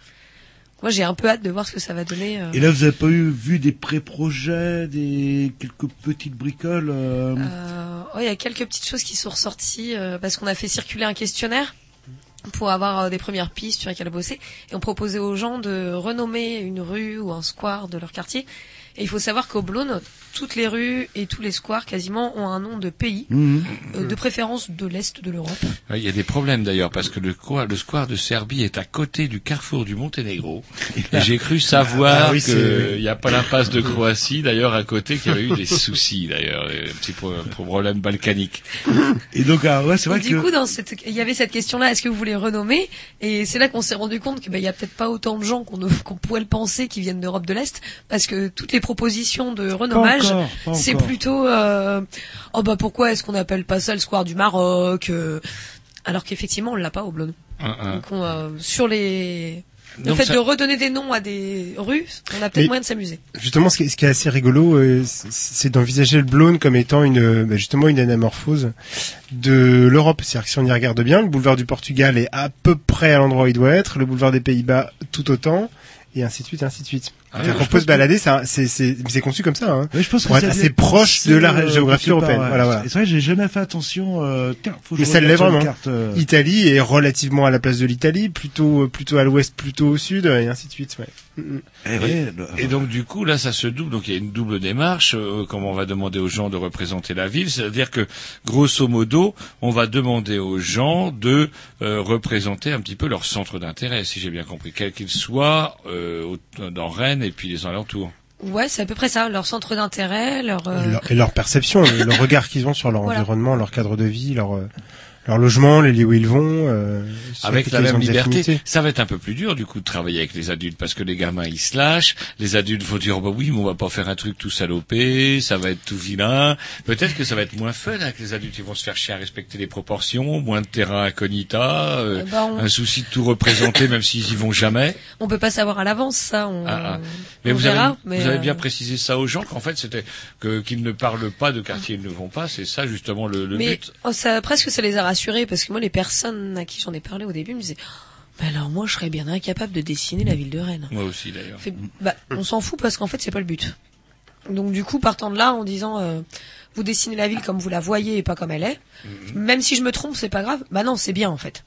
Moi, j'ai un peu hâte de voir ce que ça va donner. euh. Et là, vous avez pas eu vu des pré-projets, des quelques petites bricoles euh, Euh, il y a quelques petites choses qui sont ressorties parce qu'on a fait circuler un questionnaire pour avoir euh, des premières pistes sur lesquelles bosser et on proposait aux gens de renommer une rue ou un square de leur quartier. Et il faut savoir qu'au Blône, toutes les rues et tous les squares quasiment ont un nom de pays, Mhm. euh, de préférence de l'est de l'Europe. Il y a des problèmes d'ailleurs parce que le, square- le square de Serbie est à côté du carrefour du Monténégro. *laughs* Et j'ai cru savoir Ah oui, qu'il n'y a pas l'impasse de Croatie d'ailleurs à côté qu'il y avait eu des soucis d'ailleurs, un petit pro- problème balkanique. Et donc, ah, ouais, c'est vrai Et du que. coup, dans cette, il y avait cette question-là, est-ce que vous voulez renommer? Et c'est là qu'on s'est rendu compte qu'il y a peut-être pas autant de gens qu'on ne- *laughs* qu'on pourrait le penser qui viennent d'Europe de l'Est, parce que toutes les propositions de renommage, c'est plutôt, euh, oh bah pourquoi est-ce qu'on appelle pas ça le square du Maroc euh, Alors qu'effectivement, on l'a pas au Blône. Un, un. Donc on, euh, sur les le Donc fait ça- de redonner des noms à des rues, on a peut-être moyen de s'amuser. Justement, ce qui est, ce qui est assez rigolo, c'est- d'envisager le Blône comme étant une, bah, justement une anamorphose de l'Europe. C'est-à-dire que si on y regarde bien, le boulevard du Portugal est à peu près à l'endroit où il doit être, le boulevard des Pays-Bas tout autant, et ainsi de suite, et ainsi de suite. Ah C'est-à-dire oui, qu'on peut se balader, c'est un- c'est conçu comme ça, hein, Ouais, je pense que être assez proche de la euh, géographie européenne. ouais. Voilà, voilà. C'est vrai, j'ai jamais fait attention. Euh, tiens, faut que Mais je ça l'est vraiment. carte, euh. Italie est relativement à la place de l'Italie, plutôt euh, plutôt à l'ouest, plutôt au sud, et ainsi de suite. Ouais. Eh ouais, le- Et donc du coup là ça se double, donc il y a une double démarche, euh, comme on va demander aux gens de représenter la ville, c'est-à-dire que grosso modo on va demander aux gens de euh, représenter un petit peu leur centre d'intérêt, si j'ai bien compris, quel qu'il soit euh, dans Rennes et puis les alentours. Ouais, c'est à peu près ça, leur centre d'intérêt, leur, euh, Et leur, et leur perception, le, le regard qu'ils ont sur leur *laughs* Voilà. environnement, leur cadre de vie, leur euh, leur logement, les lieux où ils vont. Euh, Avec la même liberté, affinités. ça va être un peu plus dur du coup de travailler avec les adultes parce que les gamins ils se lâchent, les adultes vont dire bah oui mais on va pas faire un truc tout salopé, ça va être tout vilain. Peut-être que ça va être moins fun avec les adultes, ils vont se faire chier à respecter les proportions, moins de terrain incognita, euh, Eh ben, on- un souci de tout représenter même s'ils y vont jamais. *laughs* on peut pas savoir à l'avance ça. On, Ah, ah. Mais on vous verra, avez, mais, vous avez euh, bien précisé ça aux gens qu'en fait c'était que qu'ils ne parlent pas de quartier ils ne vont pas, c'est ça justement le, le mais but. oh, ça, presque ça les a parce que moi les personnes à qui j'en ai parlé au début me disaient mais alors moi je serais bien incapable de dessiner la ville de Rennes. Moi aussi d'ailleurs. Bah, on s'en fout parce qu'en fait c'est pas le but. Donc du coup partant de là en disant euh, vous dessinez la ville comme vous la voyez et pas comme elle est, Mhm. même si je me trompe c'est pas grave. Bah non c'est bien en fait.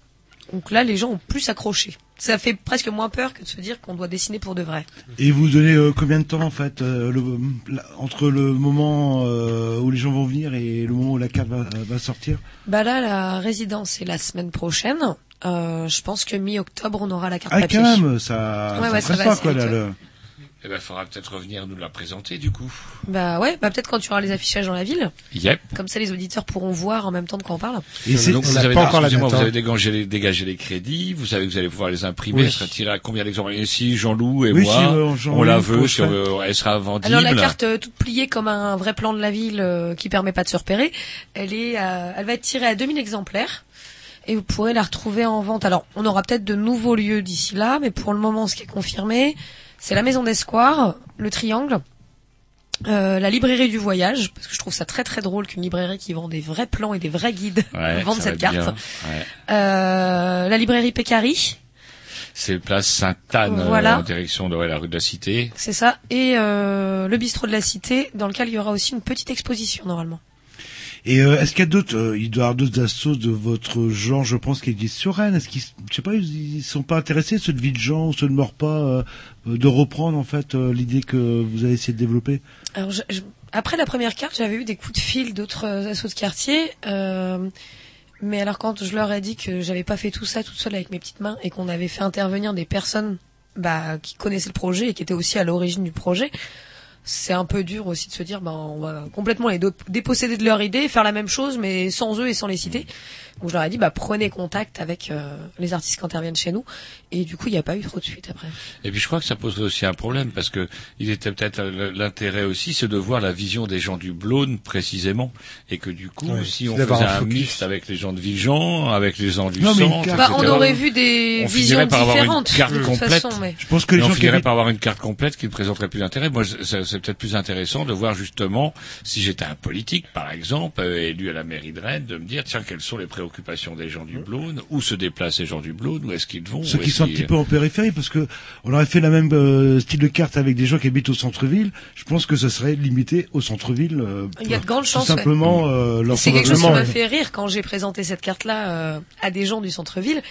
Donc là les gens ont plus accroché. Ça fait presque moins peur que de se dire qu'on doit dessiner pour de vrai. Et vous donnez euh, combien de temps en fait euh, le, la- entre le moment euh, où les gens vont venir et le moment où la carte va, va sortir? Bah là la résidence est la semaine prochaine. Euh, je pense que mi-octobre on aura la carte Ah papier. quand même, ça, Ouais, ça ouais, presse ça va pas assez quoi là. le- Eh ben faudra peut-être revenir nous la présenter du coup. Bah ouais, bah peut-être quand tu auras les affichages dans la ville. Yep. Comme ça, les auditeurs pourront voir en même temps de quoi on parle. Et c'est- Donc on vous avez, pas encore la date, vous avez dégagé les, dégagé les crédits, vous savez que vous allez pouvoir les imprimer, Oui. elle sera tirée à combien d'exemplaires Et si Jean-Loup et Oui, moi, si, euh, on la veut, sur, faire. euh, elle sera vendible. Alors la carte euh, toute pliée comme un vrai plan de la ville euh, qui permet pas de se repérer, elle est, euh, elle va être tirée à 2000 exemplaires et vous pourrez la retrouver en vente. Alors on aura peut-être de nouveaux lieux d'ici là, mais pour le moment, ce qui est confirmé, c'est la Maison d'Escoir, le Triangle. euh, la librairie du voyage, parce que je trouve ça très très drôle qu'une librairie qui vend des vrais plans et des vrais guides Ouais, *laughs* vende cette carte. Ouais. Euh, la librairie Pécari, C'est place Sainte-Anne, euh, en direction de ouais, la rue de la Cité. C'est ça. Et euh, le bistrot de la Cité, dans lequel il y aura aussi une petite exposition normalement. Et euh, est-ce qu'il y a d'autres, euh, il doit y avoir d'autres assos de votre genre, je pense, qui existent sur Rennes? Est-ce qu'ils, je sais pas, ils, ils sont pas intéressés, ceux de Villejean ou ceux de Morpas, euh, euh, de reprendre en fait euh, l'idée que vous avez essayé de développer? Alors, je- je- après la première carte, j'avais eu des coups de fil d'autres assos de quartier. mais alors quand je leur ai dit que j'avais pas fait tout ça toute seule avec mes petites mains et qu'on avait fait intervenir des personnes bah, qui connaissaient le projet et qui étaient aussi à l'origine du projet, c'est un peu dur aussi de se dire bah, on va complètement les déposséder de leur idée, faire la même chose mais sans eux et sans les citer. Donc je leur ai dit bah prenez contact avec euh, les artistes qui interviennent chez nous et du coup il n'y a pas eu trop de suite après. Et puis je crois que ça poserait aussi un problème parce que il était peut-être euh, l'intérêt aussi, c'est de voir la vision des gens du Blône précisément, et que du coup, si on faisait un un focus. mix avec les gens de Villejean, avec les gens du Non, centre, carte- Bah, on aurait vu des on visions par avoir une différentes carte de toute complète. façon, mais Je pense que les on gens qui finirait habitent- par avoir une carte complète qui présenterait plus d'intérêt. Moi, c'est peut-être plus intéressant de voir justement, si j'étais un politique, par exemple, euh, élu à la mairie de Rennes, de me dire, tiens, quelles sont les préoccupations des gens du Blône, où se déplacent les gens du Blône, où est-ce qu'ils vont Ceux qui sont un petit peu en périphérie, parce que on aurait fait la même euh, style de carte avec des gens qui habitent au centre-ville. Je pense que ça serait limité au centre-ville. euh, Il y a de grandes tout chances, ouais. simplement euh, leur c'est quelque chose qui m'a fait rire quand j'ai présenté cette carte-là euh, à des gens du centre-ville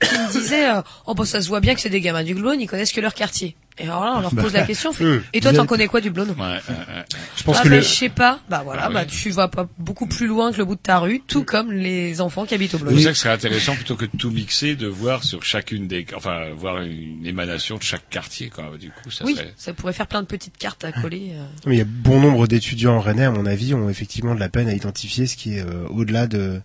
qui me disaient euh, oh bah ça se voit bien que c'est des gamins du Glone, ils connaissent que leur quartier. Et alors là, on leur Bah, *laughs* pose la question. fait, euh, et toi, t'en connais quoi du blonde Je pense ah, que bah, le- je sais pas. Bah voilà, Ah ouais. bah tu vas pas beaucoup plus loin que le bout de ta rue, tout comme les enfants qui habitent au C'est bled. pour ça que ce serait intéressant plutôt que de tout mixer, de voir sur chacune des, enfin, voir une émanation de chaque quartier, quoi. Du coup, ça Oui, serait. ça pourrait faire plein de petites cartes à coller. euh. Mais il y a bon nombre d'étudiants en Rennais, à mon avis, ont effectivement de la peine à identifier ce qui est euh, au-delà de,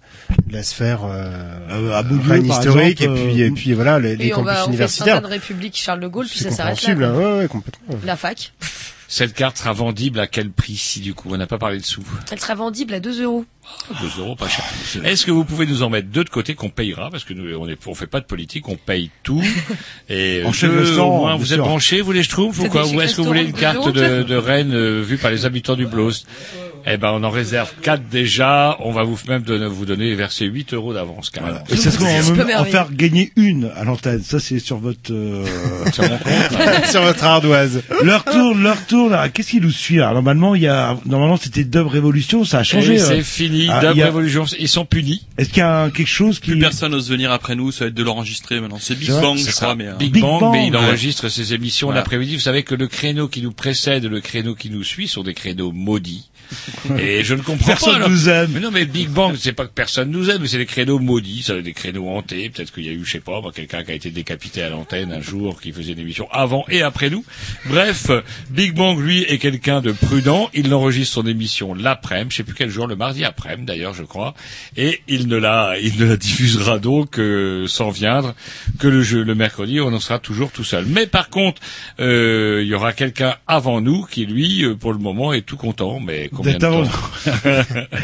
de la sphère euh, à historique exemple, et puis euh, et puis voilà les, les Et on campus va on fait universitaires. République, Charles de Gaulle, puis C'est ça s'arrête là. Hein, quoi. ouais, ouais, complètement. La fac, Cette carte sera vendible à quel prix, si du coup, on n'a pas parlé de sous. elle sera vendible à 2 euros. 2 euros, pas cher. Est-ce que vous pouvez nous en mettre deux de côté qu'on payera? Parce que nous on on fait pas de politique, on paye tout *laughs* et En au moins, vous sûr. êtes branchés vous les schtroumpfs ou quoi? est-ce que vous voulez une carte de, de Rennes euh, vue par les habitants du Blos Eh ben on en réserve quatre déjà, on va vous même donner, vous donner verser 8 euros d'avance carrément. Et ça se en merveilleux. faire gagner une à l'antenne. Ça, c'est sur votre... euh, *laughs* Sur mon compte. *laughs* Sur votre ardoise. leur tour, leur tour. Là, qu'est-ce qui nous suit là? Normalement, il y a, normalement, c'était Dub Révolution. Ça a Et changé. c'est euh. fini, Ah, Dub a- Révolution, ils sont punis. Est-ce qu'il y a quelque chose qui Plus personne n'ose venir après nous, ça va être de l'enregistrer maintenant. C'est Big Bang, C'est je ça. crois, mais... euh, Big, Big Bang, Bang, mais il ouais. enregistre ses émissions Voilà. l'après-midi. Vous savez que le créneau qui nous précède et le créneau qui nous suit sont des créneaux maudits. *laughs* et je ne comprends Personne pas. alors. nous aime. Mais non, mais Big Bang, c'est pas que personne nous aime, mais c'est des créneaux maudits, ça, des créneaux hantés. Peut-être qu'il y a eu, je sais pas, quelqu'un qui a été décapité à l'antenne un jour, qui faisait une émission avant et après nous. Bref, Big Bang, lui, est quelqu'un de prudent. Il enregistre son émission l'après-midi, je sais plus quel jour, le mardi après-midi d'ailleurs, je crois, et il ne la, il ne la diffusera donc euh, sans viandre que le jeu le mercredi. On en sera toujours tout seul. Mais par contre, euh, il y aura quelqu'un avant nous qui, lui, euh, pour le moment, est tout content. Mais combien de D'être avant temps *laughs*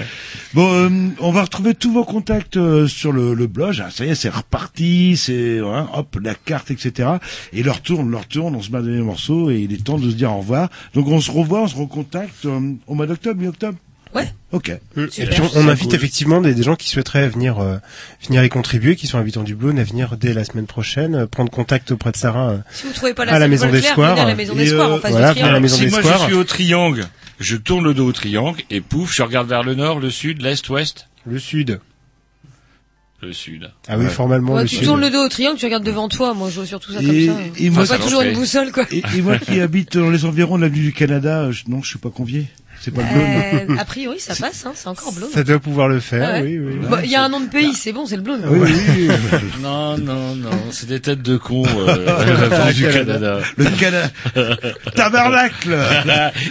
Bon, euh, on va retrouver tous vos contacts euh, sur le, le blog. Ah, ça y est, c'est reparti. C'est hein, hop la carte, etc. Et leur tourne, leur tourne. On se met les morceaux et il est temps de se dire au revoir. Donc on se revoit, on se recontacte euh, au mois d'octobre, mi-octobre. Ouais. Ok. Et puis on, on invite effectivement des, des gens qui souhaiteraient venir euh, venir y contribuer, qui sont habitants du Blône, à venir dès la semaine prochaine, euh, prendre contact auprès de Sarah. euh, Si vous trouvez pas la à la maison des Squares. à la maison des Squares, euh, voilà, maison si des moi Squares. je suis au triangle, je tourne le dos au triangle et pouf, je regarde vers le nord, le sud, l'est, ouest. Le sud. Le sud. Ah oui, Ouais. formellement Ouais, le tu sud. tournes le dos au triangle, tu regardes devant toi. Moi, je vois surtout ça comme Et- ça. et moi, pas toujours une boussole, quoi. Et, et moi qui habite dans les environs de l'avenue du Canada, euh, je- non, je suis pas convié. C'est pas le Blône. Euh, a priori, ça passe, hein, c'est encore blonde. Ça doit pouvoir le faire, Ah ouais. oui, oui. Bah, Il y a un nom de pays, c'est bon, c'est le blonde. Oui, oui, oui. *laughs* Non, non, non, c'est des têtes de cons euh, *laughs* du Canada. Le Canada. *laughs* Tabernacle.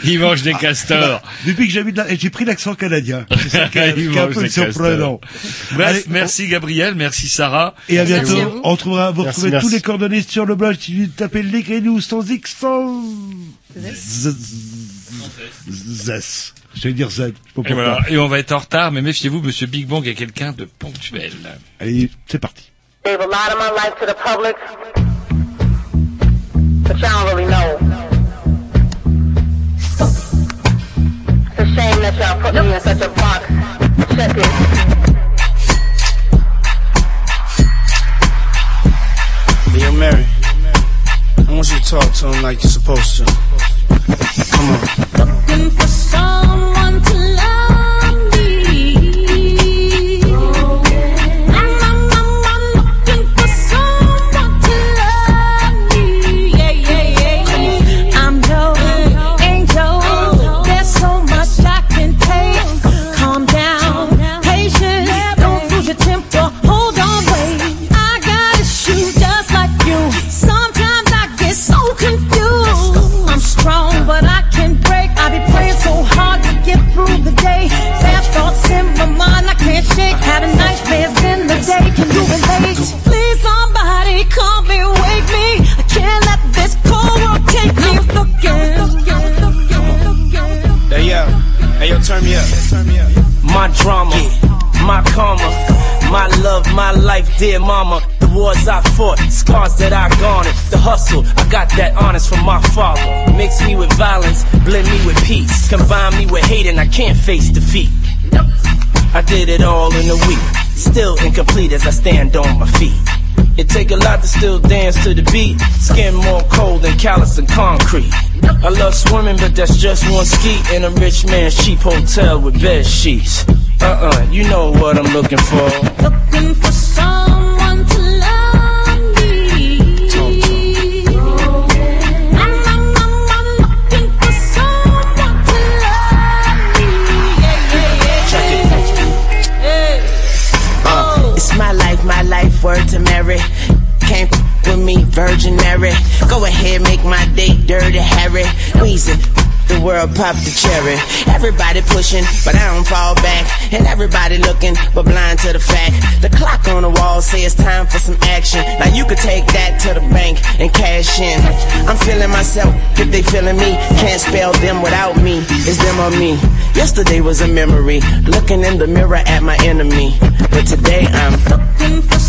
Ils mangent des castors. Depuis que j'habite là, et j'ai pris l'accent canadien. C'est ça qui est, Ils qui est un peu des surprenant. Bref, Allez, merci Gabriel, merci Sarah. Et à Merci bientôt. à vous. On retrouvera, vous Merci, retrouvez merci. tous les coordonnées sur le blog. Si vous tapez les nous sans X, sans Z- Zess. Je vais dire Z. Et pourquoi. voilà, et on va être en retard, mais méfiez-vous, Monsieur Big Bang est quelqu'un de ponctuel. Allez, c'est parti. Gave a lot of my life to the public, but y'all don't really know. It's a shame that y'all put me in such a box. Check it. Hey, yo, Mary. I want you to talk to him like you're supposed to. Come on. Looking for someone to love drama, my karma, my love, my life, dear mama. The wars I fought, scars that I garnered. The hustle, I got that honest from my father. Mix me with violence, blend me with peace. Combine me with hate and I can't face defeat. I did it all in a week, still incomplete as I stand on my feet. It take a lot to still dance to the beat. Skin more cold than callous and concrete. I love swimming, but that's just one ski in a rich man's cheap hotel with bed sheets. Uh-uh, you know what I'm looking for. Looking for someone to love me. Oh, yeah. I'm, I'm, I'm, I'm looking for someone to love me. Yeah, yeah, yeah. Check it. Hey. Uh, oh. It's my life, my life, word to Mary. Can't with me, Virgin Mary. Go ahead, make my day dirty, Harry. Weezy, the world pop the cherry. Everybody pushing, but I don't fall back. And everybody looking, but blind to the fact. The clock on the wall says time for some action. Now you could take that to the bank and cash in. I'm feeling myself if they feeling me. Can't spell them without me. It's them or me. Yesterday was a memory. Looking in the mirror at my enemy. But today I'm looking for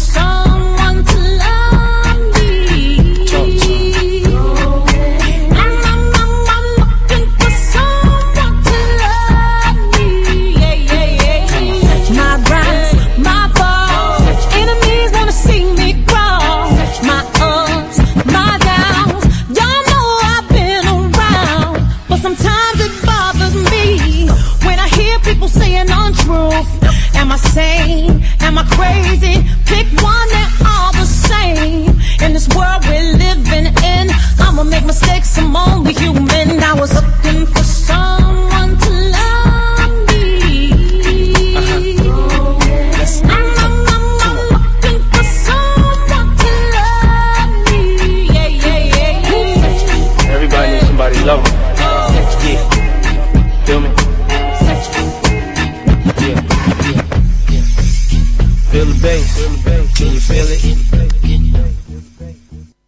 crazy? Pick one, they're all the same. In this world we're living in, I'ma make mistakes, I'm only human. I was looking